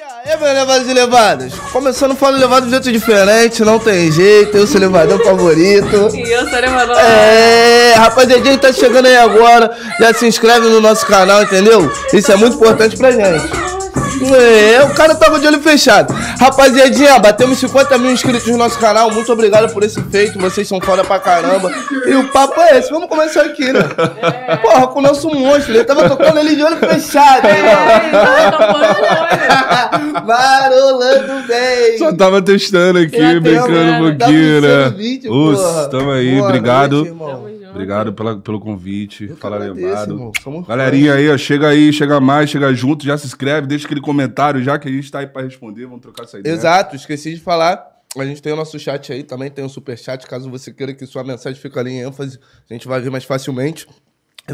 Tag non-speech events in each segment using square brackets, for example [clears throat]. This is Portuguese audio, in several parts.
E aí, meus levados e levadas? Começando falando levado de jeito diferente, não tem jeito. Eu sou levador favorito. E eu sou levador. É, rapaziadinha que tá chegando aí agora, já se inscreve no nosso canal, entendeu? Isso é muito importante pra gente. É, o cara tava de olho fechado. Rapaziadinha, batemos 50 mil inscritos no nosso canal. Muito obrigado por esse feito. Vocês são foda pra caramba. E o papo é esse. Vamos começar aqui, né? Porra, com o nosso monstro. Ele tava tocando ele de olho fechado, É, bem. Só tava testando aqui, brincando um pouquinho, né? vídeo, tamo aí, Boa obrigado. noite, Obrigado pela, pelo convite. Eu Fala. Somos Galerinha aí, ó, chega aí, chega mais, chega junto, já se inscreve, deixa aquele comentário já que a gente tá aí pra responder, vamos trocar essa ideia. Exato, esqueci de falar. A gente tem o nosso chat aí, também tem o super chat, caso você queira que sua mensagem fique ali em ênfase, a gente vai ver mais facilmente.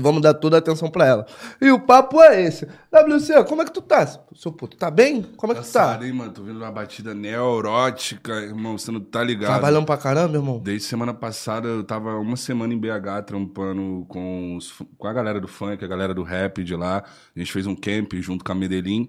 Vamos dar toda a atenção pra ela. E o papo é esse. WC, como é que tu tá? Seu puto, tá bem? Como é que tu tá? Hein, mano? Tô vendo uma batida neurótica, irmão, você não tá ligado. Trabalhando pra caramba, irmão? Desde semana passada eu tava uma semana em BH trampando com, os- com a galera do funk, a galera do rap de lá. A gente fez um camp junto com a Medellín.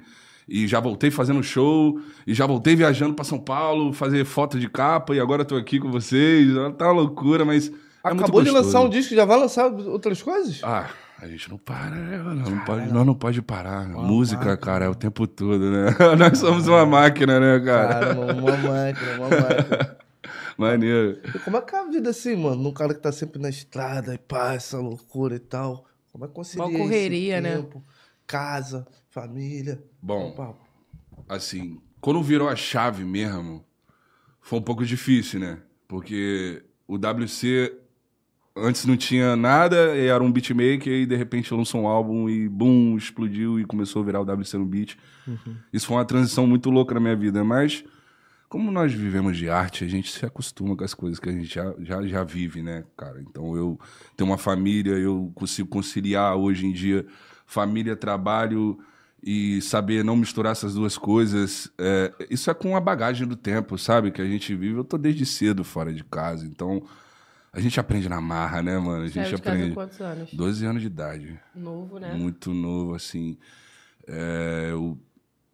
E já voltei fazendo show, e já voltei viajando pra São Paulo, fazer foto de capa, e agora tô aqui com vocês. Tá uma loucura, mas. É muito Acabou de lançar um disco, já vai lançar outras coisas? Ah, a gente não para, né? Não pode, nós não pode parar. Música, cara, é o tempo todo, né? [laughs] nós somos uma máquina, né, cara? Cara, uma máquina, uma máquina. [laughs] Maneiro. E como é que é a vida assim, mano? Num cara que tá sempre na estrada e pá, essa loucura e tal. Como é que concilia Uma esse correria, né? tempo? Casa, família. Bom, papo. assim, quando virou a chave mesmo, foi um pouco difícil, né? Porque o WC antes não tinha nada, era um beatmaker, e de repente lançou um álbum e boom, explodiu e começou a virar o WC no beat. Isso foi uma transição muito louca na minha vida, mas como nós vivemos de arte, a gente se acostuma com as coisas que a gente já, já, já vive, né, cara? Então eu tenho uma família, eu consigo conciliar hoje em dia família, trabalho e saber não misturar essas duas coisas. É, isso é com a bagagem do tempo, sabe? Que a gente vive. Eu tô desde cedo fora de casa, então a gente aprende na marra, né, mano? A gente casa há aprende. quantos anos? 12 anos de idade Novo, né? muito novo, assim. É, eu,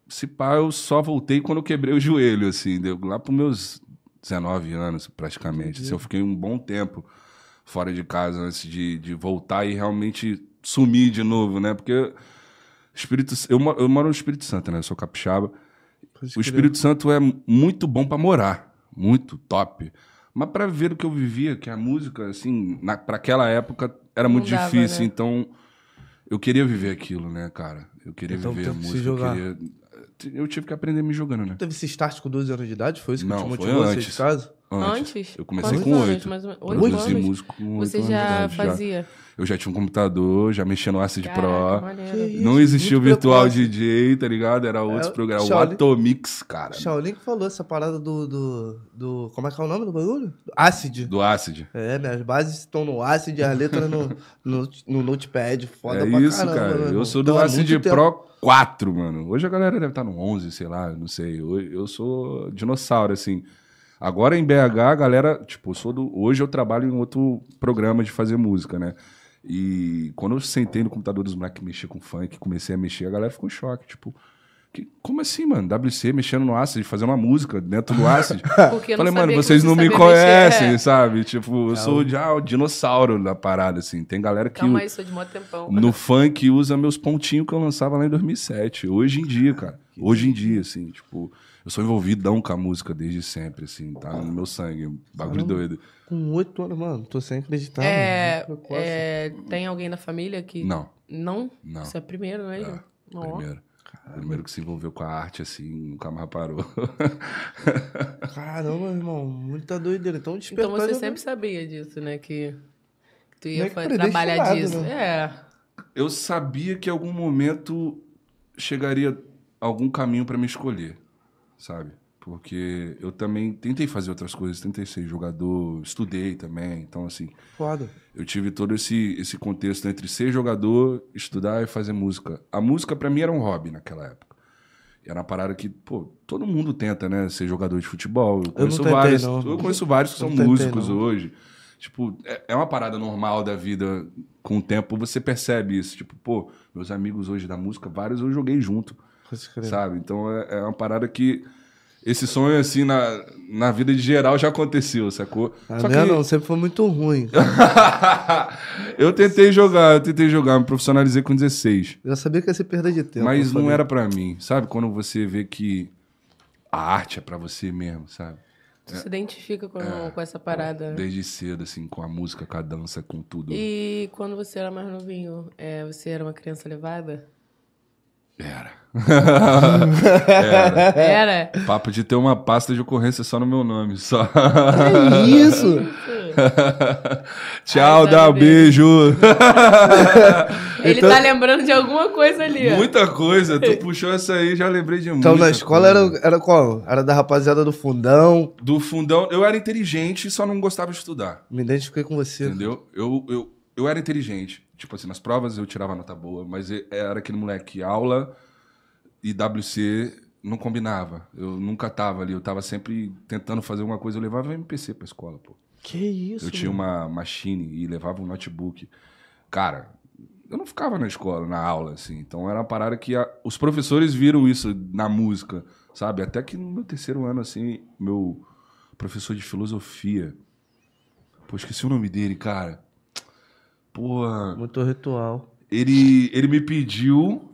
se pá, eu só voltei quando eu quebrei o joelho, assim, deu lá para meus 19 anos, praticamente. Assim, eu fiquei um bom tempo fora de casa antes de, de voltar e realmente sumir de novo, né? Porque Espírito, eu, eu moro no Espírito Santo, né? Eu sou capixaba. O Espírito Santo é muito bom para morar, muito top. Mas para ver o que eu vivia, que a música, assim, para aquela época era muito dava, difícil. né? Então, eu queria viver aquilo, né, cara? Eu queria Então viver a que se música. Eu, jogar. queria... eu tive que aprender me jogando, né? Teve esse start com 12 anos de idade? Foi isso que Não, te foi motivou a sair de antes. casa? Antes? Eu comecei Quantos com anos? oito. Produzi anos? música com oito Você já fazia? Eu já tinha um computador, já mexia no Acid Caraca, Pro. maneiro. Não existia o Virtual. DJ, tá ligado? Era outros É, programas. O Atomix, cara. Shaolin que falou essa parada do, do, do. Como é que é o nome do bagulho? Acid. Do Acid. É, minhas bases estão no Acid, as letras no, [laughs] no, no Notepad. Foda é pra isso, caramba, cara. meu Eu sou do Então, Acid muito tempo. Pro 4, mano. Hoje a galera deve estar no 11, sei lá, não sei. Eu, eu sou dinossauro, assim. Agora em BH, a galera, tipo, eu sou do. Hoje eu trabalho em outro programa de fazer música, né? E quando eu sentei no computador dos moleques que mexia com funk, comecei a mexer, a galera ficou em choque. Tipo, que, como assim, mano? WC mexendo no Acid, fazendo uma música dentro do [laughs] Acid. Porque eu Falei, não mano, vocês você não me conhecem, mexer. Sabe? Tipo, eu sou já o dinossauro da parada, assim. Tem galera que. Calma aí, sou de mó tempão. No funk usa meus pontinhos que eu lançava lá em 2007. Hoje em dia, cara. Hoje em dia, assim, tipo, eu sou envolvidão com a música desde sempre, assim, tá no meu sangue. Bagulho doido. Com oito anos, mano. Tô sem acreditar. É, mano. É, tem alguém na família que... Não, Não? Não. Você é primeiro mesmo? Ó. primeiro. Primeiro que se envolveu com a arte, assim, nunca mais parou. [laughs] Caramba, irmão. Muita doideira. Então, Então você já- sempre sabia disso, né? Que, tu ia que fa- trabalhar disso. né? É. eu sabia que em algum momento chegaria algum caminho pra me escolher, sabe? Porque eu também tentei fazer outras coisas, tentei ser jogador, estudei também, então assim, Foda. eu tive todo esse, esse contexto entre ser jogador, estudar e fazer música. A música pra mim era um hobby naquela época. Era uma parada que, pô, todo mundo tenta, né, ser jogador de futebol. Eu conheço tentei, vários, não. eu conheço vários que Eu são tentei, músicos não. hoje. Tipo, é, é uma parada normal da vida. Com o tempo você percebe isso. Tipo, pô, meus amigos hoje da música, vários eu joguei junto. Sabe? Então é, é uma parada que esse sonho, assim, na, na vida de geral já aconteceu, sacou? Ah, Só não, que não, sempre foi muito ruim. [laughs] eu tentei jogar, eu tentei jogar, me profissionalizei com 16. Eu sabia que ia ser perda de tempo. mas não era pra mim, sabe? Quando você vê que a arte é pra você mesmo, sabe? Tu se identifica com, com essa parada. né? Desde cedo, assim, com a música, com a dança, com tudo. E quando você era mais novinho, é, você era uma criança levada? [laughs] Era. Era? Papo de ter uma pasta de ocorrência só no meu nome, só. Que isso? [laughs] Tchau, Ai, dá um beijo. Ele Então- tá lembrando de alguma coisa ali. ó. Muita coisa. Tu puxou essa aí, já lembrei de muita Então na escola coisa. era, era qual? Era da rapaziada do fundão. Do fundão, eu era inteligente, só não gostava de estudar. Me identifiquei com você. Entendeu? Eu, eu, eu era inteligente. Tipo assim, nas provas eu tirava nota boa, mas era aquele moleque, aula e WC não combinava. Eu nunca tava ali, eu tava sempre tentando fazer alguma coisa. Eu levava MPC pra escola, pô. Que isso? Eu tinha uma machine e levava um notebook. Cara, eu não ficava na escola, na aula, assim. Então era uma parada que a- os professores viram isso na música, sabe? Até que no meu terceiro ano, assim, meu professor de filosofia. Pô, esqueci o nome dele, cara. Porra. Muito ritual. Ele, ele me pediu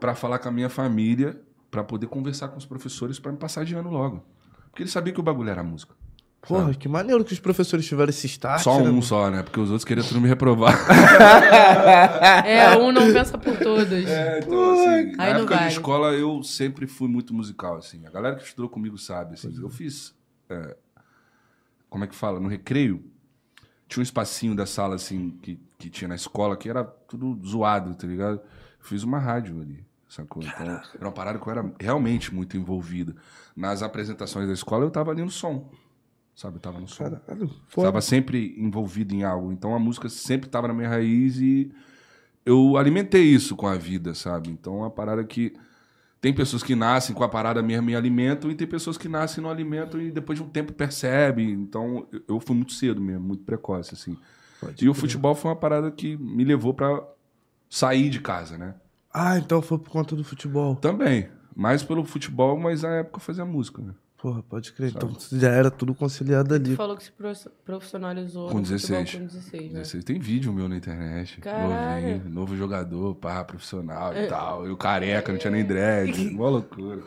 pra falar com a minha família, pra poder conversar com os professores pra me passar de ano logo. Porque ele sabia que o bagulho era música. Porra, que maneiro que os professores tiveram esse start. Só né, um mano? só, né? Porque os outros queriam tudo me reprovar. [laughs] É, um não pensa por todos. É, então, assim, na época de escola eu sempre fui muito musical, assim. A galera que estudou comigo sabe, assim. Eu fiz, é, como é que fala? No recreio, tinha um espacinho da sala, assim, que, que tinha na escola, que era tudo zoado, tá ligado? Fiz uma rádio ali, sacou? Então, era uma parada que eu era realmente muito envolvido. Nas apresentações da escola, eu tava ali no som, sabe? Eu tava no som. Caralho. Estava sempre envolvido em algo. Então a música sempre estava na minha raiz e eu alimentei isso com a vida, sabe? Então é uma parada que. Tem pessoas que nascem com a parada mesmo e alimentam, e tem pessoas que nascem no alimento e depois de um tempo percebe. Então eu- fui muito cedo mesmo, muito precoce, assim. e o futebol foi uma parada que me levou para sair de casa, né? Ah, então foi por conta do futebol. Também. Mais pelo futebol, mas na época eu fazia música, né? Porra, pode crer. Então já era tudo conciliado ali. falou que se prof- profissionalizou Com no futebol 16. com 16, né? 16. Tem vídeo meu na internet. Caralho. Novinho, novo jogador, pá, profissional e tal. Eu careca, não tinha nem dread. [laughs] Mó loucura.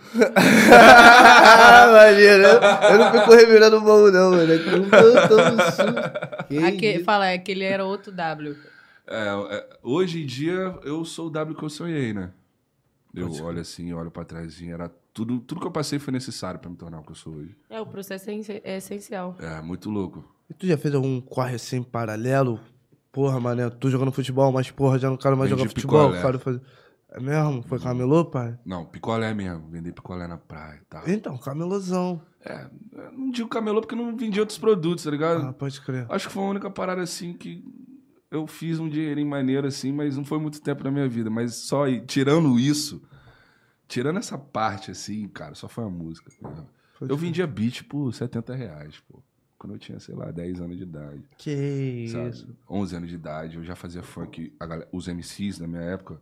Maneiro. Eu não fico revirando mão, não, mano. É que eu tô tão sujo. Que Aque- isso? fala, é que ele era outro W. É, é, hoje em dia, eu sou o W que eu sonhei, né? Eu olho assim, olho pra trás, assim, era tudo, tudo que eu passei foi necessário pra me tornar o que eu sou hoje. É, o processo é, é essencial. É, muito louco. E tu já fez algum corre assim paralelo? Porra, mané, tu jogando futebol, mas porra, já não quero mais Vendi jogar futebol. picolé. Quero fazer... É mesmo? Foi camelô, pai? Não, picolé mesmo. Vender picolé na praia e tal. Então, camelôzão. É, eu não digo camelô porque eu não vendi outros produtos, tá ligado? Ah, pode crer. Acho que foi a única parada assim que eu fiz um dinheirinho maneiro assim, mas não foi muito tempo na minha vida. Mas só aí, tirando isso, tirando essa parte assim, cara, só foi a música. tá Eu vendia beat por 70 reais, pô. Quando eu tinha, sei lá, 10 anos de idade. Que Sabe? isso. 11 anos de idade, eu já fazia funk, galera- os MCs na minha época.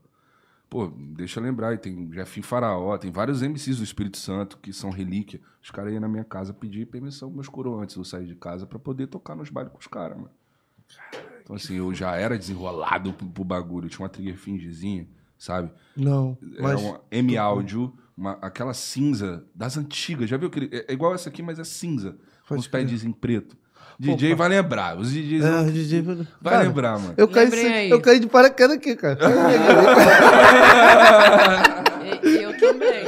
Pô, deixa eu lembrar, tem Jefim Faraó, tem vários MCs do Espírito Santo que são relíquia. Os caras iam na minha casa pedir permissão meus coroas antes de eu sair de casa pra poder tocar nos bailes com os caras, mano. Então, assim, eu já era desenrolado pro, pro bagulho. Eu tinha uma trigger fingezinha, sabe? Não, mas... Era uma M áudio, uma, aquela cinza das antigas. Já viu aquele. É, é igual essa aqui, mas é cinza. Com os pads em preto. DJ pá. vai lembrar. Os DJs É, vão- DJ... vai Cara, lembrar, mano. Eu caí, sem- eu caí de paraquedas aqui, cara. Eu também.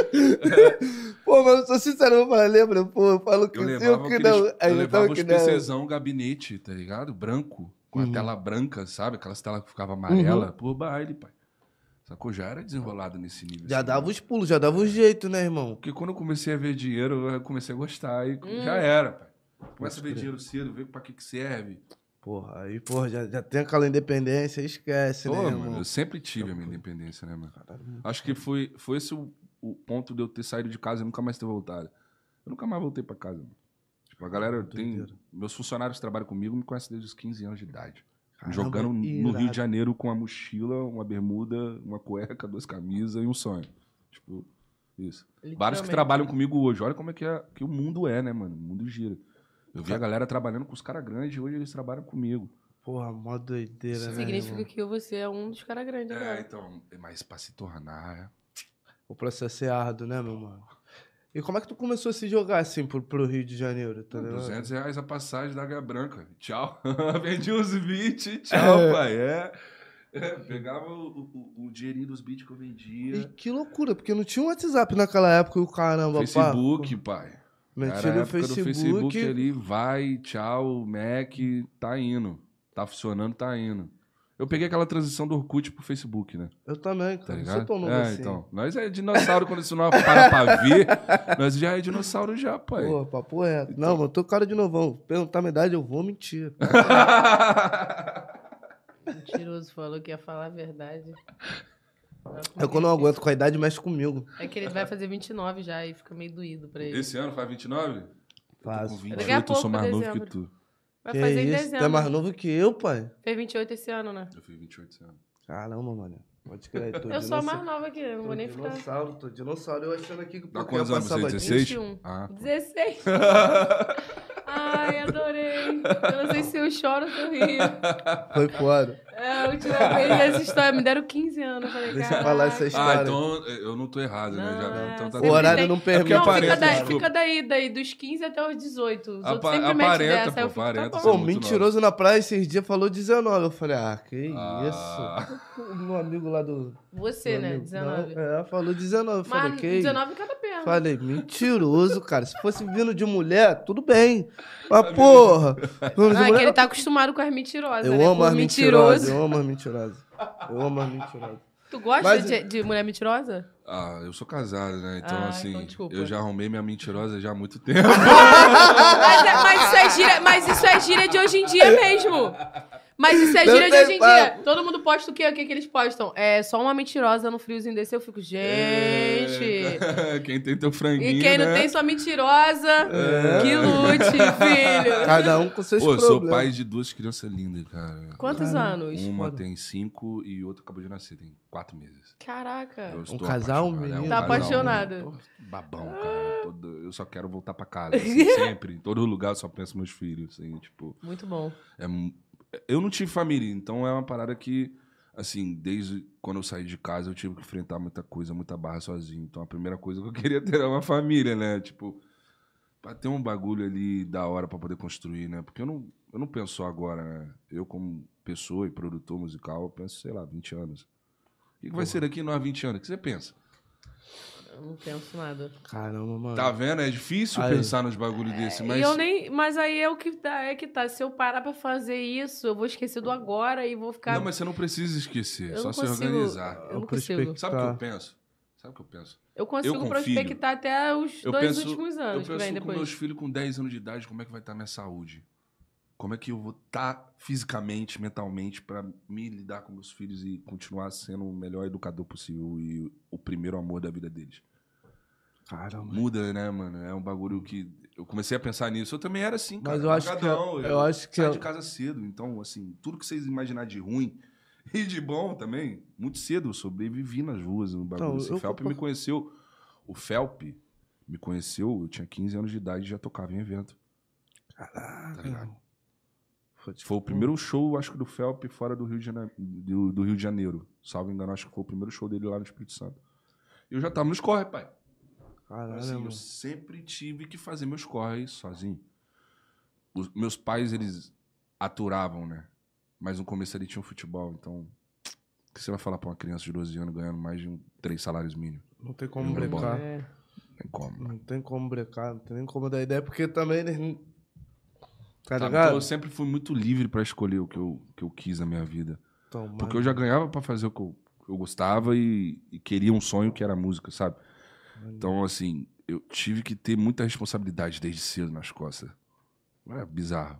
Pô, mas eu sou sincero, eu falo, lembra? Pô, eu falo que Eu levava, ou que aqueles, não. Aí eu eu levava tava os que. PCzão gabinete, tá ligado? Branco. Com Uhum. a tela branca, sabe? Aquelas telas que ficavam amarela. Por baile, pai. Sacou? Já era desenrolado nesse nível. Já assim, dava né? os pulos, já dava o jeito, né, irmão? Porque quando eu comecei a ver dinheiro, eu comecei a gostar. E Hum. já era, pai. Começa a ver crer. dinheiro cedo, ver pra que que serve. Porra, aí, porra, já, já tem aquela independência, esquece, Pô, né, mano, irmão? eu sempre tive a minha independência, né, mano? Caralho, Acho que foi, foi esse o, o ponto de eu ter saído de casa e nunca mais ter voltado. Eu nunca mais voltei pra casa, mano. Tipo, a galera tem. doideira. Meus funcionários que trabalham comigo me conhecem desde os 15 anos de idade. Caramba, jogando no irado. Rio de Janeiro com uma mochila, uma bermuda, uma cueca, duas camisas e um sonho. Tipo, isso. Vários que trabalham comigo hoje. Olha como é que, é que o mundo é, né, mano? O mundo gira. Eu vi a galera trabalhando com os caras grandes, hoje eles trabalham comigo. Porra, mó doideira, né? Significa irmão? que você é um dos caras grandes É, agora. então, mas pra se tornar. é. O processo é árduo, né, meu mano? E como é que tu começou a se jogar assim pro, pro Rio de Janeiro, tá ligado? 200 reais a passagem da Águia Branca. Tchau. [laughs] Vendi os beats, tchau, pai. É. É, pegava o, o- o dinheirinho dos beats que eu E vendia. que loucura, porque não tinha um WhatsApp naquela época e o caramba, Facebook, pá. pai. Metia Era no Facebook. Facebook ali, vai, tchau, Mac, tá indo. Tá funcionando, tá indo. Eu peguei aquela transição do Orkut pro Facebook, né? Eu também, Tá cara. não ligado? sou tão novo é, assim. então. Nós é dinossauro quando isso não para pra ver. [laughs] Nós já é dinossauro já, pai. Pô, papo reto. Não, mano, eu tô cara de novão. Perguntar a minha idade, eu vou mentir. [laughs] Mentiroso, falou que ia falar a verdade. É quando eu não aguento com a idade, mexe comigo. É que ele vai fazer 29 já e fica meio doído pra ele. Esse ano faz 29? Faz. Com faz. 28, Daqui a eu sou mais novo que tu. Vai Que fazer em isso? Tu dezembro. é mais novo que eu, pai? Fez 28 esse ano, né? Eu fiz 28 esse ano. Caramba, mano. Pode crer. Tô [laughs] Eu sou a mais dinossauro. nova aqui, eu não Tô vou nem ficar. dinossauro, tô dinossauro. Eu achando aqui que Dá porque ia quantos anos você? batido. 16? 21. Ah. 16. [laughs] Ai, adorei. Eu não sei se eu choro ou se eu rio. Foi foda. É, a última vez essa história me deram 15 anos. Falei, Deixa eu falar essa história. Ah, então eu não tô errado, né? Já, Não, então tá O horário não permite. É Não, fica daí, fica daí, daí, dos 15 até os 18. Os outros Apa- sempre metem aparenta, pô, eu fico, aparenta, tá Pô, mentiroso na praia esses dias falou 19. Eu falei, ah, que Ah. isso. O meu amigo lá do. Você, né? amigo- 19. Não, é, falou 19. Eu falei, que 19 em cada perna. Falei, mentiroso, cara. Se fosse vindo de mulher, tudo bem. Mas, porra. [laughs] Ah, é que mulher- ele tá acostumado com as mentirosas, Eu né? amo as mentiroso. mentirosas. Eu amo as mentirosas. Eu amo as mentirosas. Tu gosta Mas- de, de mulher mentirosa? Ah, eu sou casado, né? Então, Ah, assim, então eu já arrumei minha mentirosa já há muito tempo. [laughs] Mas, é- mas isso é gíria, mas isso é gíria de hoje em dia mesmo. Mas isso é Não gíria de hoje em dia. Todo mundo posta o quê? O que, que eles postam? É só uma mentirosa no friozinho desse. Eu fico, gente. É, quem tem teu franguinho, E quem não né? tem sua mentirosa, É. que lute, [laughs] filho. Cada um com seus Pô, problemas. sou pai de duas crianças lindas, cara. Quantos anos? Uma foda. tem cinco e outra acabou de nascer, tem quatro meses. Caraca. Eu estou casal, um menino? um Tá casal, apaixonado? um- Babão, cara. todo- eu só quero voltar pra casa, assim, [laughs] sempre. Em todo lugar eu só penso nos filhos, assim, tipo... Muito bom. É, eu não tive família, então é uma parada que, assim, desde quando eu saí de casa eu tive que enfrentar muita coisa, muita barra sozinho. Então a primeira coisa que eu [laughs] queria ter era uma família, né? Tipo, pra ter um bagulho ali da hora pra poder construir, né? Porque eu não, eu não penso só agora, né? Eu, como pessoa e produtor musical, eu penso, sei lá, 20 anos. O que, que vai ser daqui nós 20 anos? O que você pensa? Eu não penso nada. Caramba, mano. Tá vendo? É difícil Aí. pensar nos bagulhos desse, mas. Eu nem, mas aí é o que tá, é que tá. Se eu parar pra fazer isso, eu vou esquecer do agora e vou ficar. Não, mas você não precisa esquecer, é eu só não se consigo, organizar. Eu não É o consigo. Sabe o que Tá. eu penso? Sabe o que eu penso? Eu consigo com prospectar até os Eu dois penso, últimos eu anos que penso vem com depois. meus filhos com 10 anos de idade, como é que vai estar minha saúde? Como é que eu vou estar fisicamente, mentalmente, pra me lidar com meus filhos e continuar sendo o melhor educador possível e o primeiro amor da vida deles? Caramba. Muda, né, mano? É um bagulho que. Eu comecei a pensar nisso. Eu também era assim, cara. Mas eu acho que pancadão. eu acho que saí eu- de casa cedo. Então, assim, tudo que vocês imaginar de ruim [laughs] e de bom também, muito cedo eu sobrevivi nas ruas. No bagulho. Então, Esse eu- Felp me conheceu. O Felp me conheceu, eu tinha 15 anos de idade e já tocava em evento. Caraca. Tá ligado? Foi, o primeiro show, acho que, do Felp fora do Rio de Janeiro. Do, do Rio de Janeiro. Salvo engano, acho que foi o primeiro show dele lá no Espírito Santo. E eu já tava nos corre, pai. Caralho, Assim, eu sempre tive que fazer meus corres sozinho. Os meus pais, eles aturavam, né? Mas no começo ali tinha um futebol, então... O que você vai falar pra uma criança de 12 anos ganhando mais de um, três salários mínimos? Não tem como Não brecar. É. Tem como. Não tem como brecar, não tem nem como dar ideia, porque também eles. Tá ligado? Então eu sempre fui muito livre pra escolher o que eu, que eu quis na minha vida. Porque eu já ganhava pra fazer o que eu, eu gostava e, e queria um sonho que era a música, sabe? Então, assim, eu tive que ter muita responsabilidade desde cedo nas costas. É bizarro.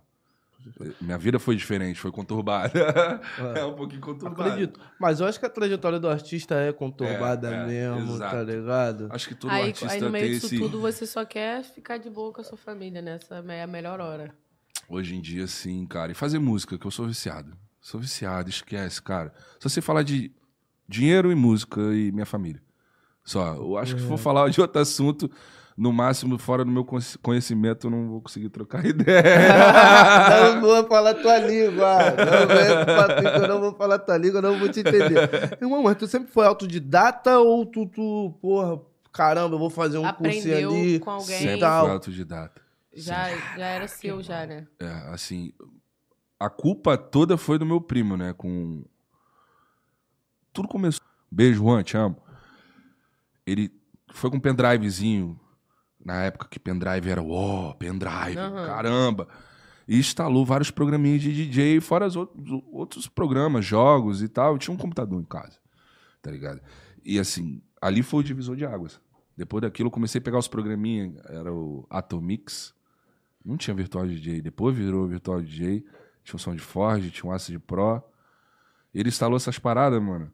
Minha vida foi diferente, foi conturbada. [laughs] É, um pouquinho conturbada. Acredito. Mas eu acho que a trajetória do artista é conturbada É, é, mesmo, exato. tá ligado? Acho que todo Aí, artista aí no meio tem disso esse. tudo você só quer ficar de boa com a sua família, né? Essa é a melhor hora. Hoje em dia, sim, cara. E fazer música, que eu sou viciado. Sou viciado, esquece, cara. Se você falar de dinheiro e música e minha família. Só. Eu acho que se É. for falar de outro assunto, no máximo, fora do meu conheci- conhecimento, eu não vou conseguir trocar [laughs] ideia. não vou falar tua língua. Não eu não vou falar tua língua, não vou te entender. Irmão, mas tu sempre foi autodidata ou tu, tu porra, caramba, eu vou fazer um Aprendeu ali com alguém. Sempre tal. fui autodidata. Já, já era seu, já, né? É, assim, a culpa toda foi do meu primo, né? Com. Tudo começou. Beijo, Juan, te amo. Ele foi com um pendrivezinho, na época que pendrive era, ó, pendrive, Aham. caramba. E instalou vários programinhas de DJ, fora os outros, outros programas, jogos e tal. Eu tinha um computador em casa, tá ligado? E assim, ali foi o divisor de águas. Depois daquilo, eu comecei a pegar os programinhas, era o Atomix, não tinha Virtual DJ. Depois virou Virtual DJ. Tinha um SoundForge, tinha um Acid Pro. Ele instalou essas paradas, mano.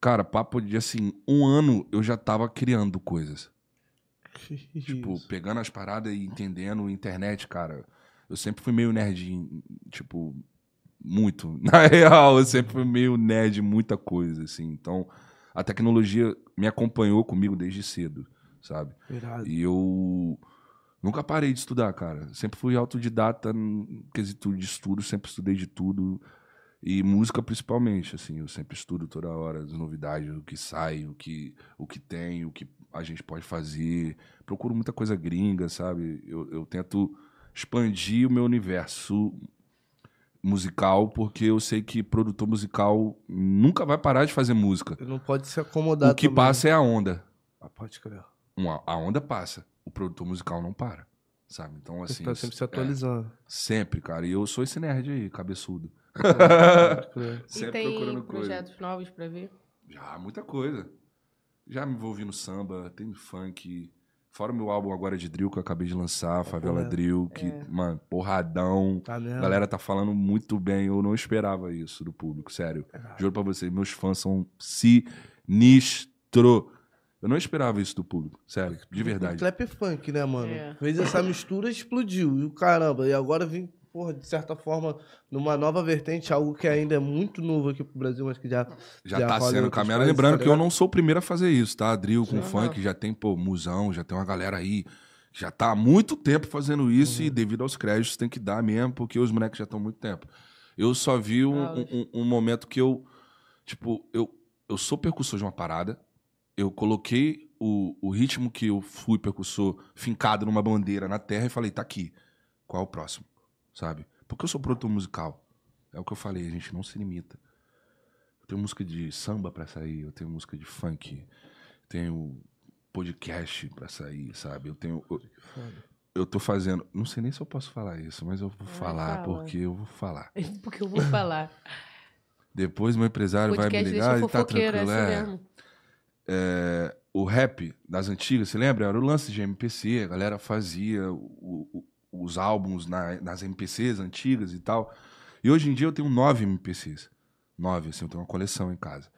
Cara, papo de assim, um ano eu já tava criando coisas. Tipo, Isso. pegando as paradas e entendendo internet, cara. Eu sempre fui meio nerd, tipo, muito. [laughs] Na real, eu sempre fui meio nerd em muita coisa, assim. Então, a tecnologia me acompanhou comigo desde cedo, sabe? Irado. E eu nunca parei de estudar, cara. Sempre fui autodidata no quesito de estudo, sempre estudei de tudo. E música principalmente, assim, eu sempre estudo toda hora as novidades, o que sai, o que, o que tem, o que a gente pode fazer. Procuro muita coisa gringa, sabe? Eu, eu tento expandir o meu universo musical, porque eu sei que produtor musical nunca vai parar de fazer música. Ele não pode se acomodar O que também. passa é a onda Ah, pode crer. uma- a onda passa, o produtor musical não para, sabe? Então, Você assim. tá sempre se é, atualizando. sempre, cara. E eu sou esse nerd aí, cabeçudo. [laughs] E sempre tem procurando coisa. projetos novos pra ver? Já, muita coisa. Já me envolvi no samba, tem funk. Fora o meu álbum agora de drill que eu acabei de lançar, Favela é. Drill, que, É. mano, porradão. Tá mesmo? A galera tá falando muito bem, eu não esperava isso do público, sério. Juro pra vocês, meus fãs são sinistro. Eu não esperava isso do público, sério, de verdade. Trap funk, né, mano? É. Fez essa mistura explodiu. E o caramba, e agora vem, porra, de certa forma, numa nova vertente, algo que ainda é muito novo aqui pro Brasil, mas que já. Já, Já tá sendo países, Lembrando tá que eu não sou o primeiro a fazer isso, tá? Drill com funk, já tem, pô, musão, já tem uma galera aí. Já tá há muito tempo fazendo isso Uhum. e devido aos créditos tem que dar mesmo, porque os moleques já estão há muito tempo. Eu só vi um, Aulas. um- um momento que eu, tipo, eu, eu sou percussor de uma parada, eu coloquei o, o ritmo que eu fui percussor fincado numa bandeira na terra e falei, tá aqui, qual é o próximo, sabe? Porque eu sou produtor musical. É o que eu falei, a gente não se limita. Eu tenho música de samba pra sair, eu tenho música de funk, tenho podcast pra sair, sabe? Eu tenho. Eu, eu tô fazendo. Não sei nem se eu posso falar isso, mas eu vou falar fala. porque eu vou falar. [laughs] Porque eu vou falar. Depois meu empresário vai me Podcast ligar e tá é tranquilo. assim É, mesmo. É, o rap das antigas, você lembra? Era o lance de MPC, a galera fazia o- o- os álbuns na- nas MPCs antigas e tal. E hoje em dia eu tenho nove MPCs. Nove, assim, eu tenho uma coleção em casa.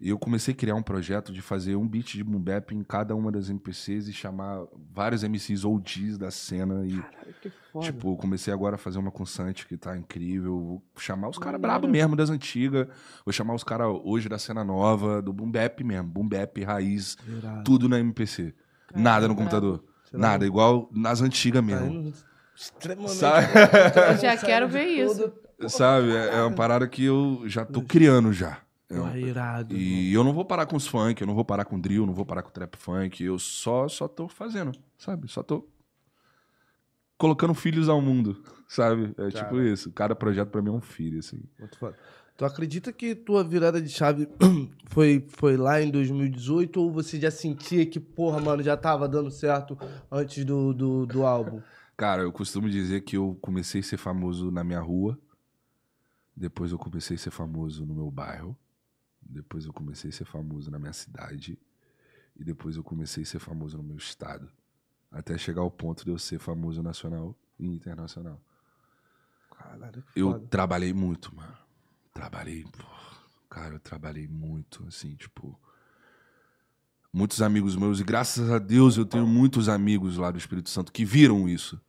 E eu comecei a criar um projeto de fazer um beat de boom bap em cada uma das MPCs e chamar vários MCs OGs da cena e Caralho, que foda. Tipo, comecei agora a fazer uma com Santi que tá incrível. Vou chamar os caras brabo mesmo das antigas. Vou chamar os caras hoje da cena nova, do Boom Bap mesmo. Boom Bap, raiz, Irado. tudo na MPC. Caralho, Nada no computador. Nada, igual nas antigas tá mesmo. extremamente. [laughs] Sabe? Eu já quero ver isso. Sabe? É, é uma parada que eu já tô criando já. Irado. E eu não vou parar com os funk, eu não vou parar com drill, não vou parar com trap funk. Eu só, só tô fazendo, sabe? Só tô colocando filhos ao mundo, [laughs] sabe? É tipo Cara. isso. Cada projeto pra mim é um filho, assim. Muito foda. Tu acredita que tua virada de chave [clears throat] foi, foi lá em 2018 ou você já sentia que, porra, mano, já tava dando certo antes do, do, do álbum? [laughs] Cara, eu costumo dizer que eu comecei a ser famoso na minha rua, depois eu comecei a ser famoso no meu bairro, depois eu comecei a ser famoso na minha cidade, e depois eu comecei a ser famoso no meu estado. Até chegar ao ponto de eu ser famoso nacional e internacional. Caralho, Eu trabalhei muito, mano. Trabalhei, cara, eu trabalhei muito, assim, tipo. Muitos amigos meus, e graças a Deus eu tenho muitos amigos lá do Espírito Santo que viram isso.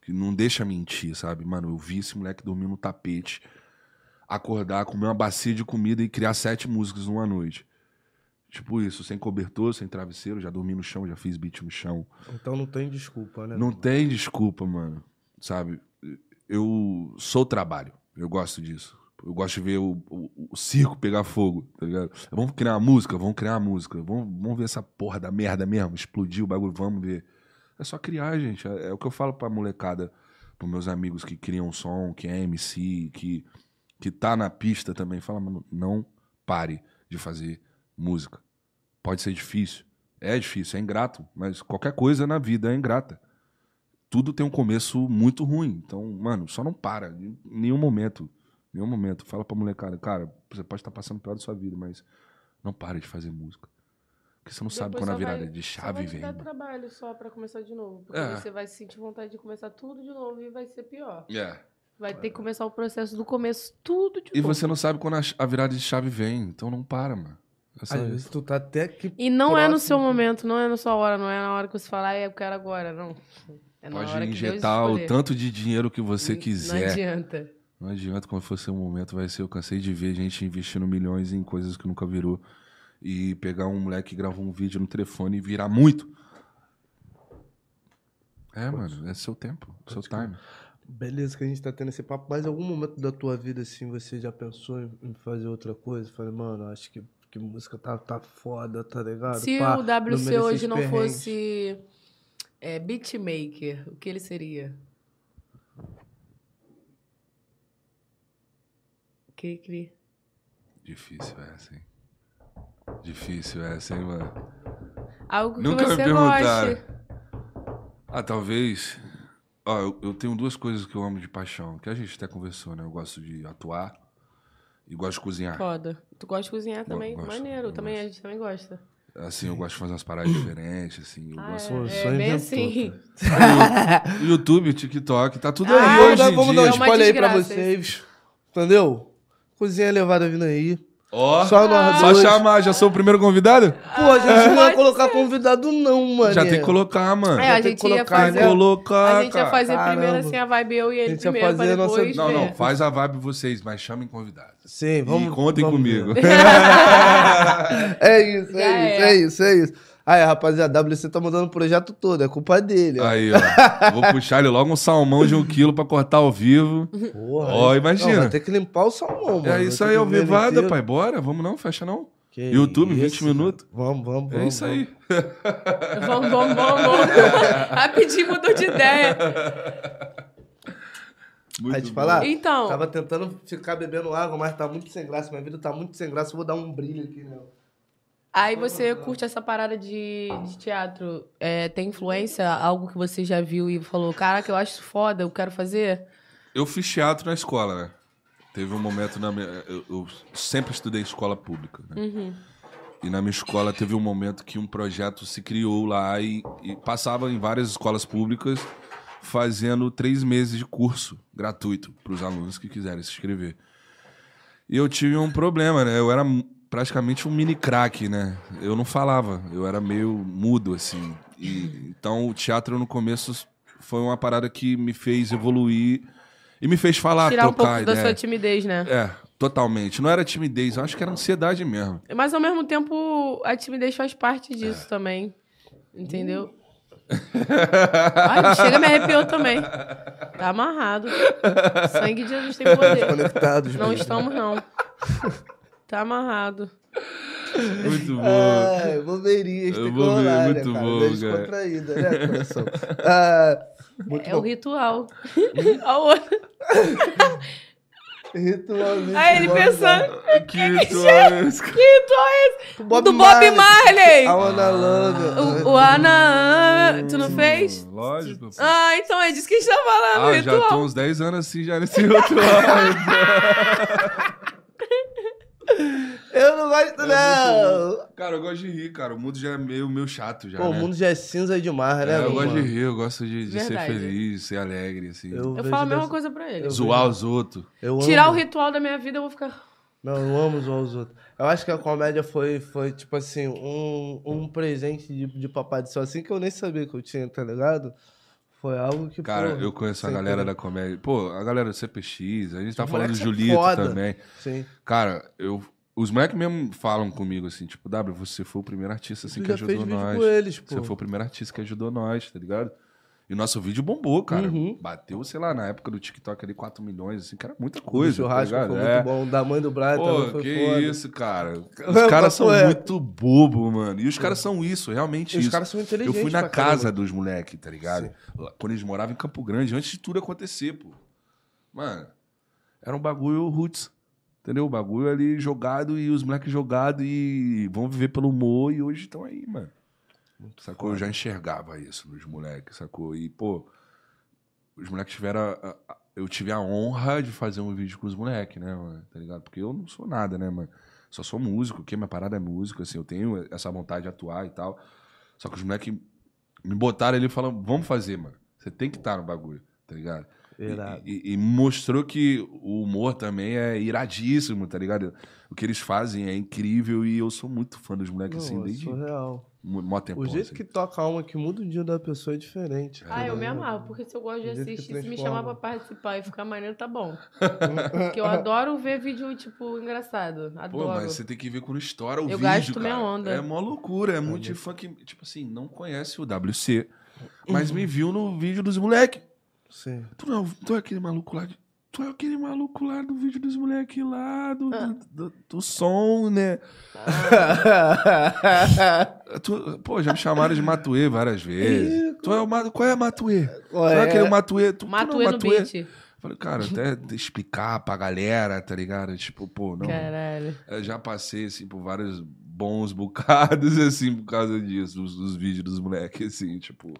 Que não deixa mentir, sabe? Mano, eu vi esse moleque dormir no tapete, acordar, comer uma bacia de comida e criar sete músicas numa noite. Tipo isso, sem cobertor, sem travesseiro, já dormi no chão, já fiz beat no chão. Então não tem desculpa, né? Não tem desculpa, mano. Sabe? Eu sou trabalho. Eu gosto disso. Eu gosto de ver o, o, o circo pegar fogo, tá ligado? Vamos criar uma música? Vamos criar uma música. Vamos, vamos ver essa porra da merda mesmo. Explodir o bagulho, vamos ver. É só criar, gente. É, é o que eu falo pra molecada, pros meus amigos que criam som, que é MC, que, que tá na pista também. Fala, mano, não pare de fazer música. Pode ser difícil. É difícil, é ingrato, mas qualquer coisa na vida é ingrata. Tudo tem um começo muito ruim. Então, mano, só não para. Em nenhum momento. Em nenhum momento. Fala pra molecada, cara, você pode estar passando o pior da sua vida, mas não pare de fazer música. Porque você não sabe Depois quando a virada vai- de chave vai vem. dar mano. trabalho só pra começar de novo. Porque É. você vai sentir vontade de começar tudo de novo e vai ser pior. É. Vai ter que começar o processo do começo tudo de E novo. você não sabe quando a virada de chave vem, então não para, mano. É só Às isso. vezes tu tá até aqui. E não é no próximo. seu momento, não é na sua hora, não é na hora que você fala, "Ai, eu quero agora, não. É na Pode hora que Deus injetar o tanto de dinheiro que você Não quiser. adianta. Não adianta quando for seu momento, vai ser. Eu cansei de ver gente investindo milhões em coisas que nunca virou. E pegar um moleque que gravou um vídeo no telefone e virar muito. É, mano, é seu tempo, seu time. Beleza, que a gente tá tendo esse papo, mas em algum momento da tua vida, assim, você já pensou em fazer outra coisa? Falei, mano, acho que, que música tá, tá foda, tá ligado? Se Pá, o WC hoje não fosse é, beatmaker, o que ele seria? Cri, cri. Difícil essa, hein? Difícil essa, hein, mano? Algo que Nunca me você perguntaram. goste. Ah, talvez. Ó, eu, eu tenho duas coisas que eu amo de paixão, que a gente até conversou, né? Eu gosto de atuar e gosto de cozinhar. Foda. Tu gosta de cozinhar também? gosto, Maneiro. Também, gosto. a gente também gosta. Assim, eu gosto de fazer umas paradas [coughs] diferentes, assim. Eu Ah, gosto. É, só é bem assim. O YouTube, o TikTok, tá tudo Ah, aí hoje vamos dar um spoiler aí pra vocês. Entendeu? Cozinha levada vindo aí. Ó, Só nós só dois. chamar, já sou o primeiro convidado? Pô, a gente não ia Pode colocar convidado, não, mano. Já tem que colocar, mano. É, a tem que gente ia colocar, fazer. né? Colocar, A gente ia cara. fazer Caramba. primeiro assim a vibe eu e A ele gente ia primeiro, pra fazer a nossa- depois. Não, não, é. faz a vibe vocês, mas chamem convidados. Sim, vamos. e contem vamos comigo. ver. [laughs] É isso, Já é isso, é. é isso, é isso. Aí, rapaziada, a WC tá mandando o projeto todo, é culpa dele. ó. Aí, ó. Vou [laughs] puxar ele logo um salmão de um quilo pra cortar ao vivo. Porra, Ó, imagina. Não, vai ter que limpar o salmão, mano. É isso aí, ao vivada, pai. Bora, vamos não, fecha não. Que YouTube, 20 isso, minutos. cara. Vamos, vamos, vamos. É isso aí. [laughs] Vamos, vamos, vamos, vamos. [laughs] Rapidinho mudou de ideia. Muito Vai te bom. falar? Então, Tava tentando ficar bebendo água, mas tá muito sem graça. Minha vida tá muito sem graça. Eu vou dar um brilho aqui, né? Aí você curte essa parada de, de teatro. É, tem influência? Algo que você já viu e falou, caraca, eu acho isso foda, eu quero fazer? Eu fiz teatro na escola, né? Teve um momento na minha. Eu, eu sempre estudei escola pública, né? Uhum. E na minha escola teve um momento que um projeto se criou lá e, e passava em várias escolas públicas fazendo três meses de curso gratuito para os alunos que quiserem se inscrever. E eu tive um problema, né? Eu era praticamente um mini craque, né? Eu não falava, eu era meio mudo, assim. E, então o teatro no começo foi uma parada que me fez evoluir e me fez falar, Tirar um trocar pouco da sua timidez, né? É, totalmente. Não era timidez, eu acho que era ansiedade mesmo. Mas ao mesmo tempo, a timidez faz parte disso também. Entendeu? [laughs] Ai, chega, me arrepiou também. Tá amarrado. Sangue de Jesus tem poder. Conectados. Não mesmo. estamos, não. Tá amarrado. Muito bom. Que ver, rolar, né, muito cara? bom, Bem cara. descontraída, né, coração? Ah, muito É o bom. ritual. Olha o outro. Ritualmente. Aí ele pensando. Que ritual é esse, cara? Que ritual é esse? Bob do Bob Marley. Marley. A Ana Langa. O, o Ana. Tu não fez? Lógico. pô. Ah, então é disso que a gente tá falando, Ah, já ritual. tô uns 10 anos assim, já nesse ritual. [laughs] Eu não gosto, não. cara, eu gosto de rir, cara. O mundo já é meio, meio chato já, Pô, o né? mundo já é cinza demais, né, É, eu gosto de rir, eu gosto de, de ser feliz, ser alegre, assim. Eu vejo falo a mesma dessa- coisa pra ele. eu Zoar os outros. eu Tirar o ritual da minha vida, eu vou ficar. Não, eu amo zoar os outros. Eu acho que a comédia foi, foi tipo assim, um, um presente de, de papai do céu, assim que eu nem sabia que eu tinha, tá ligado? Foi algo que, Cara, pô, eu conheço a galera da comédia. Pô, a galera do CPX, a gente tá Os falando do são Julito foda. também. Sim. Cara, eu, Os moleques mesmo falam comigo assim, tipo, W, você foi o primeiro artista assim que ajudou nós. com eles. Você foi o primeiro artista que ajudou nós, tá ligado? E o nosso vídeo bombou, cara. Uhum. Bateu, sei lá, na época do TikTok ali 4 milhões, assim, que era muita O coisa. churrasco tá foi? É. muito bom. Da mãe do Brian Pô, também foi que foda. isso, cara. Os caras são reto. muito bobo, mano. E os caras são isso, realmente E os isso. caras são Eu inteligentes fui na casa caramba. dos moleques, tá ligado? Lá- Quando eles moravam em Campo Grande, antes de tudo acontecer, pô. Mano, era um bagulho roots. Entendeu? O bagulho ali jogado e os moleques jogados e vão viver pelo humor e hoje estão aí, mano. Sacou? Eu já enxergava isso nos moleques, sacou? E, pô, os moleques tiveram. a- a- a- eu tive a honra de fazer um vídeo com os moleques, né, mano? Tá ligado? Porque eu não sou nada, né, mano? Só sou músico, que minha parada é música, assim, eu tenho essa vontade de atuar e tal. Só que os moleques me botaram ali e falaram, vamos fazer, mano. Você tem que estar no bagulho, tá ligado? E-. E, e mostrou que o humor também é iradíssimo, tá ligado? O que eles fazem é incrível e eu sou muito fã dos moleques, assim, Não, desde surreal. Mó tempo. O jeito assim. que toca a alma que muda o dia da pessoa é diferente. Ah, eu cara. me amarro, porque se eu gosto de assistir, se me chamar pra participar e ficar maneiro, tá bom. [laughs] Porque eu adoro ver vídeo, tipo, engraçado. Pô, Adoro. mas você tem que ver quando estoura o Eu vídeo, gasto cara. minha onda. É mó loucura, é muito de fã que, tipo assim, não conhece o WC, mas me viu no vídeo dos moleques. Sim. Tu não, tu é aquele maluco lá de... Tu é aquele maluco lá do vídeo dos moleques lá, do, do, do- do som, né? [laughs] Tu- pô, já me chamaram de Matuê várias vezes. tu é o Qual é Matuê? Tu é aquele Matuê? Tu, tu é Matuê no Matuê? beat. Falei, cara, até explicar pra galera, tá ligado? Tipo, pô, não. Caralho. Eu já passei, assim, por vários bons bocados, [laughs] assim, por causa disso, dos, dos vídeos dos moleques, assim, tipo,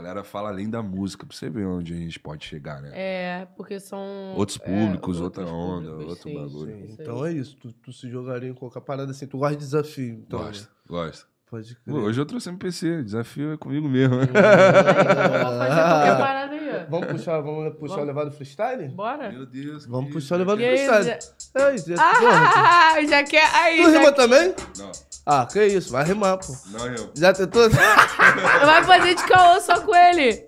galera fala além da música, pra você ver onde a gente pode chegar, né? É, porque são. Outros é, públicos, outra outros onda, públicos, outro sim. bagulho. Sim, Então aí. é isso. Tu, tu se jogaria em qualquer parada assim. Tu gosta de desafio. Então, Gosto, né? gosto. Pode Pô, crer. hoje eu trouxe MPC, desafio é comigo mesmo. Aí, vamos fazer qualquer [laughs] parada aí, ó. Vamos puxar, vamos puxar Vamos. o levado freestyle? Bora? Meu Deus. Vamos puxar o levado aí, freestyle. Zé? É isso. porra, Ah, [laughs] já quer. Aí, tu já rima também? Não, Ah, que isso. Vai rimar, pô. não eu. Já tentou? [laughs] Vai fazer de caô só com ele.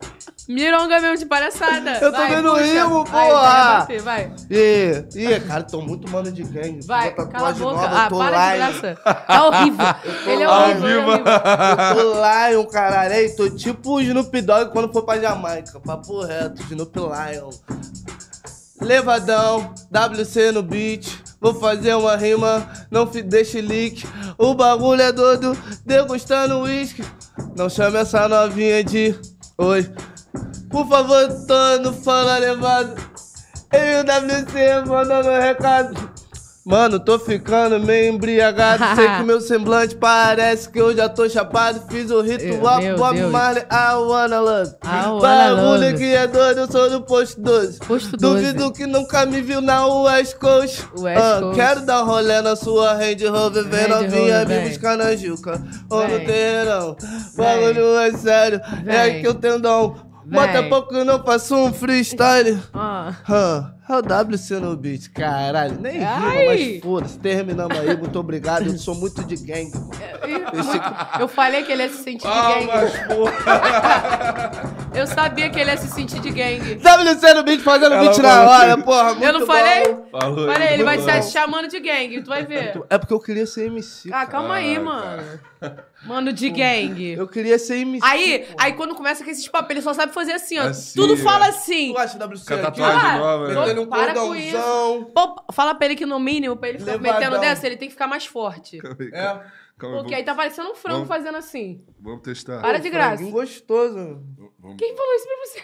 Mironga mesmo de palhaçada. Eu vai, também não puxa. rimo, porra. vai bater, vai. Ih, ih, cara, tô muito mano de gangue. Vai, cala a boca. nova, Ah, tô para lá, de graça. Tá horrível. [laughs] Ele é horrível, ele é horrível. Eu tô Lion, caralho. Ei, tô tipo o Snoop Dogg quando for pra Jamaica. Papo reto, Snoop Lion. Levadão, WC no beat. Vou fazer uma rima, não deixe leak. O bagulho é doido, degustando uísque. Não chame essa novinha de oi. Por favor, tô no fala levado. WC mandando recado. Mano, tô ficando meio embriagado. Sei que meu [laughs] semblante parece que eu já tô chapado. Fiz o ritual Meu Bob. Marley, I wanna love. Bagulho que é doido, eu sou do posto 12. Posto 12. Duvido que nunca me viu na West Coast. West Ah, Coast. Quero dar um rolê na sua Range Rover. Vem novinha me buscar na Juca. Ou no terreirão. Bagulho é sério. É Vem. que eu tenho dom. Bota pouco não faço um freestyle. Ah. Hã, é o WC no beat, caralho. Nem Ai. rima, mas foda-se. Terminamos aí, muito obrigado. Eu sou muito de gangue, mano. Eu falei que ele ia se sentir de Ah, gangue. mas porra. [laughs] Eu sabia que ele ia se sentir de gangue. WC no beat, fazendo Ela beat na falou hora, assim. porra. Muito Eu não falei? bom. Falou Falei, ele vai se chamando de gangue, tu vai ver. É porque eu queria ser MC. Ah, calma aí, Ah, mano. Mano de gangue. Eu queria ser MC. Aí, aí quando começa com esses papos, ele só sabe fazer assim, ó. Assim, Tudo é. fala assim. Tu acha WC Com a aqui? tatuagem Ah, nova, né? Metendo um Para com cordãozão. Pô, fala pra ele que no mínimo, pra ele ficar Levadão. metendo dessa, ele tem que ficar mais forte. É. Calma Porque aí tá parecendo um frango Vamos. fazendo assim. vamos, vamos testar. Para de graça. Franguinho gostoso. Vamos, Quem falou isso pra você?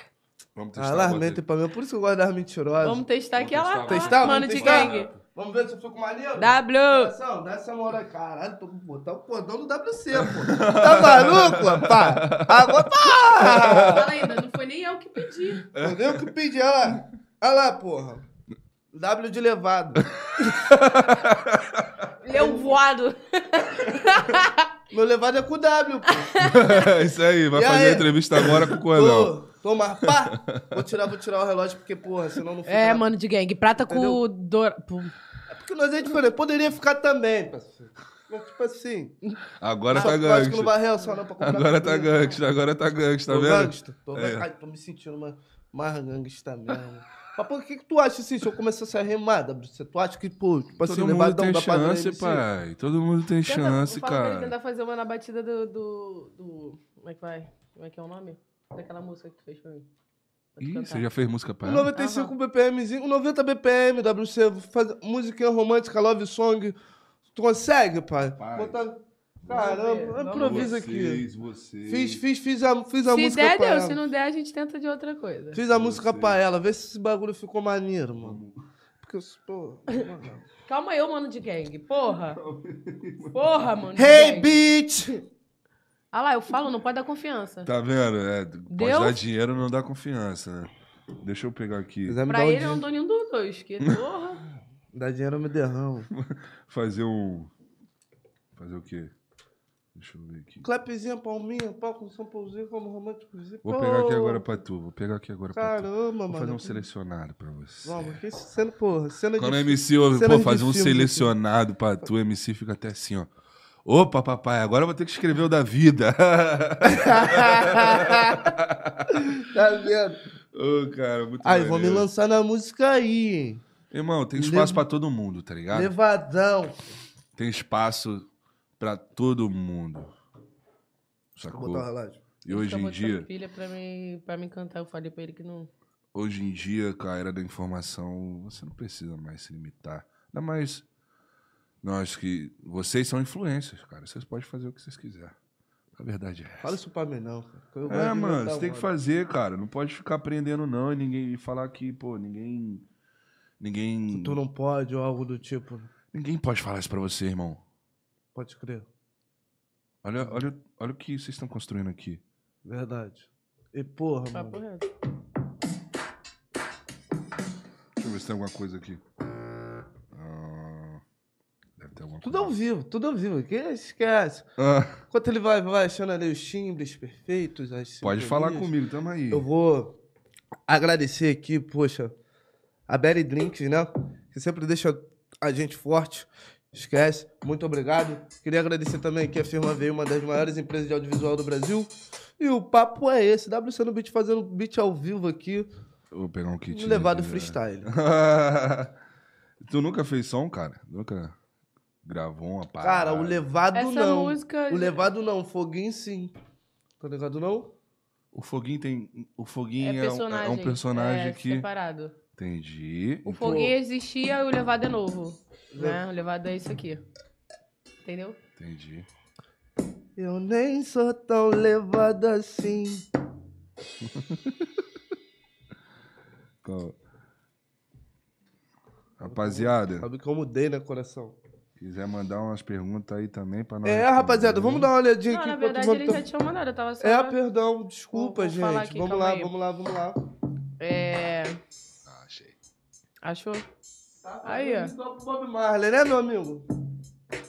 vamos testar. Ah, aí. mentem pra mim. Por isso que eu gosto das mentirosas. Vamos testar aqui, Vamos olha lá. testar, Testar? Mano Vamos de testar? gangue. Vamos ver se eu fico maneiro? W. Ação, dá essa moral aí. Caralho, tô botar o cordão do WC, pô. Tá maluco, rapaz? Agora, pá! Fala ainda, não foi nem eu que pedi. Entendeu o que pedi? Olha lá. Olha lá, porra. W de levado. [laughs] Leu voado. [laughs] Meu levado é com W, pô. [laughs] Isso aí, vai E fazer aí? a entrevista agora com o Cordão. Tô, toma, pá. Vou tirar, vou tirar o relógio, porque, porra, senão não fica... É, mano de gangue. Prata com Entendeu? dor... pô. É porque nós é diferente. Poderia ficar também, parceiro. Mas, tipo assim... Agora só tá acho que gangsta. não pra comprar Agora tá comida. gangsta, agora tá gangsta, tá Tô vendo? gangsta. Tô, É. Ai, tô me sentindo mais, mais gangsta mesmo. Mas por que, que tu acha assim, se eu começasse a remar, WC? Tu acha que, pô, tipo assim, Todo mundo tem chance, MC? pai. Todo mundo tem Tenta- chance, cara. tentar fazer uma na batida do, do, do- Como é que vai? Como é que é o nome? Daquela música que tu fez pra mim. Ih, cantar. você já fez música pra ela? 95 BPMzinho, um 90 BPM, WC, faz musiquinha romântica, love song. Tu consegue, pai? Pai. Botar... Caramba, improvisa aqui. vocês. Fiz, fiz, fiz a, fiz a Se música der, pra deu. ela. Se não der, a gente tenta de outra coisa. Fiz a música Você. pra ela, vê se esse bagulho ficou maneiro, mano. Porque eu sou. pô. [laughs] Calma aí, ô mano de gang. Porra. Porra, mano. Hey, bitch! Ah lá, eu falo, não pode dar confiança. Tá vendo? É, pode Deu? dar dinheiro, não dá confiança, né? Deixa eu pegar aqui. me Pra um ele, eu não dou nenhum dos dois. Que porra. [laughs] dá dinheiro, eu me derramo. [laughs] Fazer um. Fazer o quê? Deixa eu ver aqui. Clapzinha, palminha, pau com São Paulozinho, como românticozinho. Vou pegar aqui agora pra tu. Vou pegar aqui agora pra tu. Caramba, Vou mano. fazer um selecionado pra você. Vamos, que cena, porra, cena Quando de... a MC ouve, pô, fazer um filme, selecionado pra tu, a MC fica até assim, ó. Opa, papai, agora eu vou ter que escrever o da vida. [laughs] Tá vendo? Ô, cara, muito Aí, vou me lançar na música aí, hein? Irmão, tem espaço Lev- pra todo mundo, tá ligado? Levadão. Tem espaço pra todo mundo. Sacou? botar o relógio. E hoje em dia, pilha pra mim, pra mim cantar. Eu falei pra ele que não. hoje em dia, com a era da informação, você não precisa mais se limitar. Ainda mais nós que. Vocês são influencers, cara. Vocês podem fazer o que vocês quiserem. A verdade é essa. Fala isso pra mim, não. É, mano, você tem que fazer, cara. Não pode ficar aprendendo, não, e ninguém e falar que, pô, ninguém. Ninguém. Tu não pode ou algo do tipo. Ninguém pode falar isso pra você, irmão. Pode crer. Olha, olha, olha o que vocês estão construindo aqui. Verdade. E porra, Papo mano. Deixa eu ver se tem alguma coisa aqui. Ah, deve ter alguma Tudo ao coisa. vivo, tudo ao vivo. Que esquece. Ah, Enquanto ele vai, vai achando ali os timbres perfeitos, as pode falar comigo, tamo aí. Eu vou agradecer aqui, poxa, a Berry Drinks, né? Que sempre deixa a gente forte. Esquece. Muito obrigado. Queria agradecer também que a firma veio, uma das maiores empresas de audiovisual do Brasil. E o papo é esse. WC no Beat fazendo beat ao vivo aqui. Eu Vou pegar um kit. levado aqui, freestyle. né? [laughs] tu nunca fez som, cara? Nunca gravou uma parada? Cara, o levado Essa não. música. O levado não, o foguinho sim. Tá ligado não? O Foguinho tem. O Foguinho é é, um- personagem. é um personagem é, que. Separado. Entendi. O foguinho existia e o levado é novo. Né? O levado é isso aqui. Entendeu? Entendi. Eu nem sou tão levado assim. [laughs] Rapaziada, Sabe que eu mudei, né, coração? quiser mandar umas perguntas aí também pra nós. É, responder. rapaziada, vamos dar uma olhadinha Não, aqui. na verdade vamos ele tá- já tinha mandado, eu tava só. É, perdão, desculpa, Vou- vou gente. aqui, vamos lá, aí. vamos lá, vamos lá. É. Achou? Tá Aí, ó. igual pro Bob Marley, né, meu amigo?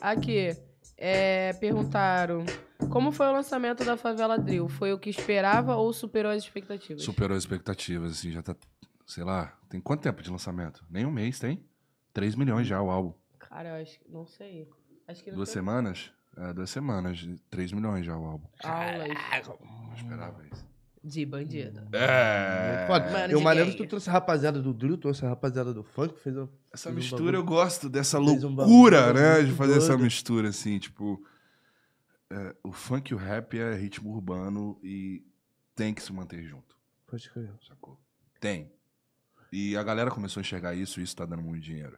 Aqui. É, perguntaram. Como foi o lançamento da Favela Drill? Foi o que esperava ou superou as expectativas? Superou as expectativas, assim, já tá. Sei lá, tem quanto tempo de lançamento? Nem um mês, tem? 3 milhões já o álbum. Cara, eu acho que. Não sei. Acho que não Duas tem semanas? É, duas semanas. 3 milhões já o álbum. aulas Não esperava isso. De bandido. É. Foda. Mano e o de maneiro gay. que tu trouxe a rapaziada do drill, trouxe a rapaziada do funk, fez um... Essa fez um mistura eu gosto dessa Fez um loucura, bagulho né? De fazer essa doido. mistura, assim, tipo. é, o funk e o rap é ritmo urbano e tem que se manter junto, Pode crer. sacou? Tem. E a galera começou a enxergar isso e isso tá dando muito dinheiro.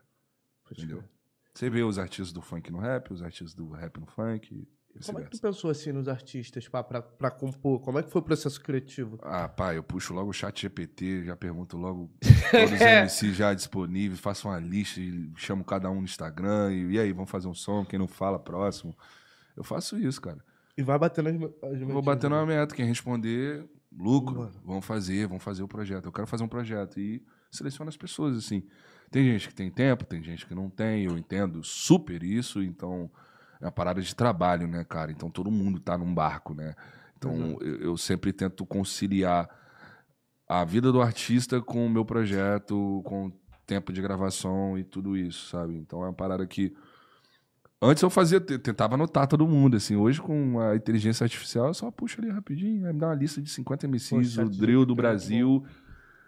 Pode Entendeu? crer. Você vê os artistas do funk no rap, os artistas do rap no funk. Como é que tu pensou assim nos artistas pra compor? Como é que foi o processo criativo? Ah, pá, eu puxo logo o chat GPT, já pergunto logo [laughs] todos os MCs já disponíveis, faço uma lista e chamo cada um no Instagram. E, e aí, vamos fazer um som? Quem não fala, próximo. Eu faço isso, cara. E vai batendo as, as Eu vou batendo né? uma meta. Quem responder, lucro. Bora. Vamos fazer, vamos fazer o projeto. Eu quero fazer um projeto. E seleciono as pessoas, assim. Tem gente que tem tempo, tem gente que não tem. Eu entendo super isso. Então, é uma parada de trabalho, né, cara? Então, todo mundo tá num barco, né? Então, Exato. eu, eu sempre tento conciliar a vida do artista com o meu projeto, com o tempo de gravação e tudo isso, sabe? Então, é uma parada que... Antes eu fazia, te- tentava anotar todo mundo, assim. Hoje, com a inteligência artificial, eu só puxo ali rapidinho, me dá uma lista de 50 MCs, Pô, o drill do GPT é Brasil.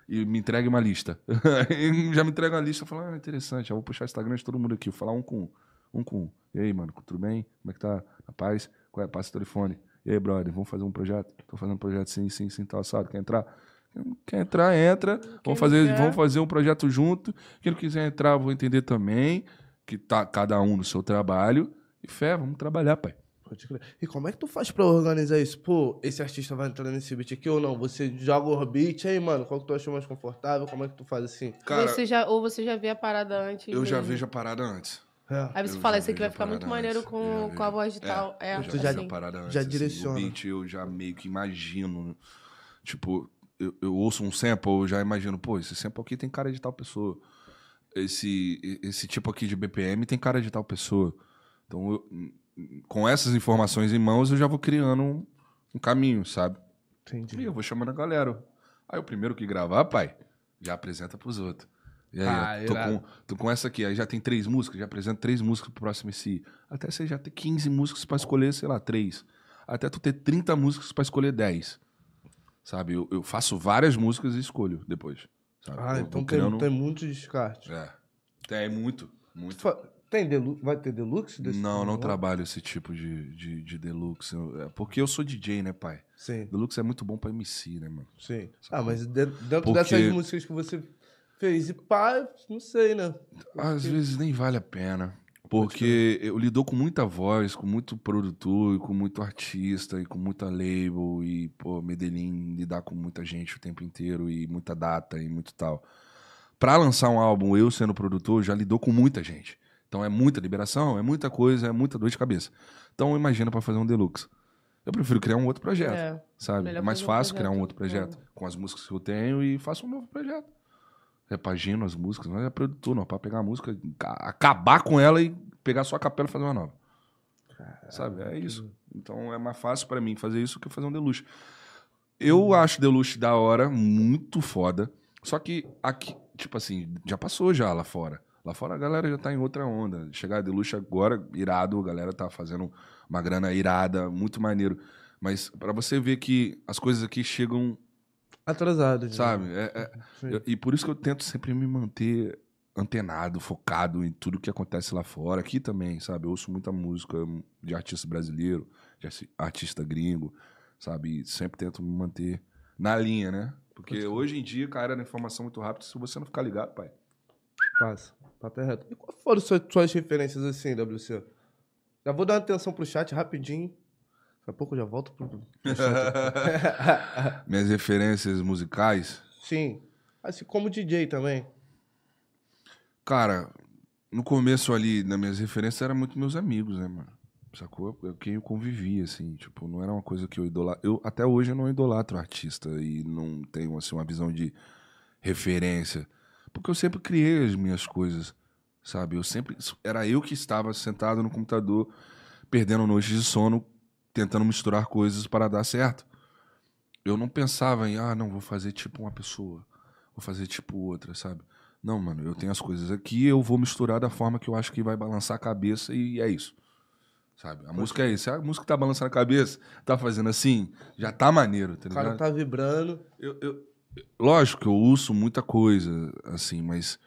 e me entregue uma lista. [laughs] Já me entrega uma lista, eu falo, ah, interessante, eu vou puxar o Instagram de todo mundo aqui, vou falar um com um, um com um. E aí, mano, tudo bem? Como é que tá? Rapaz, qual é? Passa o telefone. E aí, brother, vamos fazer um projeto? Tô fazendo um projeto sim, sim, sim, tal, assado. Quer entrar? Quer entrar, entra. Vamos fazer, vamos fazer um projeto junto. Quem não quiser entrar, eu vou entender também. Que tá cada um no seu trabalho. E fé, vamos trabalhar, pai. Pode crer. E como é que tu faz pra organizar isso? Pô, esse artista vai entrar nesse beat aqui ou não? Você joga o beat aí, mano, qual que tu achou mais confortável? Como é que tu faz assim? Cara, você já, ou você já vê a parada antes. eu já mesmo. vejo a parada antes. É. Aí você eu fala, já esse aqui vai ficar muito maneiro com, já com a voz de tal. É, eu tu já já- vejo assim. a parada antes. já assim, direciona. O beat eu já meio que imagino. Tipo, eu, eu ouço um sample, eu já imagino, pô, esse sample aqui tem cara de tal pessoa. Esse, esse tipo aqui de BPM tem cara de tal pessoa. Então, eu- com essas informações em mãos, eu já vou criando um, um caminho, sabe? E Entendi. eu vou chamando a galera. Aí o primeiro que gravar, pai, já apresenta pros outros. E aí, Ah, tô, irado. com, tô com essa aqui. Aí já tem três músicas, já apresento três músicas pro próximo MC. Até você já ter 15 músicas pra escolher, sei lá, três. Até tu ter 30 músicas pra escolher 10. Sabe? Eu, eu faço várias músicas e escolho depois. Sabe? Ah, Eu então tem, criando- tem muito descarte. É. Tem muito, muito. Tem deluxe? Vai ter deluxe desse Não, não negócio? trabalho esse tipo de, de, de deluxe. É porque eu sou DJ, né, pai? Sim, Deluxe é muito bom pra MC, né, mano? sim. Ah, mas de- dentro Porque- dessas músicas que você fez e pá, não sei, né? Às vezes nem vale a pena. Porque eu lido com muita voz, com muito produtor, com muito artista, e com muita label, e, pô, Medellín lidar com muita gente o tempo inteiro, e muita data, e muito tal. Pra lançar um álbum, eu sendo produtor, já lidou com muita gente. Então é muita liberação, é muita coisa, é muita dor de cabeça. Então imagina pra fazer um deluxe. Eu prefiro criar um outro projeto, É. sabe? É mais fácil criar um outro projeto com as músicas que eu tenho e faço um novo projeto repagino as músicas, não é produtor, não, pra pegar a música, ca- acabar com ela e pegar só a capela e fazer uma nova. Sabe? É isso. Então é mais fácil pra mim fazer isso que fazer um deluxe. Eu acho deluxe da hora, muito foda. Só que aqui, tipo assim, já passou já lá fora. Lá fora a galera já tá em outra onda. Chegar a deluxe agora, irado, a galera tá fazendo uma grana irada, muito maneiro. Mas pra você ver que as coisas aqui chegam Atrasado. né? Sabe? É- é- Sim. eu- e por isso que eu tento sempre me manter antenado, focado em tudo que acontece lá fora. Aqui também, sabe? Eu ouço muita música de artista brasileiro, de arti- artista gringo, sabe? E sempre tento me manter na linha, né? Porque hoje em dia, cara, na informação muito rápida, se você não ficar ligado, pai. Passa. Papo é reto. E quais foram suas, suas referências assim, WC? Já vou dar atenção pro chat rapidinho. Daqui a pouco eu já volto pro. [laughs] Minhas referências musicais, Sim. Assim como DJ também. cara, no começo ali, nas minhas referências, eram muito meus amigos, né, mano? Sacou? Eu, quem eu convivia, assim, tipo, não era uma coisa que eu idolatro. Eu, até hoje eu não idolatro artista e não tenho, assim, uma visão de referência. Porque eu sempre criei as minhas coisas, sabe? Eu sempre. Era eu que estava sentado no computador, perdendo noites de sono, tentando misturar coisas para dar certo. Eu não pensava em, ah, não, vou fazer tipo uma pessoa, vou fazer tipo outra, sabe? Não, mano, eu tenho as coisas aqui, eu vou misturar da forma que eu acho que vai balançar a cabeça e é isso. Sabe? A música é isso. A música tá balançando a cabeça, tá fazendo assim, já tá maneiro, tá O cara ligado? tá vibrando. Eu, eu- lógico que eu uso muita coisa, assim, mas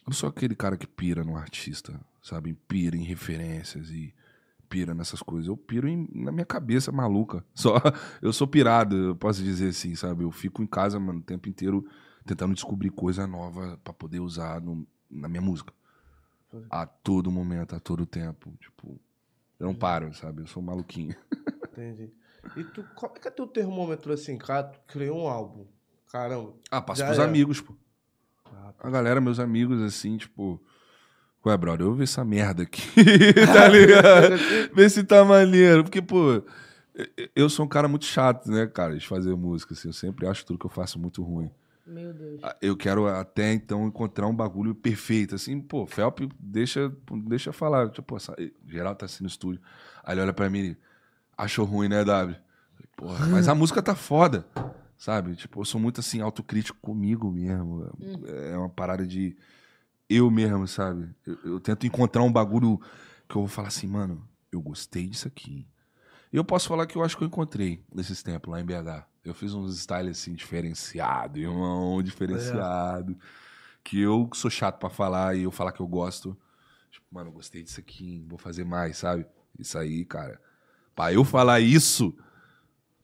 eu não sou aquele cara que pira no artista, sabe? Pira em referências e pira nessas coisas. Eu piro em- na minha cabeça maluca. [laughs] Só eu sou pirado, eu posso dizer assim, sabe? Eu fico em casa, mano, o tempo inteiro tentando descobrir coisa nova pra poder usar no- na minha música. A todo momento, a todo tempo, tipo, eu não paro, sabe? Eu sou um maluquinho. [laughs] Entendi. E tu, como é que é teu termômetro assim, cara? Tu criou um álbum. Caramba. Ah, passo Já pros é. amigos, pô. Ah, A galera, meus amigos, assim, tipo. Ué, brother, eu ver essa merda aqui, [laughs] tá ligado? Vê se tá maneiro. Porque, pô, eu- sou um cara muito chato, né, cara, de fazer música, assim. Eu sempre acho tudo que eu faço muito ruim. Meu Deus. Ah, Eu quero até então encontrar um bagulho perfeito, assim, pô, Felp, deixa, deixa falar. Tipo, essa, geral tá assim no estúdio. Aí ele olha pra mim e achou ruim, né, W? Porra, mas a música tá foda, sabe? Tipo, eu sou muito assim, autocrítico comigo mesmo. É uma parada de eu mesmo, sabe? Eu, eu tento encontrar um bagulho que eu vou falar assim, mano, eu gostei disso aqui. E eu posso falar que eu acho que eu encontrei nesses tempos lá em BH. Eu fiz uns styles assim, diferenciado, irmão, diferenciado. Que eu sou chato pra falar e eu falar que eu gosto. Tipo, mano, eu gostei disso aqui, vou fazer mais, sabe? Isso aí, cara. Pra eu falar isso,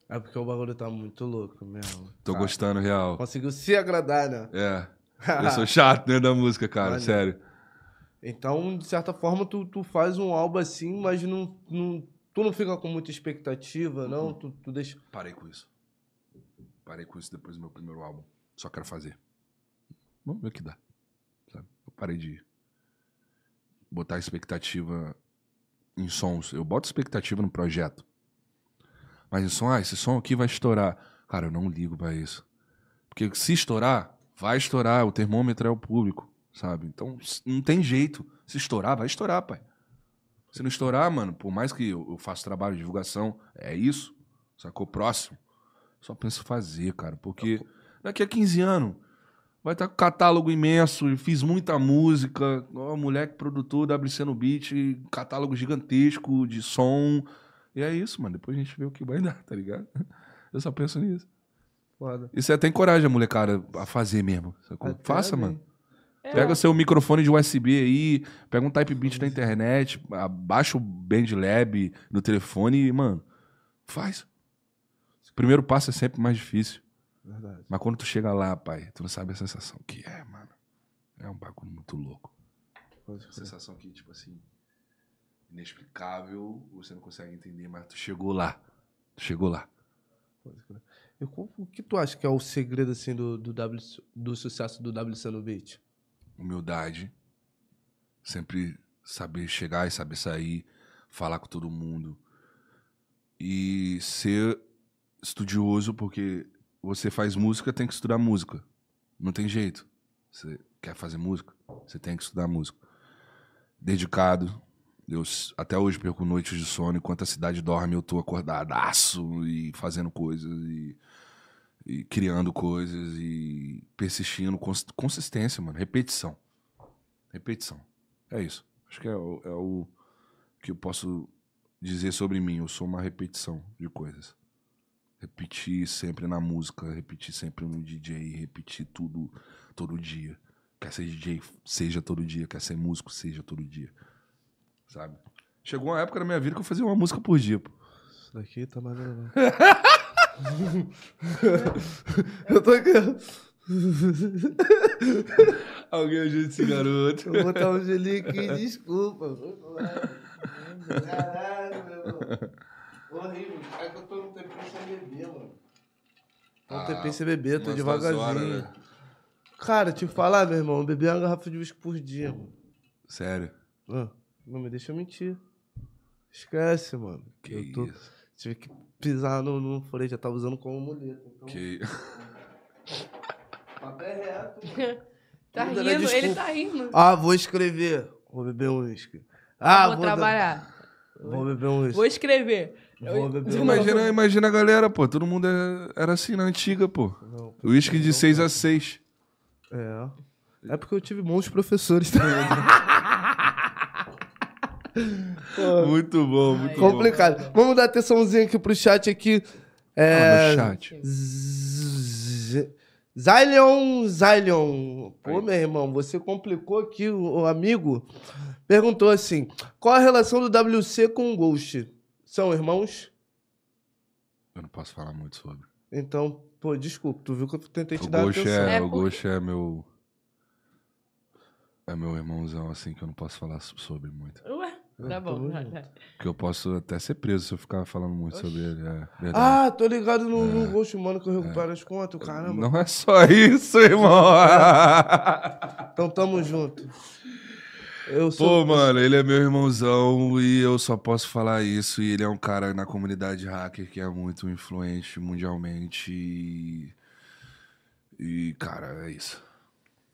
É porque o bagulho tá muito louco mesmo. tô cara. gostando real. Conseguiu se agradar, né? É. Eu sou [laughs] chato dentro da música, cara, Maneiro. sério. Então, de certa forma, tu, tu faz um álbum assim, mas não, não, tu não fica com muita expectativa, não? Tu, tu deixa. Parei com isso. Parei com isso depois do meu primeiro álbum. Só quero fazer. Vamos ver o que dá. sabe? Eu parei de botar expectativa em sons. Eu boto expectativa no projeto. Mas em som, ah, esse som aqui vai estourar. Cara, eu não ligo pra isso. Porque se estourar, vai estourar. O termômetro é o público, sabe? Então não tem jeito. Se estourar, vai estourar, pai. Se não estourar, mano, por mais que eu faça trabalho de divulgação, é isso. Sacou? Próximo. Só penso fazer, cara. Porque daqui a 15 anos vai estar com catálogo imenso. e Fiz muita música. Ó, moleque produtor, WC no beat, catálogo gigantesco de som. E é isso, mano. Depois a gente vê o que vai [laughs] dar, tá ligado? Eu só penso nisso. Foda. E você tem coragem, a molecada, a fazer mesmo. sacou? Até Faça, bem. mano. É, Pega seu microfone de USB aí, pega um type beat da internet, abaixa o BandLab no telefone e, mano, faz. O primeiro passo é sempre mais difícil. Verdade. Mas quando tu chega lá, pai, tu não sabe a sensação que é, mano. É um bagulho muito louco. Pode sensação que, tipo assim, inexplicável, você não consegue entender, mas tu chegou lá. Tu chegou lá. Pode crer. O que tu acha que é o segredo assim do, do, w, do sucesso do WC no beat? humildade, sempre saber chegar e saber sair, falar com todo mundo e ser estudioso, porque você faz música, tem que estudar música. Não tem jeito. Você quer fazer música, você tem que estudar música. Dedicado. Eu até hoje perco noites de sono, enquanto a cidade dorme, eu tô acordadaço e fazendo coisas e, e criando coisas e persistindo. Cons- Consistência, mano. Repetição. Repetição. É isso. Acho que é o, é o que eu posso dizer sobre mim. Eu sou uma repetição de coisas. Repetir sempre na música, repetir sempre no DJ, repetir tudo todo dia. Quer ser DJ, seja todo dia. Quer ser músico, seja todo dia. Sabe? Chegou uma época na minha vida que eu fazia uma música por dia. pô. Isso daqui tá maneiro, [laughs] eu tô aqui. [laughs] Alguém ajuda esse garoto. Vou botar um gelinho aqui, [laughs] desculpa. Caralho, meu irmão. Horrível. É que eu tô no tempinho sem beber, mano. Tô no Ah, tempinho sem beber, tô umas devagarzinho. horas, né? Cara, te falar, meu irmão, bebi uma garrafa de uísque por dia, mano. Sério. Ah, não me deixa mentir. Esquece, mano. Que eu tô, isso. tive que pisar no, no folheto, já tava usando como muleta. Então, Que... [laughs] papo é reto. [laughs] Tá rindo, ele desculpa. tá rindo. Ah, vou escrever. Vou beber um uísque. Ah, vou, vou, trabalhar. Vou beber um uísque. Vou escrever. Vou beber um Imagina, imagina a galera, pô. Todo mundo é- era assim na antiga, pô. Uísque de 6 a 6. É. É porque eu tive bons professores também. [laughs] Muito bom, muito complicado. Vamos dar atençãozinha aqui pro chat aqui. bom. É... Ah, no chat. Z- Zylion, Zylion. Pô, meu irmão, você complicou aqui, o, amigo perguntou assim: qual a relação do WC com o Ghost? São irmãos? Eu não posso falar muito sobre. Então, pô, desculpa, tu viu que eu tentei te O dar Ghost atenção. é, É, o porque- Ghost é meu. É meu irmãozão, assim, que eu não posso falar so- sobre muito. Ué, tá bom. Porque eu posso até ser preso se eu ficar falando muito sobre ele. É. Ah, tô ligado no, no Ghost, mano, que eu recupero as contas, caramba. Não é só isso, irmão. [laughs] Então tamo junto. Eu sou. Pô, mano, ele é meu irmãozão e eu só posso falar isso. E ele é um cara na comunidade hacker que é muito influente mundialmente. E, e cara, é isso.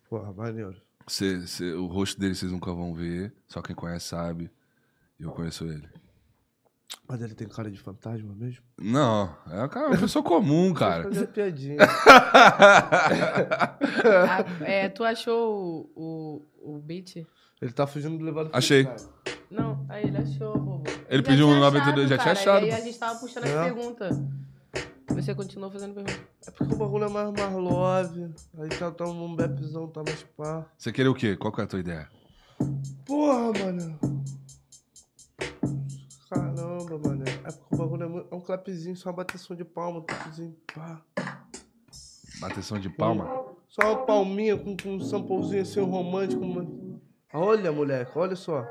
Porra, maneiro. Cê- cê- o rosto dele vocês nunca vão ver, só quem conhece sabe. Eu conheço ele. Mas ele tem cara de fantasma mesmo? Não, é um cara- uma pessoa comum, cara. Fazer [laughs] piadinha. Ah, é, tu achou o, o, o beat? Ele tá fugindo do levado Achei. Não, aí ele achou, bobo. Ele pediu um tinha 92, já tinha achado. E aí a gente tava puxando as É. perguntas. Você continuou fazendo pergunta. É porque o bagulho é mais, mais love. Aí tá, tá um bepzão, tá mais pá. Você queria o quê? Qual que é a tua ideia? Porra, mano. Caramba, mano. É porque o bagulho é, muito, é um clapzinho, só uma bateção de palma, um clapzinho, pá. Bateção de palma? Só uma palminha com, com um samplezinho assim, um romântico. Mano. Olha, moleque, olha só.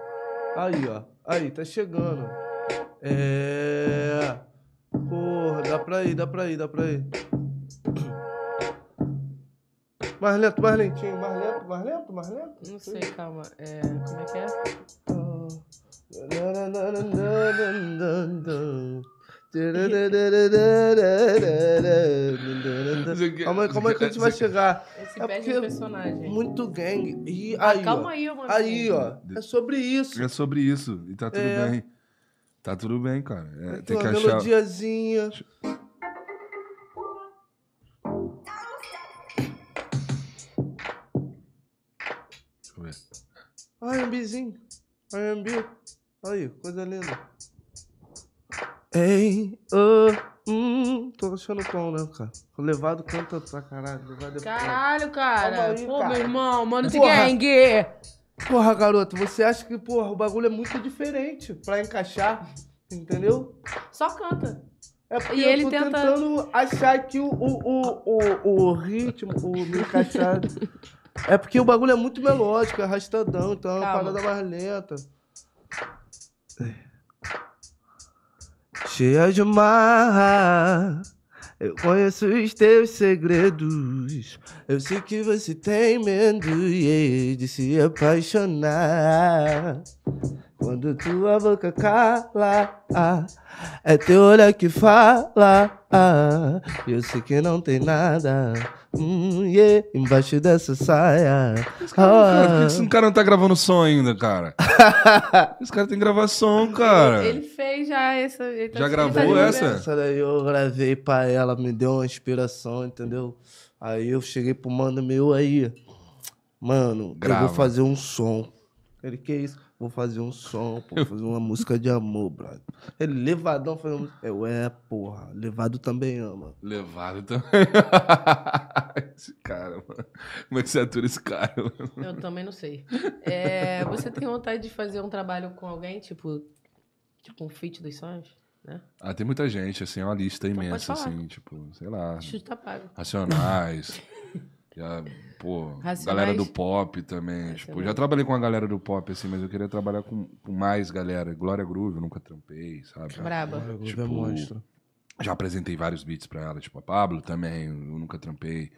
Aí, ó. Aí, tá chegando. É. Porra, dá pra ir, dá pra ir, dá pra ir. Mais lento, mais lentinho, mais lento, mais lento, mais lento. Não sei, calma. É, como é que é? Calma aí, calma aí que a gente vai chegar. Esse É perde personagem. Muito gangue. E Ah, aí, calma ó. aí, mano. Aí, ó. É sobre isso. É sobre isso. E tá tudo É. bem. Tá tudo bem, cara. É, tem uma que achar. melodiazinha. Deixa eu ver. R&Bzinho. R&B. Aí, coisa linda. Ei, oh, hum, tô achando tom, né, cara? O Levado canta pra caralho. Levado é Caralho, cara. Calma aí, Pô, cara. meu irmão, mano de Porra. gangue. Porra, garoto, você acha que, porra, o bagulho é muito diferente pra encaixar, entendeu? Só canta. É porque E eu ele tô tenta- tentando achar aqui o, o, o, o, o ritmo, o me encaixar. [laughs] É porque o bagulho é muito melódico, é arrastadão, então é uma Calma. parada mais lenta. Cheia de marra, eu conheço os teus segredos. Eu sei que você tem medo yeah, de se apaixonar. Quando tua boca cala, é teu olhar que fala. Eu sei que não tem nada hum, yeah, embaixo dessa saia. Cara, por que Ah. esse cara não tá gravando som ainda, cara? [laughs] Esse cara tem que gravar som, cara. Ele fez já essa. ele tá- Já gravou tá essa? Essa daí eu gravei pra ela, me deu uma inspiração, entendeu? Aí eu cheguei pro mano meu aí. Mano, eu Grava. vou fazer um som. Ele, que isso? Vou fazer um som, pô, vou fazer uma música de amor, brother. Ele, levadão, fazer uma música. Eu, é, porra, levado também ama. Levado também. [laughs] esse cara, mano. Como é que você atura esse cara, mano? Eu também não sei. É, você tem vontade de fazer um trabalho com alguém, tipo, tipo um feat dos sonhos, né? Ah, tem muita gente, assim, é uma lista pode imensa, assim, tipo, sei lá. Chuta pago. Racionais. [laughs] já, pô, Racionais. galera do pop também. Tipo, já trabalhei com a galera do pop, assim, mas eu queria trabalhar com, com mais galera. Glória Groove, eu nunca trampei, sabe? Braba. Tipo, é monstro. Já apresentei vários beats pra ela, tipo a Pablo também, eu nunca trampei.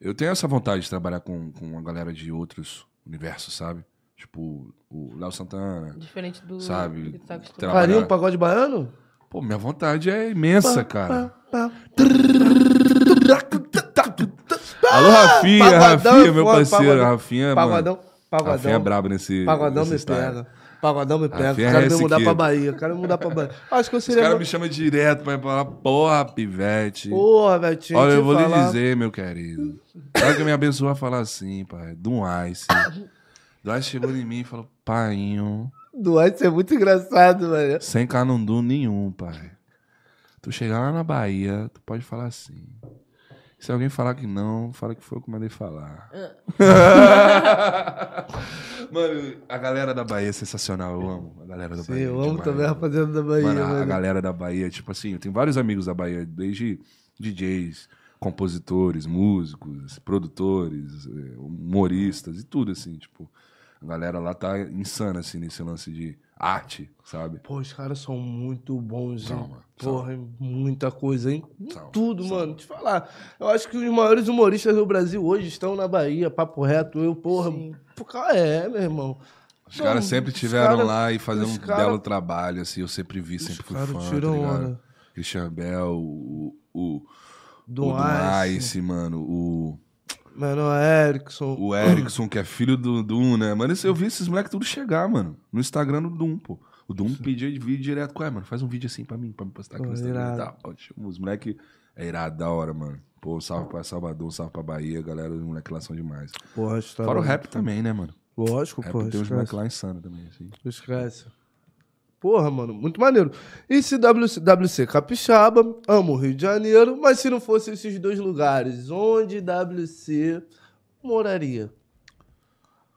Eu tenho essa vontade de trabalhar com, com a galera de outros universos, sabe? Tipo, o Léo Santana. Diferente do Sabe, tá trabalhar- Faria um pagode baiano? Pô, minha vontade é imensa, cara. Pá. Alô, Rafinha, Pagodão Rafinha, meu parceiro. pagodão. Rafinha, mano. Pagodão. Rafinha é brabo nesse. Pagodão nesse me style. pega. Pagodão me pega. Rafinha Quero é me mudar aqui. pra Bahia. Quero me mudar pra Bahia. Acho que eu Os seria. caras meu- me chamam direto pra falar, porra, pivete. Porra, Betinho. Olha, eu vou lhe falar. dizer, meu querido. Claro que me abençoa falar assim, pai. Do Ice. Do Ice chegou em mim e falou, painho, Duarte é muito engraçado, mano. sem canundum nenhum, pai. Tu chegar lá na Bahia, tu pode falar assim. Se alguém falar que não, fala que foi eu que mandei falar. [laughs] Mano, a galera da Bahia é sensacional, eu amo a galera da Sim, Bahia. eu amo demais, também a mano. rapaziada da Bahia, Mano, a- a mano. galera da Bahia, tipo assim, eu tenho vários amigos da Bahia, desde DJs, compositores, músicos, produtores, eh, humoristas e tudo, assim, tipo. A galera lá tá insana, assim, nesse lance de arte, sabe? Pô, os caras são muito bons, hein? mano, Porra, em muita coisa, hein? Em São, Tudo, são. mano. Te falar. Eu acho que os maiores humoristas do Brasil hoje estão na Bahia, papo reto. Eu, porra. Sim. Por causa é, meu irmão. Os Não, caras sempre tiveram cara- lá e fazendo um cara- belo trabalho, assim, eu sempre vi, sempre fui fã, tiram tá ligado? Christian Bell, o, o, Do o do Ice. Ice, mano, o... Mano, Erickson. O Erickson, que é filho do Doom, né? Mano, eu vi esses moleques tudo chegar, mano. No Instagram do Doom, pô. O Doom pedia de vídeo direto. Qual é, mano? Faz um vídeo assim pra mim, pra me postar aqui Pô, no Instagram e tal. Os moleques é irado da hora, mano. Pô, salve pra Salvador, salve pra Bahia. Galera, os moleques lá são demais. Porra, Fora o rap também, né, mano? Lógico, Rap pô. tem uns moleques lá insano também, assim. Esquece. Porra, mano, muito maneiro. E se WC, WC Capixaba, amo o Rio de Janeiro, mas se não fosse esses dois lugares, onde WC moraria?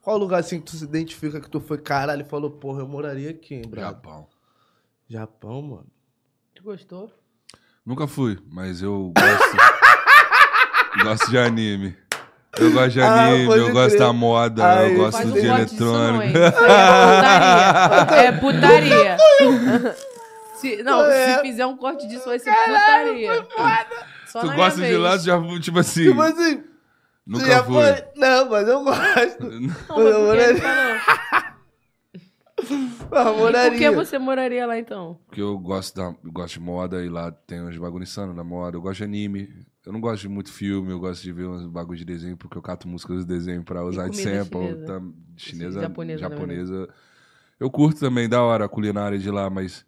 Qual lugar assim que tu se identifica que tu foi caralho e falou, porra, eu moraria aqui, hein, brother? Japão. Japão, mano. Tu gostou? Nunca fui, mas eu gosto. [laughs] gosto de anime. Eu gosto de Ah, anime, pode eu gosto crer. da moda, Ai, eu gosto de eletrônico. É putaria. É putaria. se, não, É. se fizer um corte disso vai ser putaria. Só tu gosta de tu já, tipo assim, Tipo assim, nunca já fui. foi- Não, mas eu gosto. Não, mas Eu por que ele moraria. Ah, por que você moraria lá então? Porque eu gosto, da, eu gosto de moda e lá tem uns bagulho insano na moda. Eu gosto de anime. Eu não gosto de muito filme, eu gosto de ver uns bagulho de desenho, porque eu cato músicas de desenho pra usar de sample. chinesa? tam- chinesa, Japonesa, na japonesa. Eu curto também, da hora, a culinária de lá, mas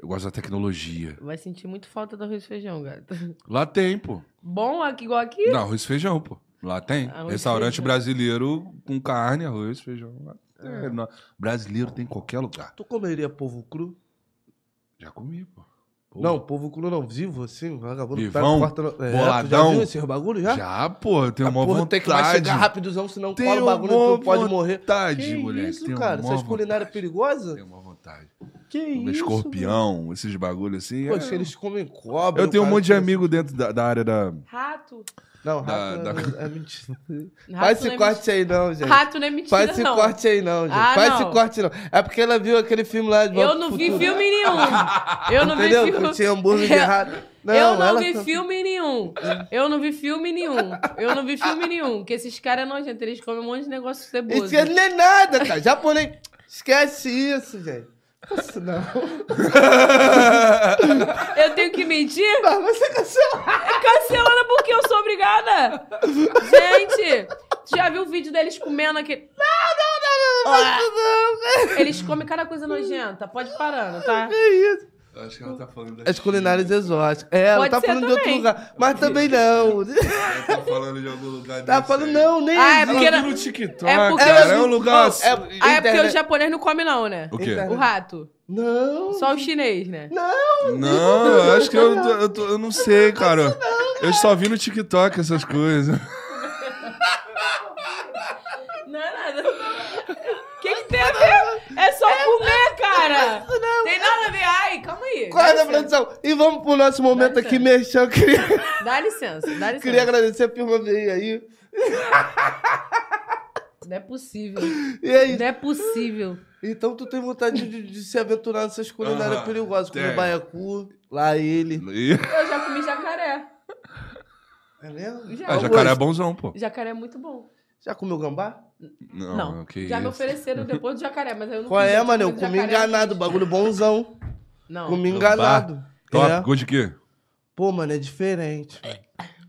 eu gosto da tecnologia. Vai sentir muito falta do arroz e feijão, gato. [laughs] Lá tem, pô. Bom aqui igual aqui? Não, arroz e feijão, pô. Lá tem. Arroz Restaurante feijão. brasileiro com carne, arroz, feijão. Lá tem. Ah. Brasileiro tem em qualquer lugar. Tu comeria polvo cru? Já comi, pô. Pô, Não, polvo cru não, vivo assim, vagabundo pega, Vivão, corta no... é, Tu já boladão. viu esses bagulho já? Já, pô, eu tenho Ah, uma porra, vontade. tem que mastigar rapidozão, senão Tenho cola o bagulho e mó tu pode morrer. vontade, Que moleque. isso, tenho cara? Essas culinárias perigosas? Tenho uma vontade. Que Comer isso, escorpião, esses bagulho assim. velho? é- Poxa, eles comem cobra. Eu tenho um monte de que- amigo dentro da, da área da. Rato. Não, da- rato da- é, é mentira. Rato Faz esse não é corte aí não, gente. Rato não é mentira, Faz esse não. corte aí não, gente. Ah, Faz não. esse corte não. É porque ela viu aquele filme lá de Volta Eu não vi Futuro. filme nenhum. Eu não Entendeu? vi Que filme. tinha hambúrguer de rato. Não, eu não vi tá- filme nenhum. Eu não vi filme nenhum. Eu não vi filme nenhum. Que esses caras é nojento. Eles comem um monte de negócio ceboso. Isso não é nada, cara. Japonês. Esquece isso, gente. Isso não. Eu tenho que mentir? Não, você cancelou. Cancelando porque eu sou obrigada. Gente, já viu o vídeo deles comendo aquele... Não, não, não. Eles comem cada coisa nojenta. Pode ir parando, tá? Que isso? Acho que ela tá falando da As culinárias exóticas. É, ela Pode tá ser falando de outro também. lugar. Mas também não. [laughs] Ela tá falando de algum lugar Tá desse falando, aí. não, nem. Ah, é existe. porque Ela era- no TikTok, é porque cara. É um lugar. Oh, assim- é- Ah, é porque Internet. o japonês não come não, né? O quê? O rato. Não. Só o chinês, né? Não. Não, eu acho que eu, tô- eu, tô- eu não sei, cara. Eu só vi no TikTok essas coisas. Não é nada. O que, que tem a ver? É só comer, cara. Tem nada produção. E vamos pro nosso momento Dá aqui, mexer. Eu queria, Dá licença, dá licença. queria agradecer a firma veio aí. Não é possível. [laughs] E aí? Não é possível. Então tu tem vontade de, de se aventurar nessas culinárias Aham, perigosas, como tem. baiacu, lá ele. Eu já comi jacaré. É mesmo? Já. Ah, jacaré é bonzão, pô. Jacaré é muito bom. Já comeu gambá? Não, Não, que já me isso. ofereceram depois do jacaré, mas eu não Qual é, eu mano? Eu comi enganado, bagulho bonzão. Não. Comi enganado. Top, É. gosto de quê? Pô, mano, é diferente.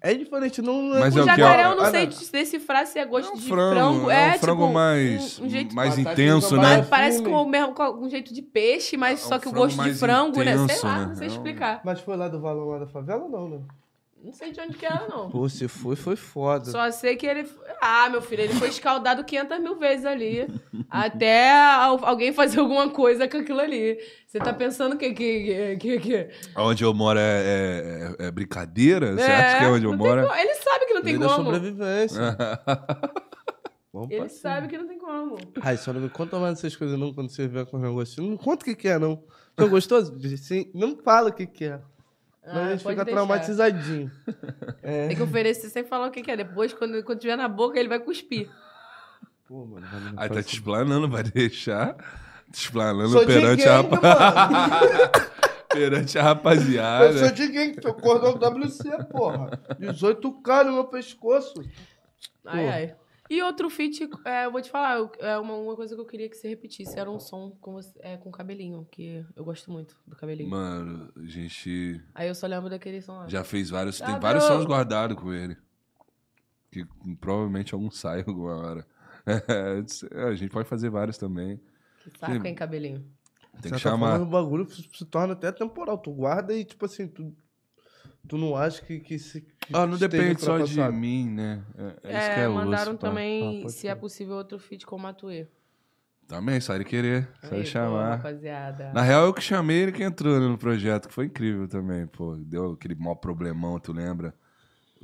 É diferente, não Mas O é o que? jacaré eu não Ah, sei não. decifrar se é gosto É um de frango, frango. é É, um frango tipo, mais, um, um jeito mais intenso, né? Parece com, o mesmo, com um jeito de peixe, mas É um só que o gosto de frango, né? Sei lá, né? não sei É um- explicar. Mas foi lá do valão lá da favela ou não, né? Não sei de onde que era, não. Pô, se foi, foi foda. Só sei que ele. Ah, meu filho, ele foi escaldado 500 mil vezes ali. [laughs] até al- alguém fazer alguma coisa com aquilo ali. Você tá pensando que. que, que, que... Onde eu moro é, é- é brincadeira? Você acha que é onde eu moro? como. Ele sabe que não tem Lei da como. sobrevivência. [laughs] Vamos Ele sabe que não tem como. Ai, só não me conta mais essas coisas não quando você vier com os negócios. Não conta o que que é, não. Tão gostoso? Sim, não fala o que que é. Não, Ah, a gente fica deixar. traumatizadinho. [laughs] É. Tem que oferecer sem falar o que, que é. Depois, quando, quando tiver na boca, ele vai cuspir. Pô, mano, vai me Aí tá te explanando, vai deixar. Te explanando perante a, gang, rapa- mano. [laughs] perante a Eu sou rapaziada. de gang, sou cordão WC, porra. 18k no meu pescoço. Ai, Pô. ai. E outro feat, é, eu vou te falar, eu- é uma, uma coisa que eu queria que você repetisse. Era um som com, você- é, com cabelinho, que eu gosto muito do cabelinho. Mano, a gente Aí eu só lembro daquele som lá. já fez vários. Tem Ah, vários bro. sons guardados com ele. Que provavelmente algum sai alguma hora. [laughs] É, a gente pode fazer vários também. Que saco, hein, cabelinho. Tem Você que tá chamar. o bagulho se se torna até temporal. Tu guarda e, tipo assim, tu, tu não acha que, que se. Ah, não depende só de mim, né? É, é isso É, que é mandaram osso, também, Ah, se é possível, outro feat com o Matuê. Também, só ele querer, só ele Aí, pô, chamar. rapaziada. Na real, eu que chamei ele que entrou né, no projeto, que foi incrível também, pô. Deu aquele maior problemão, tu lembra?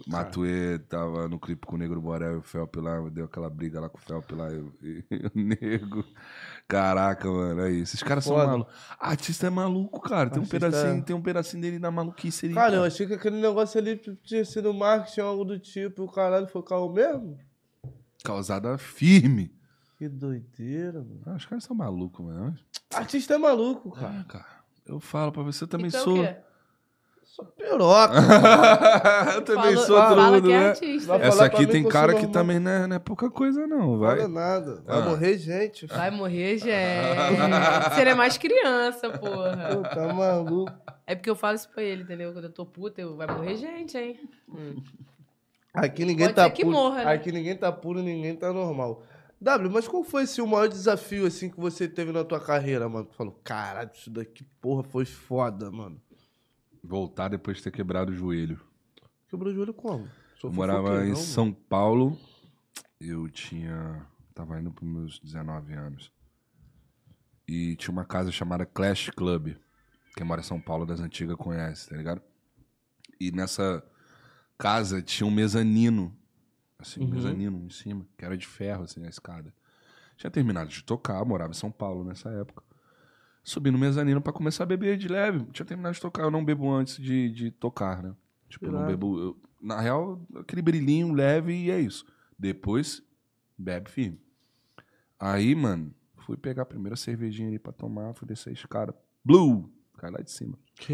Matuê tava no clipe com o Negro Borel e o Felp lá, deu aquela briga lá com o Felp lá e, o- [laughs] e o Nego. Caraca, mano, aí. Esses caras são Foda. malucos. Artista é maluco, cara. Tem um, Artista pedacinho, é. tem um pedacinho dele na maluquice ali. Cara, eu achei que aquele negócio ali tinha sido marketing ou algo do tipo. O caralho foi carro mesmo? Causada firme. Que doideira, mano. Ah, os caras são malucos, mano. Artista é maluco, cara. Ah, cara. Eu falo pra você, eu também então, sou. o quê? Só piroca. [laughs] eu também Fala- sou fala tudo, que é né? artista. Vai Essa falar pra aqui mim tem que eu cara sou que normal. também não é, não é pouca coisa, não, Não vai. fala nada. Vai Ah. morrer gente. Vai morrer, [laughs] é. Você é mais criança, porra. Pô, tá maluco. É porque eu falo isso pra ele, entendeu? Quando eu tô puta, eu... vai morrer gente, hein? Hum. Aqui ninguém Pode tá ser que puro. morra, né? Aqui ninguém tá puro, ninguém tá normal. W, mas qual foi assim, o maior desafio assim que você teve na tua carreira, mano? Tu falou, caralho, isso daqui, porra, foi foda, mano. Voltar depois de ter quebrado o joelho. Quebrou o joelho como? Eu morava em não, mano. São Paulo. Eu tinha. Tava indo pros meus 19 anos. E tinha uma casa chamada Clash Club. Quem mora em São Paulo das antigas conhece, tá ligado? E nessa casa tinha um mezanino. Assim, um Uhum. mezanino em cima, que era de ferro, assim, a escada. Tinha terminado de tocar, morava em São Paulo nessa época. Subi no mezanino pra começar a beber de leve. Tinha terminado de tocar, eu não bebo antes de, de tocar, né? Tipo, eu não bebo. eu- na real, aquele brilhinho leve e é isso. Depois, bebe firme. Aí, mano, fui pegar a primeira cervejinha ali pra tomar, fui descer a escada. Blue! Cai lá de cima. Que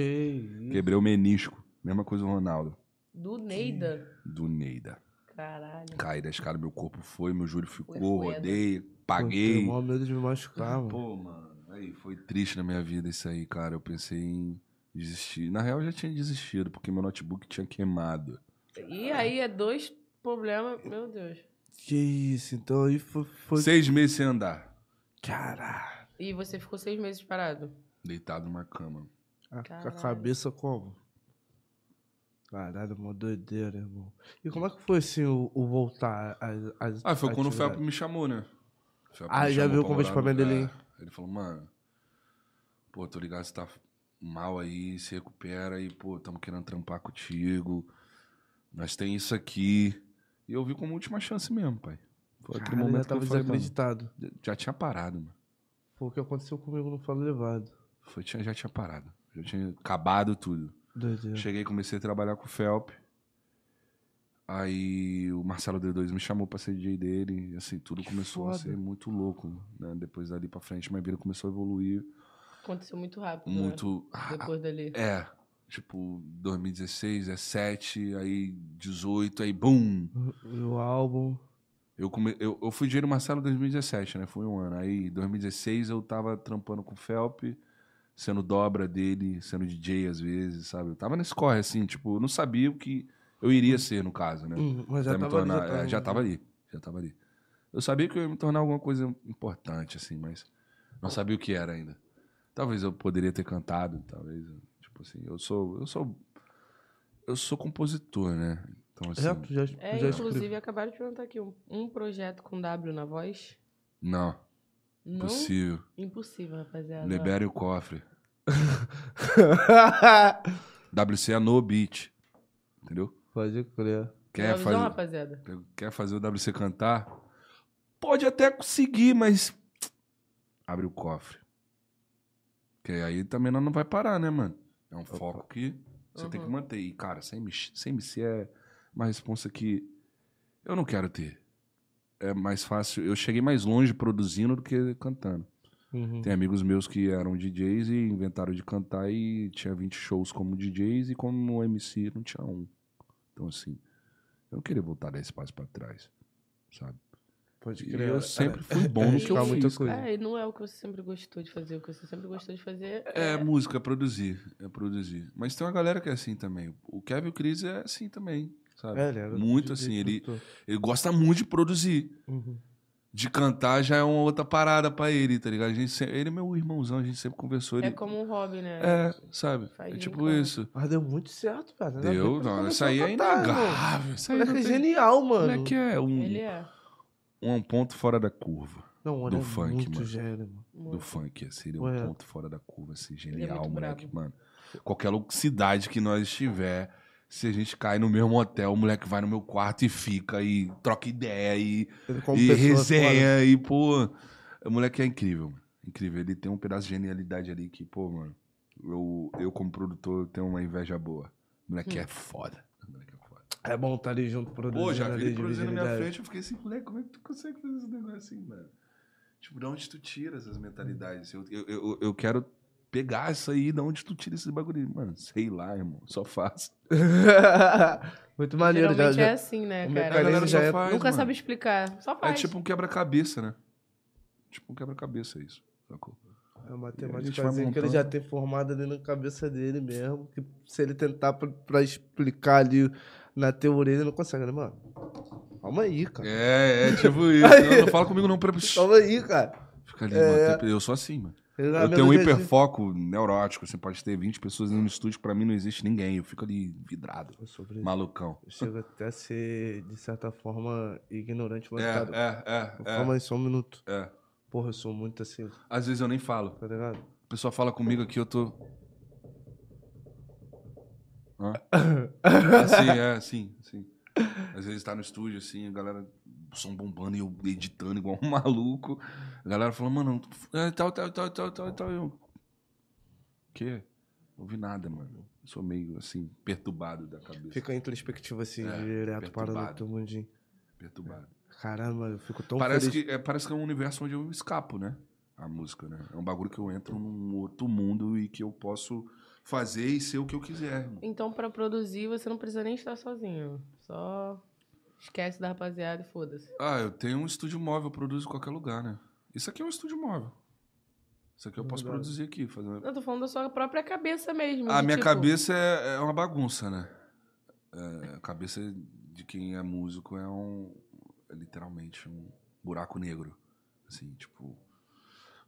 isso. Quebrei o menisco. Mesma coisa o Ronaldo. Do Neida. Do Neida. Caralho. Caí da escada, meu corpo foi, meu joelho ficou, Foi rodei, paguei. Tenho maior medo de me machucar, mano. Pô, mano, aí foi triste na minha vida isso aí, cara. Eu pensei em desistir. Na real, eu já tinha desistido, porque meu notebook tinha queimado. E aí é dois problemas, meu Deus. Que isso, então aí foi. foi... Seis meses sem andar, Caralho. E você ficou seis meses parado. deitado numa cama. A, a cabeça como? Caralho, uma doideira, irmão. E como é que foi assim o, o voltar às, às Ah, foi quando o? Felp me chamou, né? O Felp Ah, me já viu o pra no- mim dele, hein? Ele falou, mano, pô, tô ligado, você tá mal aí, se recupera e, pô, tamo querendo trampar contigo. Nós tem isso aqui. E eu vi como última chance mesmo, pai. Foi aquele Caralho, momento já tava que eu falei, mano, desacreditado. já tinha parado, mano. Foi o que aconteceu comigo no Falo Levado. Foi, já tinha parado. Já tinha acabado tudo. Doideira. Cheguei, comecei a trabalhar com o Felp. Aí o Marcelo D2 me chamou pra ser DJ dele. E assim, tudo começou a foda. ser muito louco. Né? Depois dali pra frente, minha vida começou a evoluir Aconteceu muito rápido. né? muito. Ah, Depois dali. É. Tipo, 2016, é 7, aí 18, aí BUM! O álbum. Eu, come... eu, eu fui DJ do Marcelo em 2017, né? Foi um ano. Aí, em 2016, eu tava trampando com o Felp, sendo dobra dele, sendo DJ às vezes, sabe? Eu tava nesse corre, assim, tipo, eu não sabia o que eu iria ser, no caso, né? Hum, mas já Pra me tava, ali, já tava, é, já tava ali. Já tava ali. Eu sabia que eu ia me tornar alguma coisa importante, assim, mas não sabia o que era ainda. Talvez eu poderia ter cantado, talvez. Tipo assim, eu sou. Eu sou. Eu sou compositor, né? Então, assim. É, tu já, tu É, já inclusive, acabaram de perguntar aqui, um, um projeto com W na voz? Não, Não? possível. Impossível, rapaziada. Libere o cofre. [laughs] WC é no beat. Entendeu? Pode crer. Quer fazer, rapaziada? quer fazer o WC cantar? Pode até conseguir, mas. Abre o cofre. Que aí também não vai parar, né, mano? É um foco que você tem que Uhum. manter. E, cara, sem MC, sem MC é uma responsa que eu não quero ter. É mais fácil. Eu cheguei mais longe produzindo do que cantando. Uhum. Tem amigos meus que eram DJs e inventaram de cantar e tinha 20 shows como DJs e como MC não tinha um. Então, assim, eu não queria voltar 10 passos pra trás, sabe? Pode E crer. eu É, sempre é, fui bom é no que eu muita fiz. coisa. É, e não é o que você sempre gostou de fazer. O que você sempre gostou de fazer É, música, é produzir, é produzir. Mas tem uma galera que é assim também. O Kevin Cris é assim também, sabe? É, ele era muito assim, ele, ele gosta muito de produzir. Uhum. De cantar já é uma outra parada pra ele, tá ligado? A gente sempre- ele é meu irmãozão, a gente sempre conversou. Ele, É como um hobby, né? É, sabe? Faz é tipo isso. Mas deu muito certo, cara. Deu, que não, ele isso aí é inegável. Isso O aí moleque não é tem- genial, mano. moleque é um, Ele é. um ponto fora da curva. Não, do é funk, muito mano. gênio, mano. do funk, assim, ele é um ponto fora da curva, assim, é genial, moleque, brabo. mano. Qualquer cidade que nós estiver, se a gente cai no mesmo hotel, o moleque vai no meu quarto e fica, e troca ideia, e, e resenha, e, pô, o moleque é incrível, mano. Incrível, ele tem um pedaço de genialidade ali que, pô, mano, eu, eu como produtor tenho uma inveja boa. O moleque é moleque é foda. É bom estar ali junto produzindo. Pô, já vi ele produzindo na minha frente, eu fiquei assim, moleque, como é que tu consegue fazer esse negócio assim, mano? Tipo, de onde tu tira essas mentalidades? Eu, eu, eu, eu quero pegar isso aí, de onde tu tira esses bagulho? Mano, sei lá, irmão, só faço. ideias. [laughs] muito maneiro. Já, Geralmente já... é assim, né, o cara? A galera já é- faz, Nunca mano. sabe explicar. Só É faz. tipo um quebra-cabeça, né? Tipo um quebra-cabeça isso, sacou? É uma matemática vai que ele já tem formado ali na cabeça dele mesmo. Que se ele tentar pra, pra explicar ali na teoria, ele não consegue, né, mano? Calma aí, cara. É, é tipo [laughs] isso. Não, não fala comigo não, pra... Calma aí, cara. Fica ali, É. mano. Eu sou assim, mano. Ele Eu tenho um hiperfoco neurótico. Você pode ter 20 pessoas no estúdio, pra mim não existe ninguém. Eu fico ali vidrado, Eu malucão. Eu chego até a ser, de certa forma, ignorante, mas, É, cara, é, é, calma aí só um minuto. é, é. Porra, eu sou muito assim, Às vezes eu nem falo. tá ligado? A pessoa fala comigo aqui, eu tô. [laughs] Hã? Assim, é, assim, assim. Às vezes tá no estúdio, assim, a galera, o som bombando e eu editando igual um [laughs] maluco. A galera fala, mano, é, tal, tal, tal, tal, tal, tal. Eu. Quê? Não ouvi nada, mano. Eu sou meio, assim, perturbado da cabeça. Fica introspectivo assim, É, direto, parando no teu mundinho. Perturbado. Caramba, eu fico tão Parece feliz. que, é, parece que é um universo onde eu escapo, né? A música, né? É um bagulho que eu entro num outro mundo e que eu posso fazer e ser o que eu quiser. irmão. Então, pra produzir, você não precisa nem estar sozinho. Só esquece da rapaziada e foda-se. Ah, eu tenho um estúdio móvel, eu produzo em qualquer lugar, né? Isso aqui é um estúdio móvel. Isso aqui eu posso Verdade. produzir aqui. Fazer... Eu tô falando da sua própria cabeça mesmo. A minha tipo, cabeça é, é uma bagunça, né? É, a cabeça de quem é músico é um. É literalmente um buraco negro. Assim, tipo.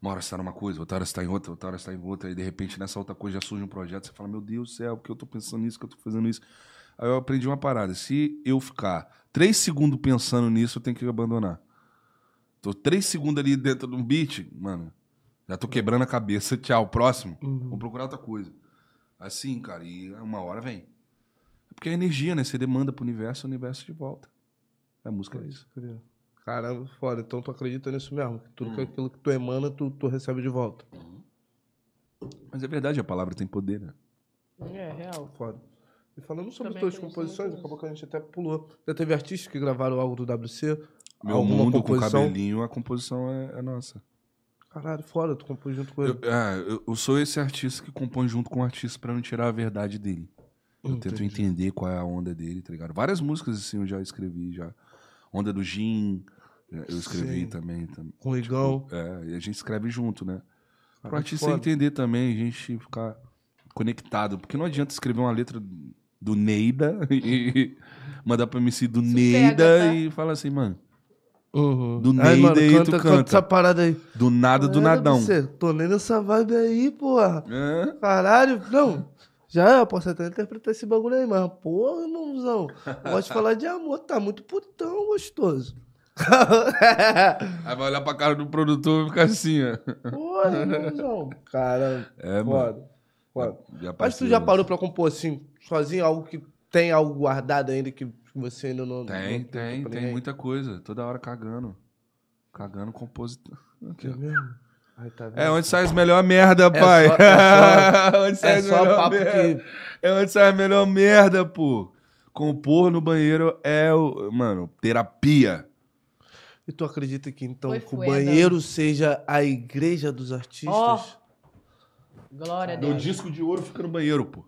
Uma hora você tá numa coisa, outra hora você tá em outra, outra hora você tá em outra, e de repente nessa outra coisa já surge um projeto, você fala, meu Deus do céu, porque eu tô pensando nisso, que eu tô fazendo isso. Aí eu aprendi uma parada. Se eu ficar três segundos pensando nisso, eu tenho que abandonar. Tô três segundos ali dentro de um beat, mano. Já tô quebrando a cabeça. [laughs] Tchau, próximo. Uhum. Vou procurar outra coisa. Assim, cara, e uma hora vem. É porque é energia, né? Você demanda pro universo, o universo de volta. A música é isso. Caramba, foda. Então tu acredita nisso mesmo? Que tudo que Hum. aquilo que tu emana, tu, tu recebe de volta. Mas é verdade, a palavra tem poder, né? É, real. Foda. E falando sobre Também tuas composições, acabou que a gente até pulou. Já teve artistas que gravaram algo do WC? Meu Alguma mundo composição? com cabelinho, a composição é, é nossa. Caralho, foda, tu compôs junto com ele. Eu, é, eu, eu sou esse artista que compõe junto com o artista pra não tirar a verdade dele. Eu tento Entendi. entender qual é a onda dele, tá ligado? Várias músicas assim eu já escrevi, já. Onda do Gin, eu escrevi Sim. também. tam- Com o Igão. É, e a gente escreve junto, né? Pro Caralho, artista foda. entender também, a gente ficar conectado. Porque não adianta escrever uma letra do Neida [laughs] e mandar pra MC do Isso Neida pega, tá? e falar assim, mano, Uhum. Do Neida mano, aí canta, tu canta canta. essa parada aí. do nada, do É, nadão. Você, tô nem nessa vibe aí, porra. É? Caralho, não. Já é, posso até interpretar esse bagulho aí, mas, porra, irmãozão. Gosto de falar de amor, tá muito putão gostoso. [laughs] Aí vai olhar pra cara do produtor e ficar assim, ó. porra, irmãozão. Cara, É, mano. foda. Foda. Já Mas tu já parou pra compor assim, sozinho, algo que tem algo guardado ainda que você ainda não. Tem, não tem, tem ninguém? muita coisa. Toda hora cagando. Cagando compositor. Aqui, É mesmo? Ai, tá? É onde sai as melhor merda, pai. só- é só- [laughs] onde sai É as só melhor papo merda. que. É onde sai a melhor merda, pô. Compor no banheiro é, o, mano, terapia. E tu acredita que então Foi que o banheiro seja a igreja dos artistas? Ó. Glória a Meu Deus. disco de ouro fica no banheiro, pô.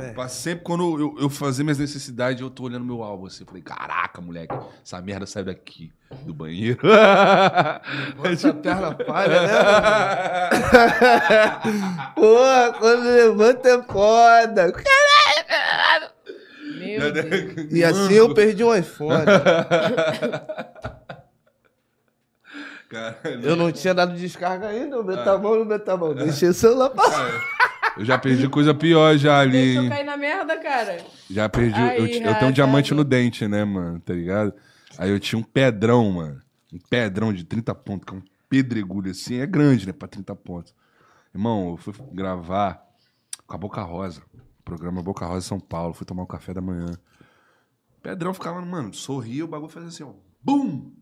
É. Pra sempre quando eu, eu fazer minhas necessidades, eu tô olhando meu álbum assim. Falei, caraca, moleque, essa merda sai daqui, do banheiro. Essa perna falha, né? [laughs] Porra, quando levanta é foda. Meu Deus. E assim eu perdi um iPhone. [laughs] Caralho. Eu não tinha dado descarga ainda, o metamão no metamão. Deixei o celular passar. Eu já perdi coisa pior já ali. Deixa eu cair na merda, cara. Já perdi. Aí, eu, eu tenho um diamante no dente, né, mano? Tá ligado? Aí eu tinha um pedrão, mano. Um pedrão de 30 pontos, que é um pedregulho assim. É grande, né? Pra 30 pontos. Irmão, eu fui gravar com a Boca Rosa. Programa Boca Rosa São Paulo. Fui tomar um café da manhã. Pedrão ficava, mano, sorria, o bagulho fazia assim, ó. Bum!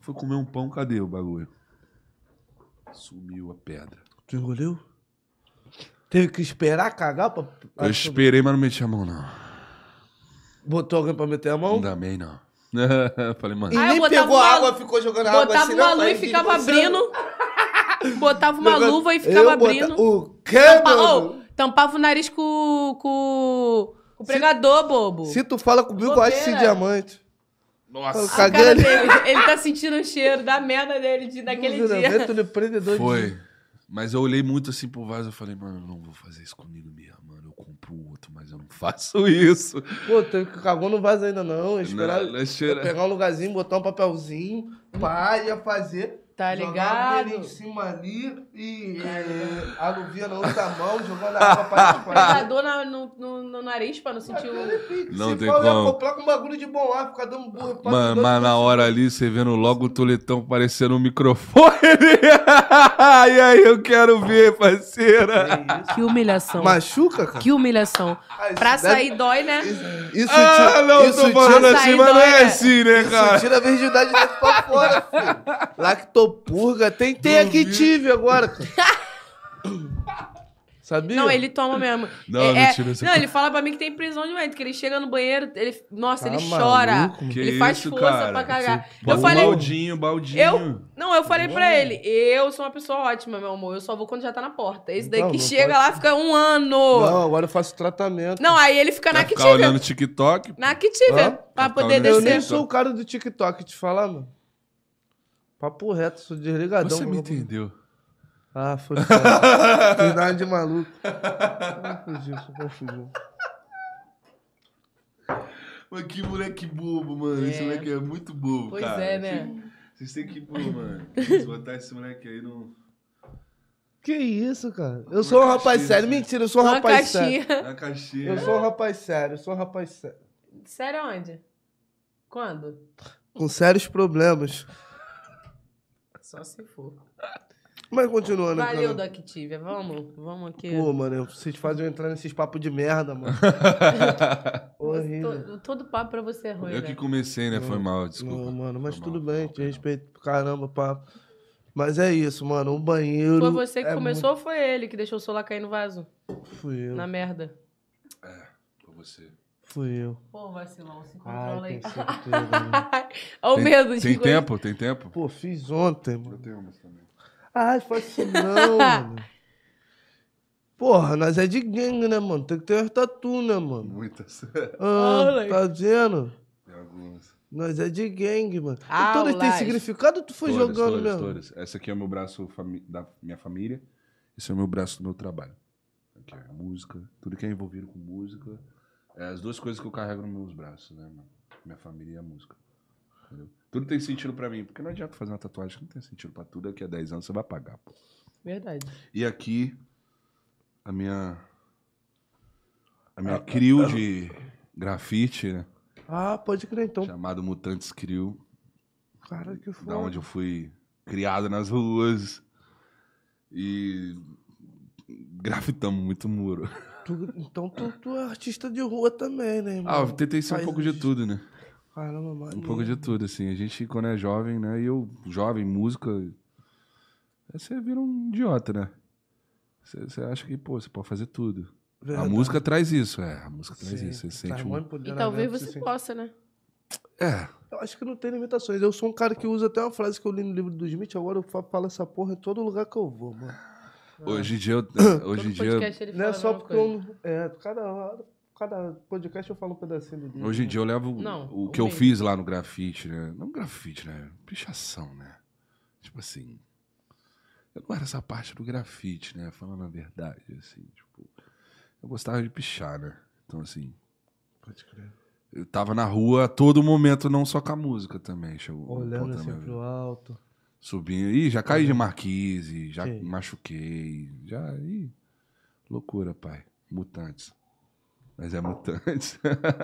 Fui comer um pão, cadê o bagulho? Sumiu a pedra. Tu engoliu? Teve que esperar cagar pra. Eu esperei, mas não meti a mão, não. Botou alguém pra meter a mão? Também não. [laughs] Falei, mano. E Ah, eu nem botava pegou uma- água, ficou jogando água Botava assim, uma [laughs] luva e ficava abrindo. Botava uma luva e ficava abrindo. O quê, Tampa- mano? oh, tampava o nariz com, com, com o pregador, bobo. Se tu fala comigo, eu acho esse Bobeira. diamante. Nossa. Eu A cara ali. dele, ele tá sentindo o cheiro da merda dele de, [laughs] daquele dia. Juramento de prendedor de- Foi. Mas eu olhei muito assim pro vaso e falei, mano, eu não vou fazer isso comigo mesmo, mano. Eu compro outro, mas eu não [laughs] faço isso. Pô, que cagou no vaso ainda não. Esperar Não, não cheira- pegar um lugarzinho, botar um papelzinho, pá, ia fazer. Tá jogar ligado? ele em cima ali e é, a luvinha na outra mão, jogando a água pra [laughs] espalhar. Pregador na- no, no, no nariz pra não sentir o. Não Se tem for, como. comprar com um bagulho de bom ar, ficar dando burro. pra Mano, dois, mas na hora ali, você vendo logo o toletão parecendo um microfone. [laughs] e aí eu quero ver, parceira. Que humilhação. Machuca, cara? Que humilhação. Ah, isso Pra deve- sair dói, né? Isso, Ah, tira- não, isso tô falando assim, mas não é né? assim, né, isso cara? tira a virgindade dentro pra fora, filho. Lactopurga. Tem, tem aqui tive agora, cara. [laughs] Sabia? Não, ele toma mesmo. Não, É- não é- tira essa Não, coisa. ele fala pra mim que tem prisão de vento, que ele chega no banheiro, ele. Nossa, Tá ele maluco, chora. Que ele faz isso, força cara? pra cagar. Bota Eu falei. baldinho, baldinho. Eu. Não, eu falei pra ele, eu sou uma pessoa ótima, meu amor. Eu só vou quando já tá na porta. Esse daí Não, que não chega pode. lá fica um ano. Não, Não, agora eu faço tratamento. aí ele fica na Vai ficar Activia. olhando TikTok. Na Activia. Hã? Pra poder olhando Eu descer. nem sou o cara do TikTok, te falar, mano. Papo reto, sou desligadão. Você me entendeu. Ah, foi nada de maluco. Confundiu, só confundiu. Mas que moleque bobo, mano. Esse É. moleque é muito bobo, Pois cara. é, né? Vocês têm que, pô, mano. Botar esse moleque aí no... Que isso, cara? Eu sou um rapaz caixinha, sério. Mentira, eu sou um Uma rapaz sério. na caixinha. Eu sou um rapaz sério, eu sou um rapaz sério. Sério onde? Quando? Com sérios problemas. Só se for. Mas continuando, Valeu, cara. Activia. Vamos, vamos aqui. Pô, mano, vocês fazem eu entrar nesses papos de merda, mano. [laughs] Horrível. todo, todo papo pra você é ruim, Eu né? que comecei, né? Foi mal, desculpa. Não, mano, mas Foi tudo mal, bem, foi te mal. respeito pra caramba, papo. Mas é isso, mano. Um banheiro. Foi você que é começou ou foi ele que deixou o celular cair no vaso? muito- Fui eu. Na merda. É, foi você. Fui eu. Pô, vacilão, se controla Ai, aí. né? [laughs] Olha o medo de Tem coisa. tempo? Tem tempo? Pô, fiz ontem, Eu mano. tenho umas também. Ai, faz isso não, [laughs] mano. Porra, nós é de gangue, né, mano? Tem que ter as tatu, né, mano? Muitas. Ah, [laughs] Olha. tá vendo? Tem algumas. Nós é de gangue, mano. Ah, e todas têm significado ou tu foi Todas, jogando todas, mesmo? todas. Essa aqui é o meu braço da minha família. Esse é o meu braço do meu trabalho. Aqui é música. Tudo que é envolvido com música. É as duas coisas que eu carrego nos meus braços, né, mano? Minha família e a música. Entendeu? Tudo tem sentido pra mim. Porque não adianta fazer uma tatuagem que não tem sentido pra tudo. Daqui a 10 anos você vai pagar, pô. Verdade. E aqui, a minha. A minha crew de grafite, né? Ah, pode crer então. Chamado Mutantes Crew. Cara, que foda. da onde eu fui criado nas ruas. E grafitamos muito muro. [laughs] Tu- então tu, tu é artista de rua também, né, irmão? Ah, eu tentei ser um Faz pouco de tudo, né? Caramba, mano. Um pouco de tudo, assim. A gente, quando é jovem, né? E eu, jovem, música. aí Você vira um idiota, né? Você, você acha que, pô, você pode fazer tudo. A música traz isso, é. A música traz isso. Você sente um... E talvez você possa, né? É. Eu acho que não tem limitações. Eu sou um cara que usa até uma frase que eu li no livro do Smith, agora eu fa- falo essa porra em todo lugar que eu vou, mano. Hoje em dia, eu, [coughs] hoje em dia, Não é só porque eu. É, cada, hora- cada podcast eu falo um pedacinho do livro. hoje em dia eu levo Não, o o que eu fiz lá no grafite, né? Não grafite, né? Pichação, né? Tipo assim. Eu não era essa parte do grafite, né? Falando a verdade, assim, tipo. Eu gostava de pichar, né? Então, assim, Pode crer. eu tava na rua a todo momento, não só com a música também. Chegou Olhando assim pro alto. Subindo. Ih, já caí de marquise, já Sim. machuquei. Já. Ih, loucura, pai. Mutantes. Mas é mutantes.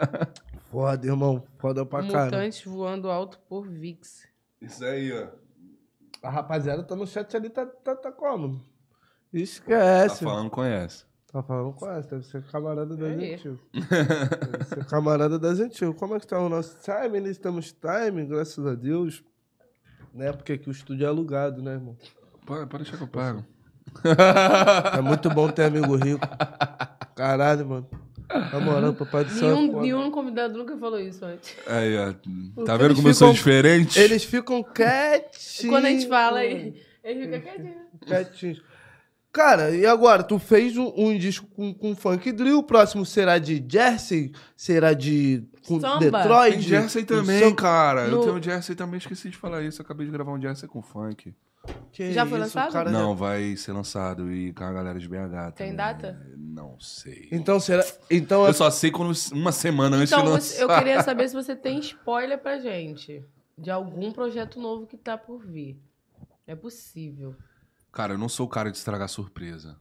[laughs] Foda, irmão. Foda pra caramba. Mutantes voando alto por VIX. Isso aí, ó. A rapaziada tá no chat ali, tá, tá, tá como? Tá Esquece. falando, conhece. Tá falando com essa, deve ser camarada das Aí. antigas. deve ser camarada das antigas. Como é que tá o nosso time? Estamos time, graças a Deus. Né? Porque aqui o estúdio é alugado, né, irmão? Pode, pode deixar que eu pago. É muito bom ter amigo rico. Caralho, mano. Na moral, papai do céu. é Nenhum, nenhum convidado nunca falou isso antes. Aí, ó. Tá vendo eles como eu sou ficam- diferente? Eles ficam quietinhos. Quando a gente fala, ele, ele fica quietinho. Quietinhos. Cara, e agora? Tu fez um, um disco com, com funk drill, o próximo será de Jersey? Será de com Samba. Detroit? Tem Jersey também, samba? cara. Eu No- tenho Jersey também, esqueci de falar isso. Acabei de gravar um Jersey com funk. Que Já foi isso, lançado? cara Não, vai ser lançado e com a galera de BH. Tem também. data? Não sei. Então será. Então Eu só sei quando uma semana antes Então, de você- lançar. eu queria saber se [laughs] você tem spoiler pra gente. De algum projeto novo que tá por vir. É possível. Cara, eu não sou o cara de estragar surpresa.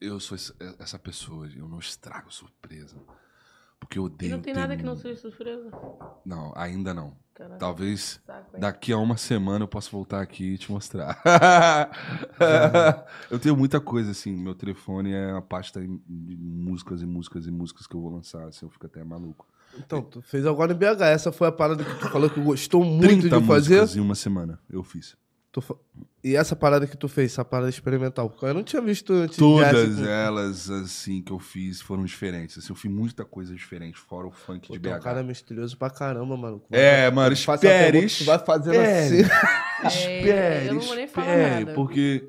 Eu sou esse- essa pessoa, eu não estrago surpresa. Porque eu E odeio. não tem nada que não seja surpresa. Não, ainda não. Caraca, Talvez saco, daqui a uma semana eu possa voltar aqui e te mostrar. [laughs] eu tenho muita coisa, assim. Meu telefone é uma pasta de músicas e músicas e músicas que eu vou lançar. Assim, eu fico até maluco. Então, tu fez agora em BH. Essa foi a parada que tu falou que gostou muito 30 de fazer. músicas em uma semana eu fiz. Tu fa- E essa parada que tu fez, essa parada experimental, porque eu não tinha visto antes. Todas elas, assim, que eu fiz foram diferentes. Assim, eu fiz muita coisa diferente, fora o funk Pô, de é um BH. cara misterioso pra caramba, mano. É, mano, faz essa espere, pergunta, Tu vai fazendo espere. assim. [laughs] Espere, É, eu não vou nem falar espere, nada. porque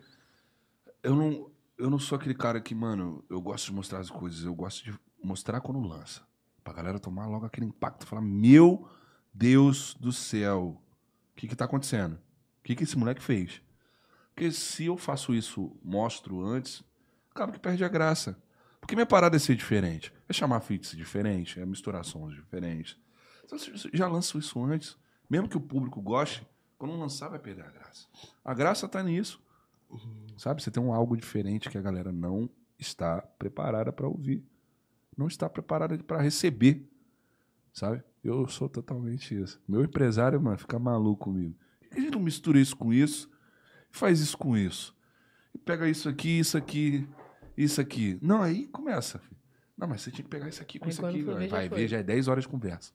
eu não, eu não sou aquele cara que, mano, eu gosto de mostrar as coisas, eu gosto de mostrar quando lança. Pra galera tomar logo aquele impacto, falar, meu Deus do céu, o que que tá acontecendo? O que que esse moleque fez? Porque se eu faço isso, mostro antes, acaba que perde a graça. Porque minha parada é ser diferente. É chamar fits diferente, é misturar sons diferentes. Então, se você já lanço isso antes, mesmo que o público goste, quando lançar vai perder a graça. A graça tá nisso. Sabe? Você tem um algo diferente que a galera não está preparada para ouvir. Não está preparada para receber. Sabe? Eu sou totalmente isso. Meu empresário, mano, fica maluco comigo. Por que a gente não mistura isso com isso? E faz isso com isso. E pega isso aqui, isso aqui, isso aqui. Não, aí começa. filho. Não, mas você tinha que pegar isso aqui com Aí isso aqui. Vai, ver, já vai foi. ver, já é 10 horas de conversa.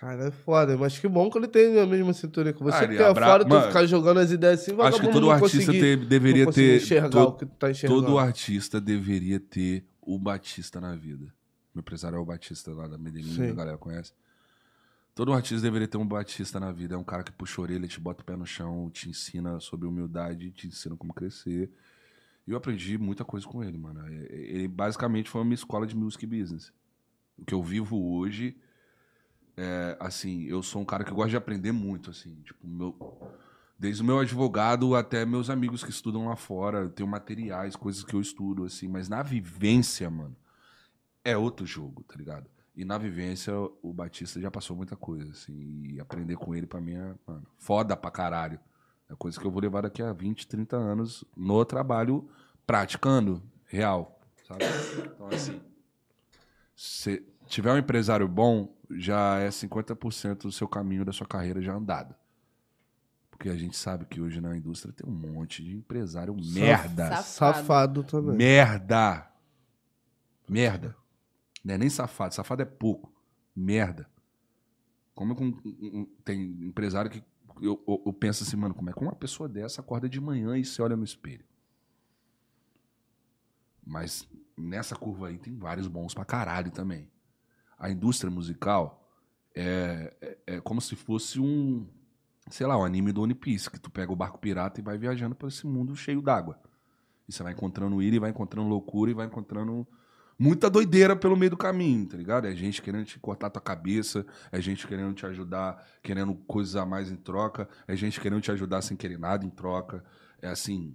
Cara, é foda, mas que bom que ele tem a mesma cintura que você. Ah, que tem abra- fora, tu ficar jogando as ideias assim, Acho que todo artista te- deveria ter. enxergar to- o que tu tá enxergando. todo artista deveria ter o Batista na vida. Meu empresário é o Batista lá da Medellín, Sim. a galera conhece. Todo artista deveria ter um Batista na vida. É um cara que puxa a orelha, te bota o pé no chão, te ensina sobre humildade, te ensina como crescer. E eu aprendi muita coisa com ele, mano. É- é- Ele basicamente foi a minha escola de music business. O que eu vivo hoje é, assim, eu sou um cara que gosta de aprender muito, assim. Tipo, meu, desde o meu advogado até meus amigos que estudam lá fora, eu tenho materiais, coisas que eu estudo, assim. Mas na vivência, mano, é outro jogo, tá ligado? E na vivência, o Batista já passou muita coisa, assim. E aprender com ele, pra mim, é, mano, foda pra caralho. É coisa que eu vou levar daqui a 20, 30 anos no trabalho, praticando, real, sabe? Então, assim, se tiver um empresário bom, já é 50% do seu caminho, da sua carreira já andada. Porque a gente sabe que hoje na indústria tem um monte de empresário merda. Safado. Safado também. Merda. Merda. Não é nem safado. Safado é pouco. Merda. Como é um- tem empresário que eu, eu- eu penso assim, mano, como é que uma pessoa dessa acorda de manhã e se olha no espelho? Mas nessa curva aí tem vários bons pra caralho também. A indústria musical é, é, é como se fosse um, sei lá, um anime do One Piece, que tu pega o barco pirata e vai viajando por esse mundo cheio d'água. E você vai encontrando ilha, e vai encontrando loucura, e vai encontrando muita doideira pelo meio do caminho, tá ligado? É gente querendo te cortar tua cabeça, é gente querendo te ajudar, querendo coisas a mais em troca, é gente querendo te ajudar sem querer nada em troca. É assim,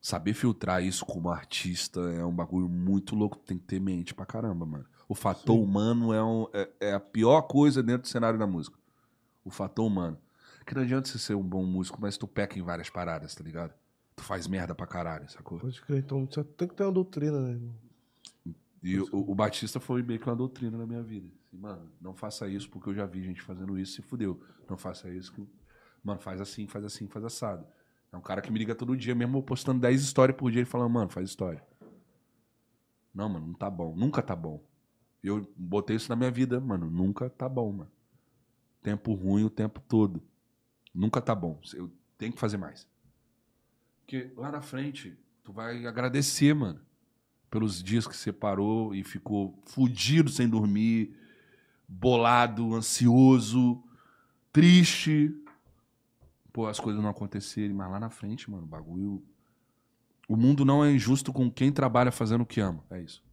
saber filtrar isso como artista é um bagulho muito louco, tem que ter mente pra caramba, mano. O fator Sim. humano é, um- é- é a pior coisa dentro do cenário da música. O fator humano. Que não adianta você ser um bom músico, mas tu peca em várias paradas, tá ligado? Tu faz merda pra caralho, sacou? Pode crer, então você tem que ter uma doutrina, né, irmão? E o, o Batista foi meio que uma doutrina na minha vida. Assim, mano, não faça isso porque eu já vi gente fazendo isso e fudeu. Não faça isso. Que... Mano, faz assim, faz assim, faz assado. É um cara que me liga todo dia, mesmo postando 10 histórias por dia, ele falando, mano, faz história. Não, mano, não tá bom. Nunca tá bom. Eu botei isso na minha vida, mano. Nunca tá bom, mano. Tempo ruim o tempo todo. Nunca tá bom. Eu tenho que fazer mais. Porque lá na frente, tu vai agradecer, mano. Pelos dias que você parou e ficou fudido sem dormir, bolado, ansioso, triste. Pô, as coisas não acontecerem, mas lá na frente, mano, o bagulho. O mundo não é injusto com quem trabalha fazendo o que ama. É isso.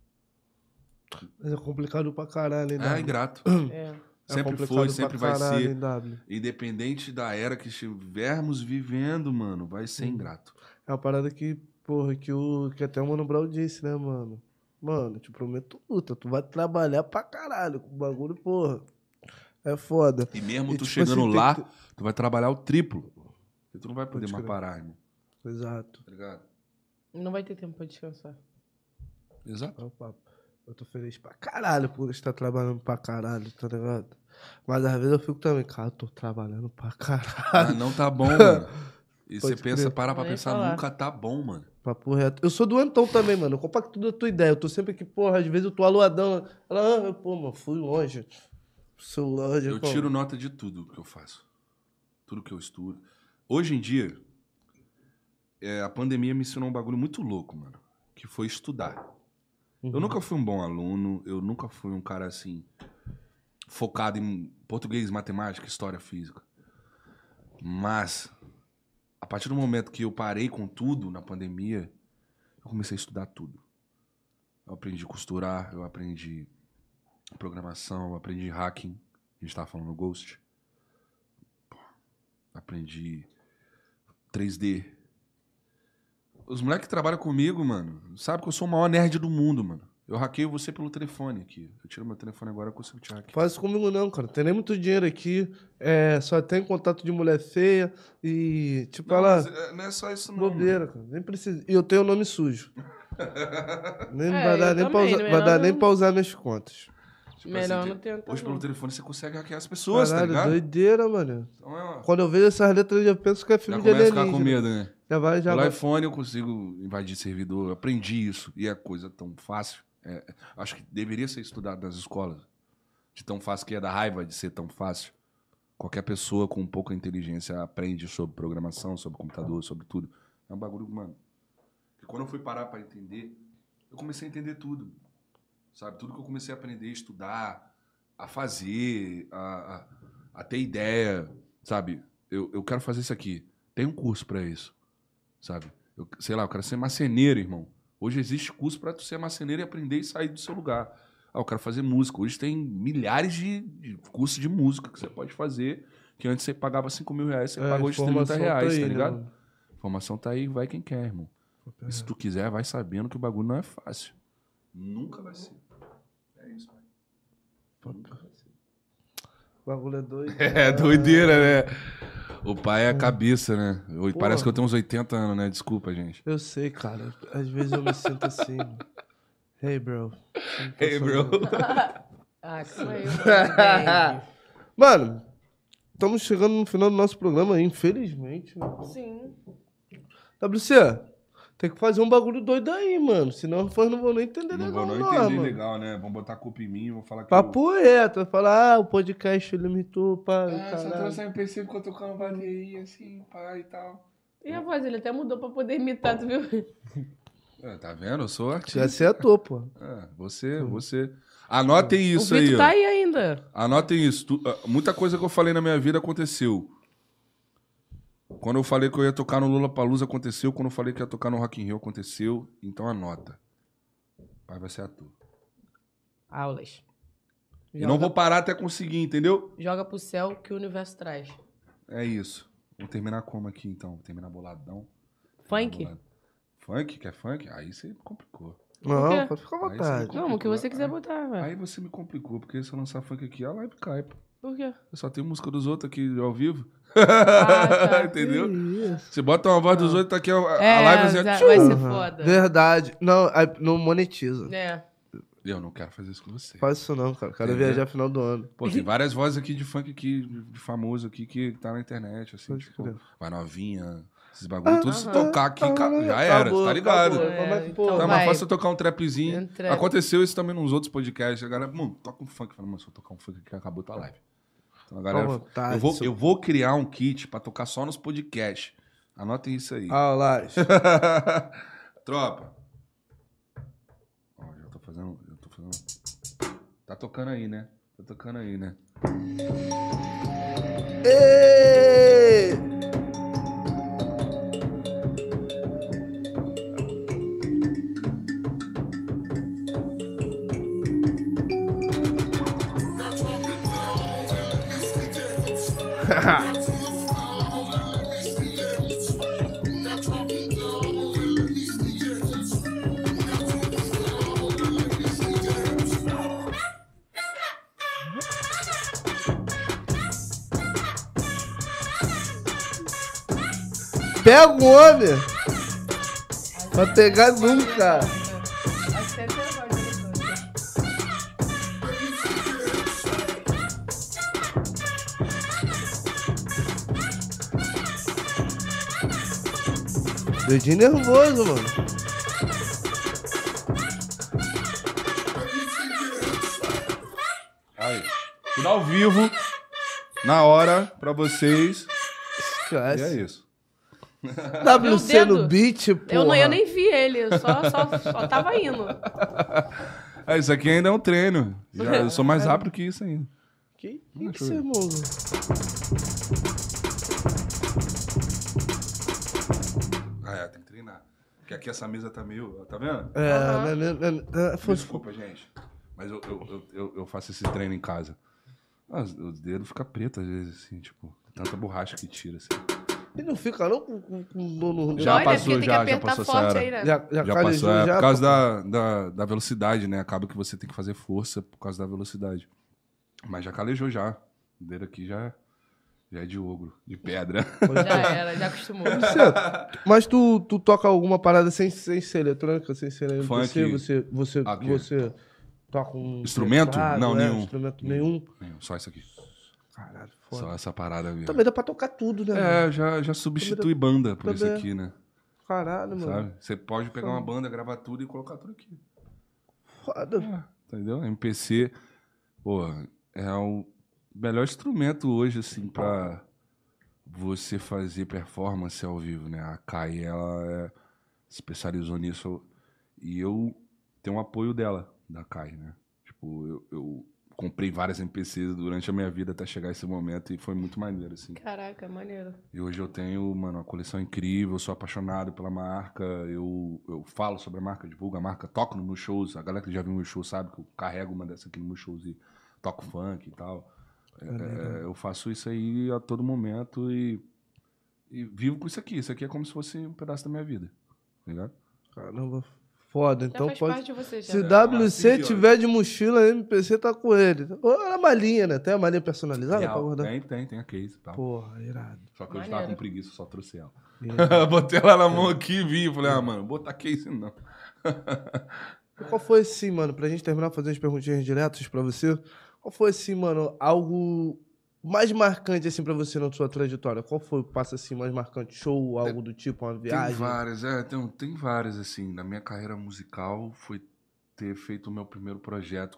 Mas é complicado pra caralho, hein, É ingrato. É. Sempre complicado foi, sempre vai caralho, ser. W? Independente da era que estivermos vivendo, mano, vai ser ingrato. É uma parada que, porra, que, o, que até o Mano Brown disse, né, mano? Mano, te prometo luta. Tu vai trabalhar pra caralho com o bagulho, porra. É foda. E mesmo E, tu tipo chegando assim, lá, que tu vai trabalhar o triplo. Porque tu não vai poder Pode mais parar, irmão. Exato. Tá ligado? Não vai ter tempo pra descansar. Exato. É o papo. Eu tô feliz pra caralho por estar trabalhando pra caralho, tá ligado? Mas às vezes eu fico também, cara, eu tô trabalhando pra Ah, caralho. não tá bom, [laughs] mano. E você pensa, para pra pensar, falar. nunca tá bom, mano. Papo reto. Eu sou doentão também, mano. Eu compacto da tua ideia. Eu tô sempre aqui, porra, às vezes eu tô aluadão. Ela, ah, pô, mano, fui longe. Celular, Eu pô. tiro nota de tudo que eu faço. Tudo que eu estudo. Hoje em dia, é, a pandemia me ensinou um bagulho muito louco, mano. Que foi estudar. Uhum. Eu nunca fui um bom aluno, eu nunca fui um cara assim, focado em português, matemática, história, física. Mas, a partir do momento que eu parei com tudo na pandemia, eu comecei a estudar tudo. Eu aprendi a costurar, eu aprendi programação, eu aprendi hacking. A gente tava falando Ghost. Aprendi 3D. Os moleques que trabalham comigo, mano, sabe que eu sou o maior nerd do mundo, mano. Eu hackeio você pelo telefone aqui. Eu tiro meu telefone agora, eu consigo te hackear. Faz isso comigo não, cara. Tem nem muito dinheiro aqui. É, só tem contato de mulher feia. E, tipo, Não, ela. mas, é, não é só isso, não. Bobeira, cara. Nem precisa. E eu tenho nome sujo. [laughs] Nem É, vai dar, nem, pra também, usar, não é vai dar nada- nem pra usar minhas contas. Tipo Melhor assim, não tentar, Hoje, pelo não. telefone, você consegue hackear as pessoas, Caralho, tá ligado? doideira, mano. Então é uma... Quando eu vejo essas letras, eu já penso que é Já filme de começa a ficar com alienígena. medo, né? Já vai, já Pelo vai. iPhone eu consigo invadir servidor. Eu aprendi isso. E é coisa tão fácil. É, acho que deveria ser estudado nas escolas. De tão fácil que é da raiva de ser tão fácil. Qualquer pessoa com pouca inteligência aprende sobre programação, sobre computador, sobre tudo. É um bagulho, mano. Que quando eu fui parar pra entender, eu comecei a entender tudo. Sabe? Tudo que eu comecei a aprender, estudar, a fazer, a, a, a ter ideia. Sabe? Eu, eu quero fazer isso aqui. Tem um curso pra isso. Sabe? Eu, sei lá, eu quero ser marceneiro, irmão. Hoje existe curso pra tu ser marceneiro e aprender e sair do seu lugar. Ah, eu quero fazer música. Hoje tem milhares de, de cursos de música que você pode fazer. Que antes você pagava 5 mil reais, você É, paga hoje 30 informação reais, aí, tá né, ligado? mano? Informação tá aí, vai quem quer, irmão. E se tu quiser, vai sabendo que o bagulho não é fácil. Nunca vai ser. É isso, pai. Nunca vai ser. O bagulho é doido. [laughs] É doideira, né? O pai é a cabeça, né? Porra. Parece que eu tenho uns 80 anos, né? Desculpa, gente. Eu sei, cara. Às vezes eu me sinto assim. [laughs] Hey, bro. Hey, bro. [laughs] Ah, calma aí, mano. Mano, estamos chegando no final do nosso programa, infelizmente. né? Sim. WC, tem que fazer um bagulho doido aí, mano. Senão eu não vou nem entender Não legal, vou não não, entender mano. legal, né? Vamos botar a culpa em mim, vou falar que. Papo reto. Vai falar, ah, o podcast limitou, pá. eu... Ah, só caralho. trouxe a MPC ficou tocando bateria assim, pai e tal. E a voz, ele até mudou pra poder imitar, tu viu? [laughs] É, tá vendo? Eu sou artista. Já acertou, pô. É, você, você. Anotem isso o aí. Ó. tá aí ainda. Anotem isso. Tu- ah, muita coisa que eu falei na minha vida aconteceu. Quando eu falei que eu ia tocar no Lula Palusa aconteceu. Quando eu falei que ia tocar no Rock in Rio aconteceu. Então anota. Pai vai ser ator. Aulas. E não vou parar até conseguir, entendeu? Joga pro céu que o universo traz. É isso. Vou terminar como aqui então? Vou terminar boladão. Funk? Bolado. Funk? Quer funk? Aí você complicou. Não, pode ficar à vontade. Não, o que você quiser Aí- botar, velho. Aí você me complicou, porque se eu lançar funk aqui, a live cai, pô. Por quê? Eu só tenho música dos outros aqui ao vivo. Ah, tá. [laughs] Entendeu? Você bota uma voz dos outros, tá aqui a, a É, live assim, vai tchum. ser foda. Verdade. Não, aí não monetiza. É. Eu não quero fazer isso com você. Faz isso não, cara. Quero Entendeu? viajar final do ano. Pô, tem várias vozes aqui de funk aqui, de famoso aqui, que tá na internet, assim, Pode tipo, crer. vai novinha, esses bagulho, tudo se Aham. tocar aqui, Ah, já era, acabou, tá ligado? acabou. É, Mas, pô, então Tá mais fácil eu tocar um trapzinho. Um trap. Aconteceu isso também nos outros podcasts. A galera, mano, toca um funk. Falei, mano, se eu tocar um funk aqui, acabou tua live. Então a galera, vontade, eu, vou, eu vou criar um kit pra tocar só nos podcasts. Anotem isso aí. Ah, lá. [laughs] Tropa. Ó, já tô fazendo. Já tô fazendo. Tá tocando aí, né? Tá tocando aí, né? Ê! Pega o homem! Vai pegar nunca! É. Dedinho nervoso, mano. Aí. Tudo ao vivo. Na hora, pra vocês. E é Esquece. isso. [laughs] WC no dedo. beat, porra. Eu, não, eu nem vi ele, eu só, só, só tava indo. [laughs] É, isso aqui ainda é um treino. Já, eu sou mais [laughs] rápido que isso ainda. Que, que, ver. irmão? Ah, é, tem que treinar. Porque aqui essa mesa tá meio. Tá vendo? É, né, né, né, é, foi- Desculpa, gente. Mas eu, eu, eu, eu, eu faço esse treino em casa. Ah, os, os dedos ficam pretos às vezes, assim, tipo, tanta borracha que tira, assim. E não fica não com, com, com no... Já né? passou, já, já passou essa era. aí, né? Já, já, Já calejou, passou, é, já, por causa da, da, da velocidade, né? Acaba que você tem que fazer força por causa da velocidade. Mas já calejou já. O dedo aqui já, já é de ogro, de pedra. Já era, já acostumou. Mas tu, tu toca alguma parada sem, sem ser eletrônica, sem ser MPC? Funk. Você, você, Aqui. você toca um... Instrumento? teclado, Não, é, nenhum. Instrumento nenhum? Só isso aqui. Caralho, foda. Só essa parada mesmo. Também dá pra tocar tudo, né? mano? É, já, já substitui banda por isso também- aqui, né? Caralho, mano. Sabe? Você pode pegar uma banda, gravar tudo e colocar tudo aqui. Foda. É, entendeu? MPC, pô, é o melhor instrumento hoje, assim, pra você fazer performance ao vivo, né? A Kai, ela é- especializou nisso e eu tenho um apoio dela, da Kai, né? Tipo, eu, eu comprei várias MPCs durante a minha vida até chegar esse momento e foi muito maneiro, assim. Caraca, maneiro. E hoje eu tenho, mano, uma coleção incrível, eu sou apaixonado pela marca, eu, eu falo sobre a marca, divulgo a marca, toco nos meus shows, a galera que já viu meus shows sabe que eu carrego uma dessa aqui nos meus shows e toco funk e tal. É, é, eu faço isso aí a todo momento e, e vivo com isso aqui. Isso aqui é como se fosse um pedaço da minha vida, tá ligado? Caramba, foda. Já Então faz pode... parte de você, já. Se É, WC ó. tiver de mochila, MPC tá com ele. Ou a malinha, né? Tem a malinha personalizada pra Real. guardar? Tem, tem, tem a case e tal. Porra, irado. Só que hoje Maneiro. tava com preguiça, só trouxe ela. [laughs] Botei ela na mão aqui e vi. Falei, ah, mano, botar case não. E Qual foi assim, mano, pra gente terminar fazendo as perguntinhas diretas pra você? Qual foi assim, mano, algo mais marcante assim pra você na sua trajetória? Qual foi o passo assim mais marcante? Show, algo do tipo, uma Tem viagem? várias, é, tem, tem várias, assim. Na minha carreira musical foi ter feito o meu primeiro projeto,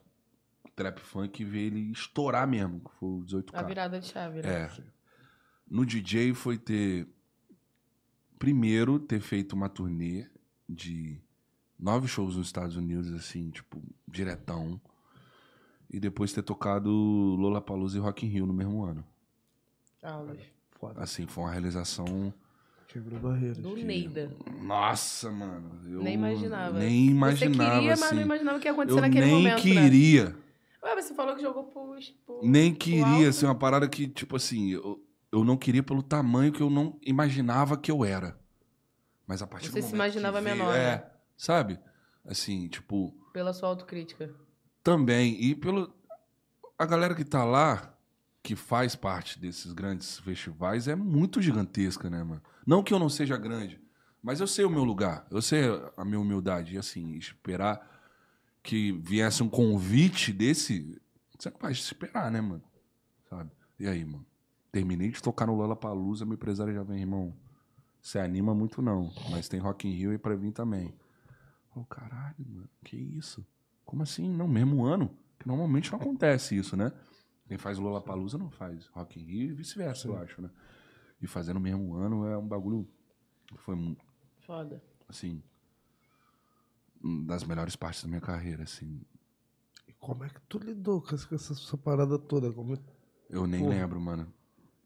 Trap Funk, e ver ele estourar mesmo, que foi o 18K. A virada de chave, né? É. No DJ foi ter. Primeiro, ter feito uma turnê de nove shows nos Estados Unidos, assim, tipo, diretão. E depois ter tocado Lollapalooza e Rock in Rio no mesmo ano. Aulas. Foda. Assim, foi uma realização Quebrou barreiras. Do que- Neida. Nossa, mano. Eu Nem imaginava. Nem imaginava. Você queria, assim. mas não imaginava o que ia acontecer Eu naquele nem momento, né? queria. Ué, mas você falou que jogou pro... pro Nem queria, assim, uma parada que, tipo assim, eu, eu não queria pelo tamanho que eu não imaginava que eu era. Mas a partir Você do se momento imaginava que veio- menor, É, né? sabe? Assim, tipo, Pela sua autocrítica. Também. E pelo. A galera que tá lá, que faz parte desses grandes festivais, é muito gigantesca, né, mano? Não que eu não seja grande, mas eu sei o meu lugar, eu sei a minha humildade. E assim, esperar que viesse um convite desse, você não vai esperar, né, mano? Sabe? E aí, mano? Terminei de tocar no Lollapalooza, meu empresário já vem, irmão. Você anima muito não, mas tem Rock in Rio aí pra vir também. Oh, caralho, mano, que isso? Como assim? Não, mesmo ano? Que normalmente não acontece isso, né? Quem faz Lollapalooza não faz Rock in Rio e vice-versa, eu acho, né? E fazer no mesmo ano é um bagulho que foi, mu- Foda. assim, das melhores partes da minha carreira, assim. E como é que tu lidou com essa, com essa sua parada toda? Como é- Eu nem Porra. lembro, mano.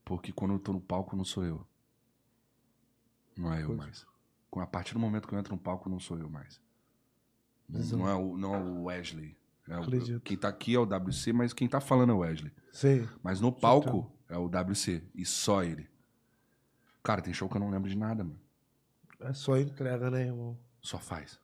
Porque quando eu tô no palco, não sou eu. Não é eu Pois. mais. Com- A partir do momento que eu entro no palco, não sou eu mais. Não, Exato. não é, o, não é o Wesley. É o- Acredito. quem tá aqui é o WC, mas quem tá falando é o Wesley. Sim. Mas no palco é o WC. E só ele. Cara, tem show que eu não lembro de nada, mano. É só entrega, né, irmão? Só faz.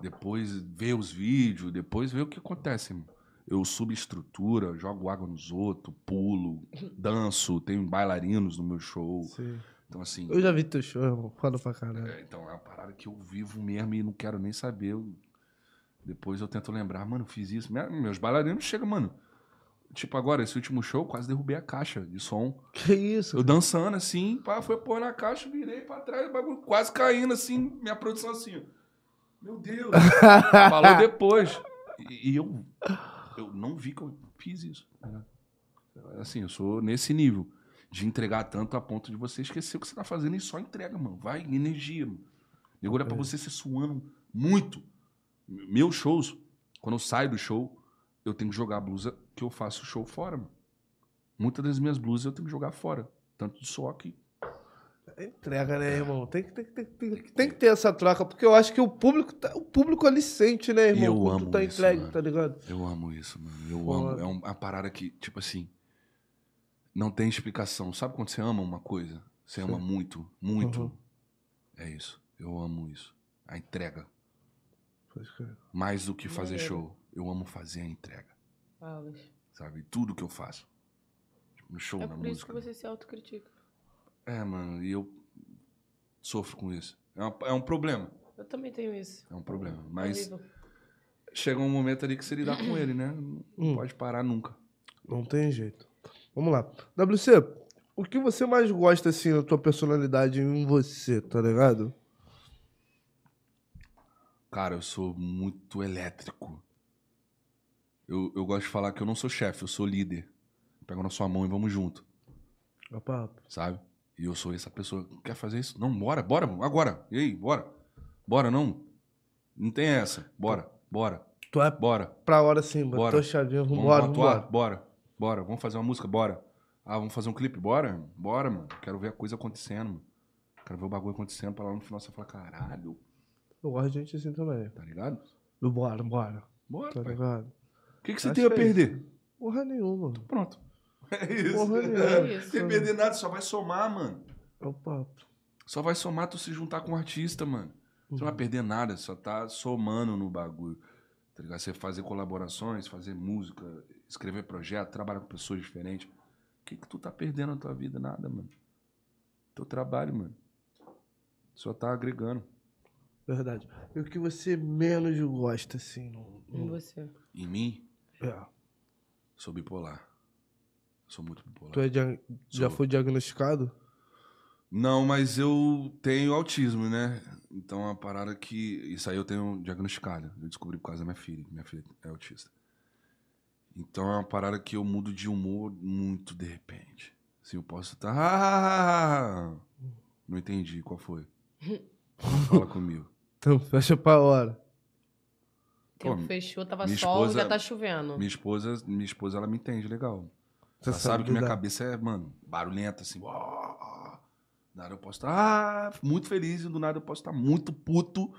Depois vê os vídeos, depois vê o que acontece, mano. Eu subo estrutura, jogo água nos outros, pulo, [coughs] danço, tenho bailarinos no meu show. Sim. Então, assim. Eu já vi teu show, irmão. Foda pra caralho. é, então, é uma parada que eu vivo mesmo e não quero nem saber. Eu- depois eu tento lembrar, mano, fiz isso. Minha- meus bailarinos chegam, mano. Tipo, agora, esse último show, quase derrubei a caixa de som. Que isso? Eu dançando assim, pá, foi pôr na caixa, virei pra trás, o bagulho quase caindo assim, minha produção assim. Meu Deus. [laughs] Falou depois. E, e eu, eu não vi que eu fiz isso. né? Assim, eu sou nesse nível. De entregar tanto a ponto de você esquecer o que você tá fazendo e só entrega, mano. Vai, energia, mano. Nego olha pra você se suando muito. Meus shows, quando eu saio do show, eu tenho que jogar a blusa que eu faço o show fora, mano. Muitas das minhas blusas eu tenho que jogar fora. Tanto de suor que. É Entrega, né, irmão? Tem que, tem, que- tem, que- tem, que- ter essa troca, porque eu acho que o público, tá- o público ali sente, né, irmão? Eu amo tá isso, entregue, mano. tá ligado? Eu amo isso, mano. Eu Foda. amo. É um- uma parada que, tipo assim. Não tem explicação. Sabe quando você ama uma coisa? Você ama Sim. muito, muito. Uhum. É isso. Eu amo isso. A entrega. Pode crer. Mais do que fazer Maneiro. show. Eu amo fazer a entrega. Sabe? Tudo que eu faço. Tipo, no show, É na por isso que música. você se autocritica. É, mano. E eu sofro com isso. É, uma- é um problema. Eu também tenho isso. É um problema. Mas Horrível. chega um momento ali que você lidar com ele, né? Não Hum. pode parar nunca. Não tem jeito. Vamos lá. WC, o que você mais gosta, assim, na tua personalidade em você, tá ligado? Cara, eu sou muito elétrico. Eu, eu gosto de falar que eu não sou chefe, eu sou líder. Pego na sua mão e vamos junto, sabe? E eu sou essa pessoa. Quer fazer isso? Não, bora, bora, agora. E aí, bora. Bora, não. Não tem essa. Bora, bora, Tu é bora. pra hora sim, botou Bora. a chavinha, Vamos vambora, atuar? vambora. Bora, bora. Vamos fazer uma música? Bora. Ah, vamos fazer um clipe? Bora? Bora, mano. Quero ver a coisa acontecendo, mano. Quero ver o bagulho acontecendo pra lá no final você falar, caralho, Eu gosto de gente assim também. tá ligado? Do bora, bora. Bora, Tá pai. ligado? O que, que você Acho tem a é perder? Porra nenhuma. Pronto. [laughs] É isso. Porra nenhuma. É isso. Sem perder nada, só vai somar, mano. É o papo. Só vai somar tu se juntar com um artista, mano. Você não vai perder nada, só tá somando no bagulho. Tá ligado? Você fazer colaborações, fazer música, escrever projeto, trabalhar com pessoas diferentes. O que que tu tá perdendo na tua vida? Nada, mano. Teu trabalho, mano. Só tá agregando. Verdade. E o que você menos gosta, assim? No, Em no... você. Em mim, É. sou bipolar. Sou muito bipolar. Tu é dia- já foi diagnosticado? Não, mas eu tenho autismo, né? Então é uma parada que. Isso aí eu tenho diagnosticado. Eu descobri por causa da minha filha. Minha filha é autista. Então é uma parada que eu mudo de humor muito de repente. Assim, eu posso estar. "Ah!" Não entendi qual foi. [laughs] Fala comigo. Então fecha pra hora. Pô, Tempo fechou, tava minha sol, esposa- já tá chovendo. Minha esposa, minha esposa, ela me entende legal. Você Ela sabe que minha lidar. cabeça é, mano, barulhenta, assim. uó. Do nada eu posso estar ah, muito feliz e do nada eu posso estar muito puto.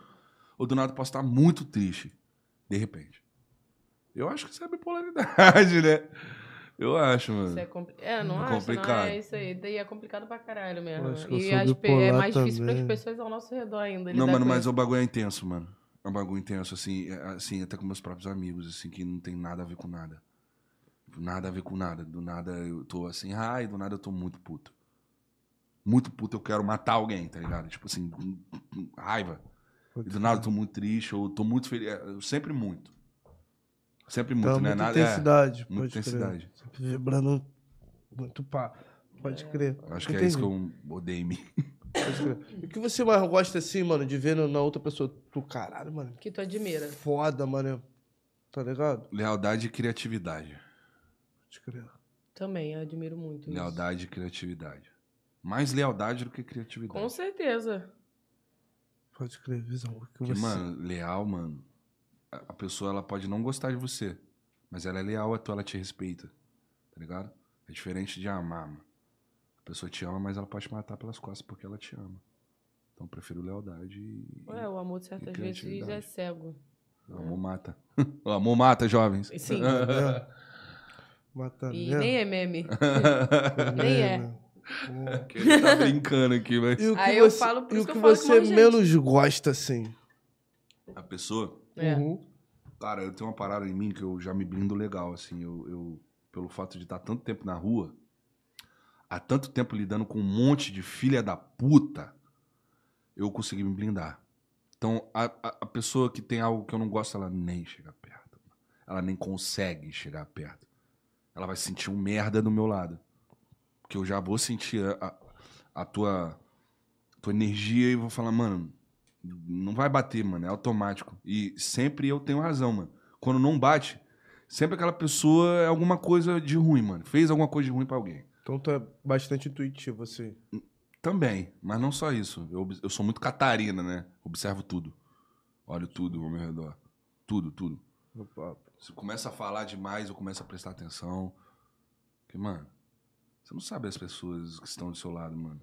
Ou do nada eu posso estar muito triste. De repente. Eu acho que isso é bipolaridade, [laughs] né? Eu acho, mano. Isso é, compli... é, não É acho, complicado. não é isso aí. Daí é complicado pra caralho mesmo. Eu acho que E as pe- é mais difícil também. pras pessoas ao nosso redor ainda. Não, mano, mas isso. o bagulho é intenso, mano. É um bagulho intenso, assim, é, assim, até com meus próprios amigos, assim, que não tem nada a ver com nada. Nada a ver com nada. Do nada eu tô assim, ai, do nada eu tô muito puto. Muito puto, eu quero matar alguém, tá ligado? Tipo assim, raiva. E do nada eu tô muito triste, ou tô muito feliz. É, Eu sempre muito. Sempre muito, Então, né? muita Nada, é, intensidade. muita crer. intensidade. Sempre vibrando muito pá. Pode crer. Acho que é isso que eu odeio em mim. Pode crer. E o que você mais gosta, assim, mano, de ver na outra pessoa? Tu, caralho, mano. Que tu admira. Foda, mano. Tá ligado? Lealdade e criatividade. Pode crer. Também, eu admiro muito isso. Lealdade e criatividade. Mais lealdade do que criatividade. Com certeza. Pode crer, visão. O que Porque, você... mano, leal, mano. A pessoa, ela pode não gostar de você. Mas ela é leal a tu, ela te respeita. Tá ligado? É diferente de amar, mano. A pessoa te ama, mas ela pode te matar pelas costas porque ela te ama. Então eu prefiro lealdade e. Ué, o amor certas vezes é cego. O amor mata. [laughs] o amor mata, jovens. Sim. É. [laughs] Mata E mesmo. nem é meme. [laughs] nem é. Que ele tá brincando aqui, mas. E o que Aí eu você, falo, por e o isso que que eu falo você gente. menos gosta, assim? A pessoa. É. Uhum. Cara, eu tenho uma parada em mim que eu já me blindo legal, assim. Eu, eu- pelo fato de estar tanto tempo na rua, há tanto tempo lidando com um monte de filha da puta, eu consegui me blindar. Então, a, a, a pessoa que tem algo que eu não gosto, ela nem chega perto. Ela nem consegue chegar perto. Ela vai sentir um merda do meu lado. Porque eu já vou sentir a, a, a tua, tua energia e vou falar, mano, não vai bater, mano. É automático. E sempre eu tenho razão, mano. Quando não bate, sempre aquela pessoa é alguma coisa de ruim, mano. Fez alguma coisa de ruim pra alguém. Então tu é bastante intuitivo, assim. Também, mas não só isso. Eu, eu sou muito catarina, né? Observo tudo. Olho tudo ao meu redor. Tudo, tudo. No papo. Se começa a falar demais, eu começo a prestar atenção. Porque, mano, você não sabe as pessoas que estão do seu lado, mano.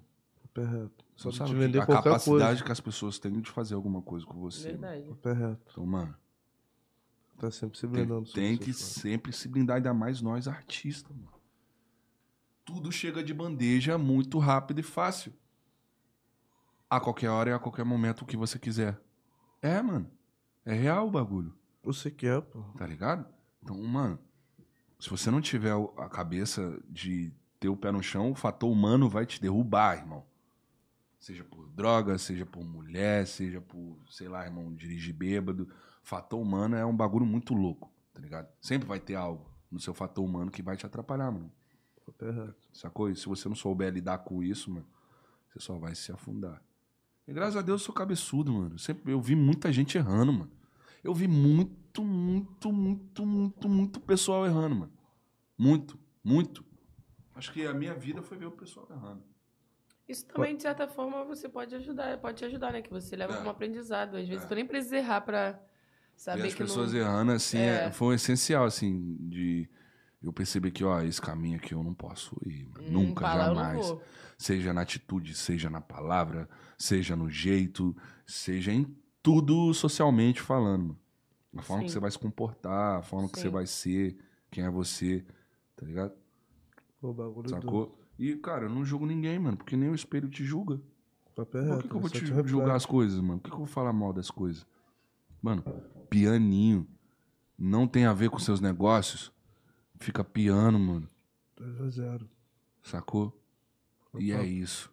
Pé reto. Você não Pode sabe te que- vender a qualquer capacidade coisa. que as pessoas têm de fazer alguma coisa com você. Verdade. Reto. Então, mano, Tá sempre se tem, blindando. tem essas que coisas. sempre se blindar, ainda mais nós artistas, mano. Tudo chega de bandeja muito rápido e fácil. A qualquer hora e a qualquer momento o que você quiser. É, mano. É real o bagulho. Você quer, pô. Tá ligado? Então, mano, se você não tiver a cabeça de ter o pé no chão, o fator humano vai te derrubar, irmão. Seja por droga, seja por mulher, seja por, sei lá, irmão, dirigir bêbado. Fator humano é um bagulho muito louco, tá ligado? Sempre vai ter algo no seu fator humano que vai te atrapalhar, mano. Sacou? E se você não souber lidar com isso, mano, você só vai se afundar. E graças a Deus eu sou cabeçudo, mano. Sempre, eu vi muita gente errando, mano. Eu vi muito, muito, muito, muito, muito pessoal errando, mano. Muito, muito. Acho que a minha vida foi ver o pessoal errando. Isso também, de certa forma, você pode ajudar, pode te ajudar, né? Que você leva É. como aprendizado. Às vezes É. tu nem precisa errar pra saber Ver as que pessoas não... errando, assim, É. é, foi essencial, assim, de eu perceber que, ó, esse caminho aqui eu não posso ir, mano. Hum, Nunca, jamais. Seja na atitude, seja na palavra, seja no jeito, seja em tudo socialmente falando. mano. A forma que Sim. você vai se comportar, a forma que Sim. você vai ser, quem é você, tá ligado? Pô, bagulho do... E, cara, eu não julgo ninguém, mano, porque nem o espelho te julga. Pé Por reto. que, que eu vou só te reflete. julgar as coisas, mano? Por que, que eu vou falar mal das coisas? Mano, pianinho não tem a ver com seus negócios. Fica piano, mano. 2 a 0. Sacou? E é isso.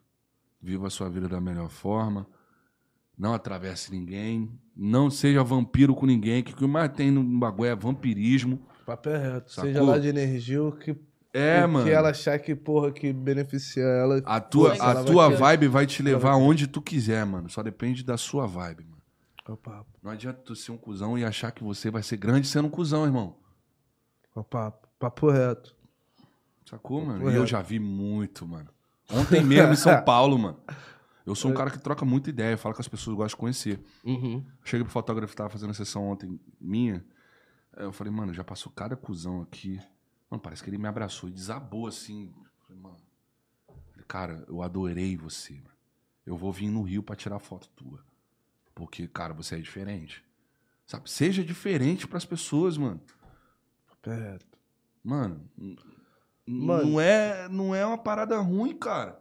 Viva a sua vida da melhor forma. Não atravesse ninguém. Não seja vampiro com ninguém. Que o que mais tem no bagulho é vampirismo. Papo é reto. Sacou? Seja lá de energia ou que, É, o mano. que ela achar que, porra, que beneficia ela. A tua, a ela vai tua ter- vibe vai te vai levar ter- onde tu quiser, mano. Só depende da sua vibe, mano. É o papo. Não adianta tu ser um cuzão e achar que você vai ser grande sendo um cuzão, irmão. É o papo. Papo reto. Sacou, mano? Correto. E eu já vi muito, mano. Ontem mesmo em São [laughs] Paulo, mano. Eu sou um cara que troca muita ideia, fala que as pessoas gostam de conhecer. Uhum. Cheguei pro fotógrafo que tava fazendo a sessão ontem minha. aí Eu falei, mano, já passou cada cuzão aqui. Mano, parece que ele me abraçou e desabou assim. Falei, mano. Cara, eu adorei você, mano. Eu vou vir no Rio pra tirar foto tua. Porque, cara, você é diferente. Sabe? Seja diferente pras pessoas, mano. Reto. Mano, Mano. Não, é, não é uma parada ruim, cara.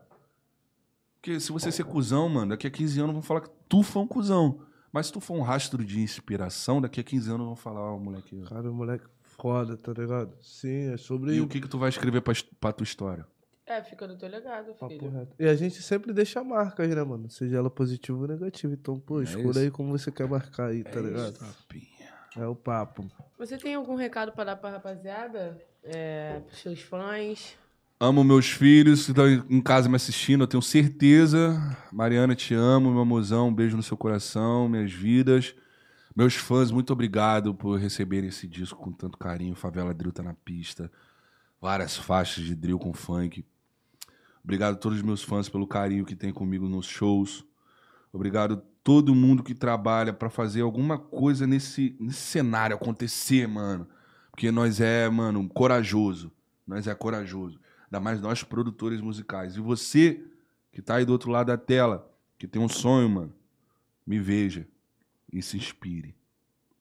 Porque se você ser cuzão, mano, daqui a 15 anos vão falar que tu foi um cuzão. Mas se tu for um rastro de inspiração, daqui a 15 anos vão falar, ó, moleque. Cara, o moleque foda, tá ligado? Sim, é sobre E o que que tu vai escrever pra, pra tua história? É, fica no teu legado, filho. E a gente sempre deixa marcas, né, mano? Seja ela positiva ou negativa. Então, pô, É escolha isso. aí como você quer marcar aí, tá É ligado? isso. É o papo. Você tem algum recado pra dar pra rapaziada? É, pros seus fãs? Amo meus filhos que estão em casa me assistindo, eu tenho certeza. Mariana, te amo, meu amozão. Um beijo no seu coração, minhas vidas. Meus fãs, muito obrigado por receberem esse disco com tanto carinho. Favela Drill tá na pista. Várias faixas de drill com funk. Obrigado a todos os meus fãs pelo carinho que tem comigo nos shows. Obrigado a todo mundo que trabalha pra fazer alguma coisa nesse, nesse cenário acontecer, mano. Porque nós é, mano, corajoso. Nós é corajoso. Ainda mais nós, produtores musicais. E você, que tá aí do outro lado da tela, que tem um sonho, mano, me veja e se inspire.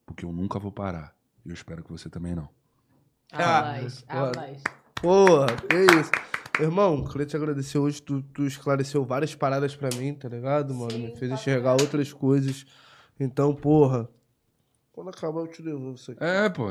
Porque eu nunca vou parar. E eu espero que você também não. Ah, foda. hablas. Porra, que isso. Irmão, queria te agradecer hoje. Tu, tu esclareceu várias paradas pra mim, tá ligado, mano? Me fez enxergar outras coisas. Então, porra. Quando acabar, eu te devolvo isso aqui. É, pô,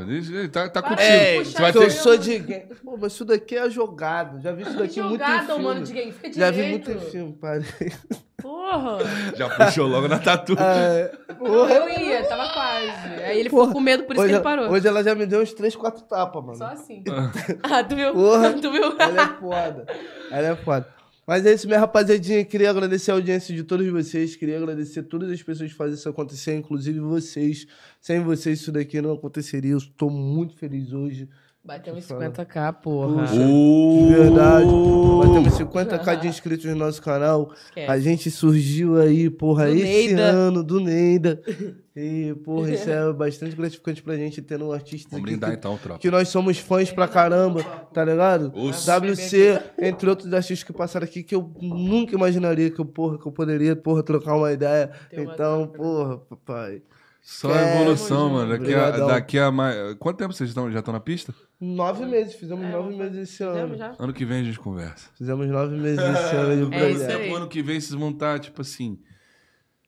tá, tá contigo. É, Você vai que eu ter... sou de game. Pô, mas isso daqui é jogado. Já vi isso daqui muito em Jogada, filme. mano, de game. Fica Já vi direito. muito em filme, parei. [laughs] Porra. Já puxou logo na tatu. É, porra. Eu ia, tava quase. Aí ele ficou Porra. com medo, por isso hoje, que ele parou. hoje ela já me deu uns 3, 4 tapas, mano. Só assim. [laughs] ah, tu viu? Porra. [laughs] Tu viu? Ela é foda. Ela é foda. Mas é isso, minha rapaziadinha. Queria agradecer a audiência de todos vocês. Queria agradecer todas as pessoas que fazem isso acontecer, inclusive vocês. Sem vocês, isso daqui não aconteceria. Eu estou muito feliz hoje. Batemos Fala. 50k, porra. Puxa. Uh, De verdade. Batemos 50k de inscritos no nosso canal. Esquece. A gente surgiu aí, porra, Do esse Neida. ano do Neida. [laughs] E, porra, isso é bastante gratificante pra gente ter um artista Vamos aqui brindar que então, tropa. que nós somos fãs pra caramba, tá ligado? Os- WC, entre outros artistas que passaram aqui, que eu nunca imaginaria que eu, porra, que eu poderia, porra, trocar uma ideia. Então, troca. porra, papai. Só É, evolução, mano. Daqui a, daqui a mais. Quanto tempo vocês estão, já estão na pista? Nove meses, fizemos É, nove meses esse ano. já? Ano que vem a gente conversa. Fizemos nove meses [laughs] esse ano de É projeto. isso aí. Tempo, ano que vem vocês vão estar, tipo assim.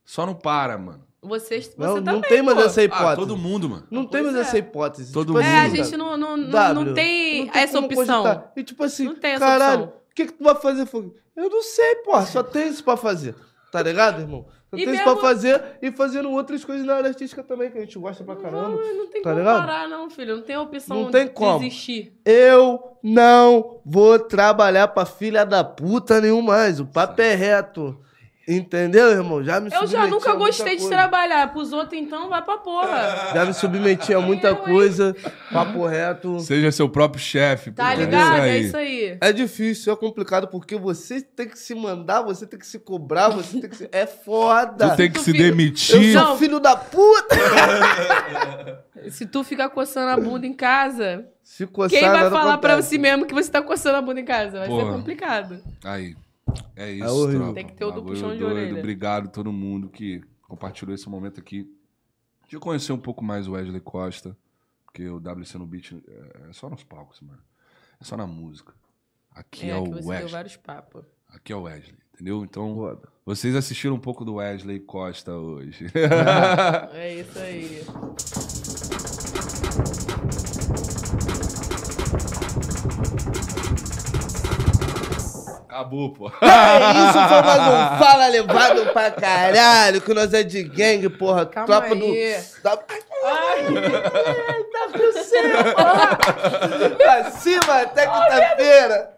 Só não para, mano. Vocês, você Não, também, não tem mais pô. essa hipótese. Ah, todo mundo, mano. Não tem Pois mais é. essa hipótese. Todo Tipo mundo. É, a assim, gente não, não, não, não tem não tem essa opção. cogitar. E tipo assim, Não tem essa caralho, o que, que tu vai fazer? Eu não sei, porra, só [laughs] tem isso pra fazer. Tá ligado, irmão? Só E tem isso mesmo- pra fazer e fazendo outras coisas na área artística também, que a gente gosta pra caramba. Não, não tem tá como ligado? parar, não, filho. Não tem opção Não tem de como. desistir. Eu não vou trabalhar pra filha da puta nenhum mais. O papo é reto. Entendeu, irmão? Já me Eu já nunca gostei de trabalhar. Pros outros, então, vai pra porra. Já me submeti a muita Eu, hein? coisa. Papo reto. Seja seu próprio chefe. Tá ligado? É isso aí. É difícil, é complicado, porque você tem que se mandar, você tem que se cobrar, você tem que se... É foda. Tu tem que Tu se fica- Eu demitir. sou filho da puta! Se tu ficar coçando a bunda em casa, Se coçar, quem vai falar pra si mesmo que você tá coçando a bunda em casa? Vai Porra. ser complicado. Aí. É isso, É horrível. tropa. Tem que ter o do puxão de doido. orelha. Obrigado a todo mundo que compartilhou esse momento aqui. De conhecer um pouco mais o Wesley Costa. Porque o WC no Beat é só nos palcos, mano. É só na música. Aqui é, É, o que você deu Wesley. vários papos. Aqui é o Wesley, entendeu? Então, Foda. vocês assistiram um pouco do Wesley Costa hoje. [laughs] É isso aí. Acabou, pô. É isso, foi mais um Fala Levado pra caralho, que nós é de gangue, porra. Calma tropa aí. do... Da... Ai, Tá com céu, porra! Pra cima até quinta-feira.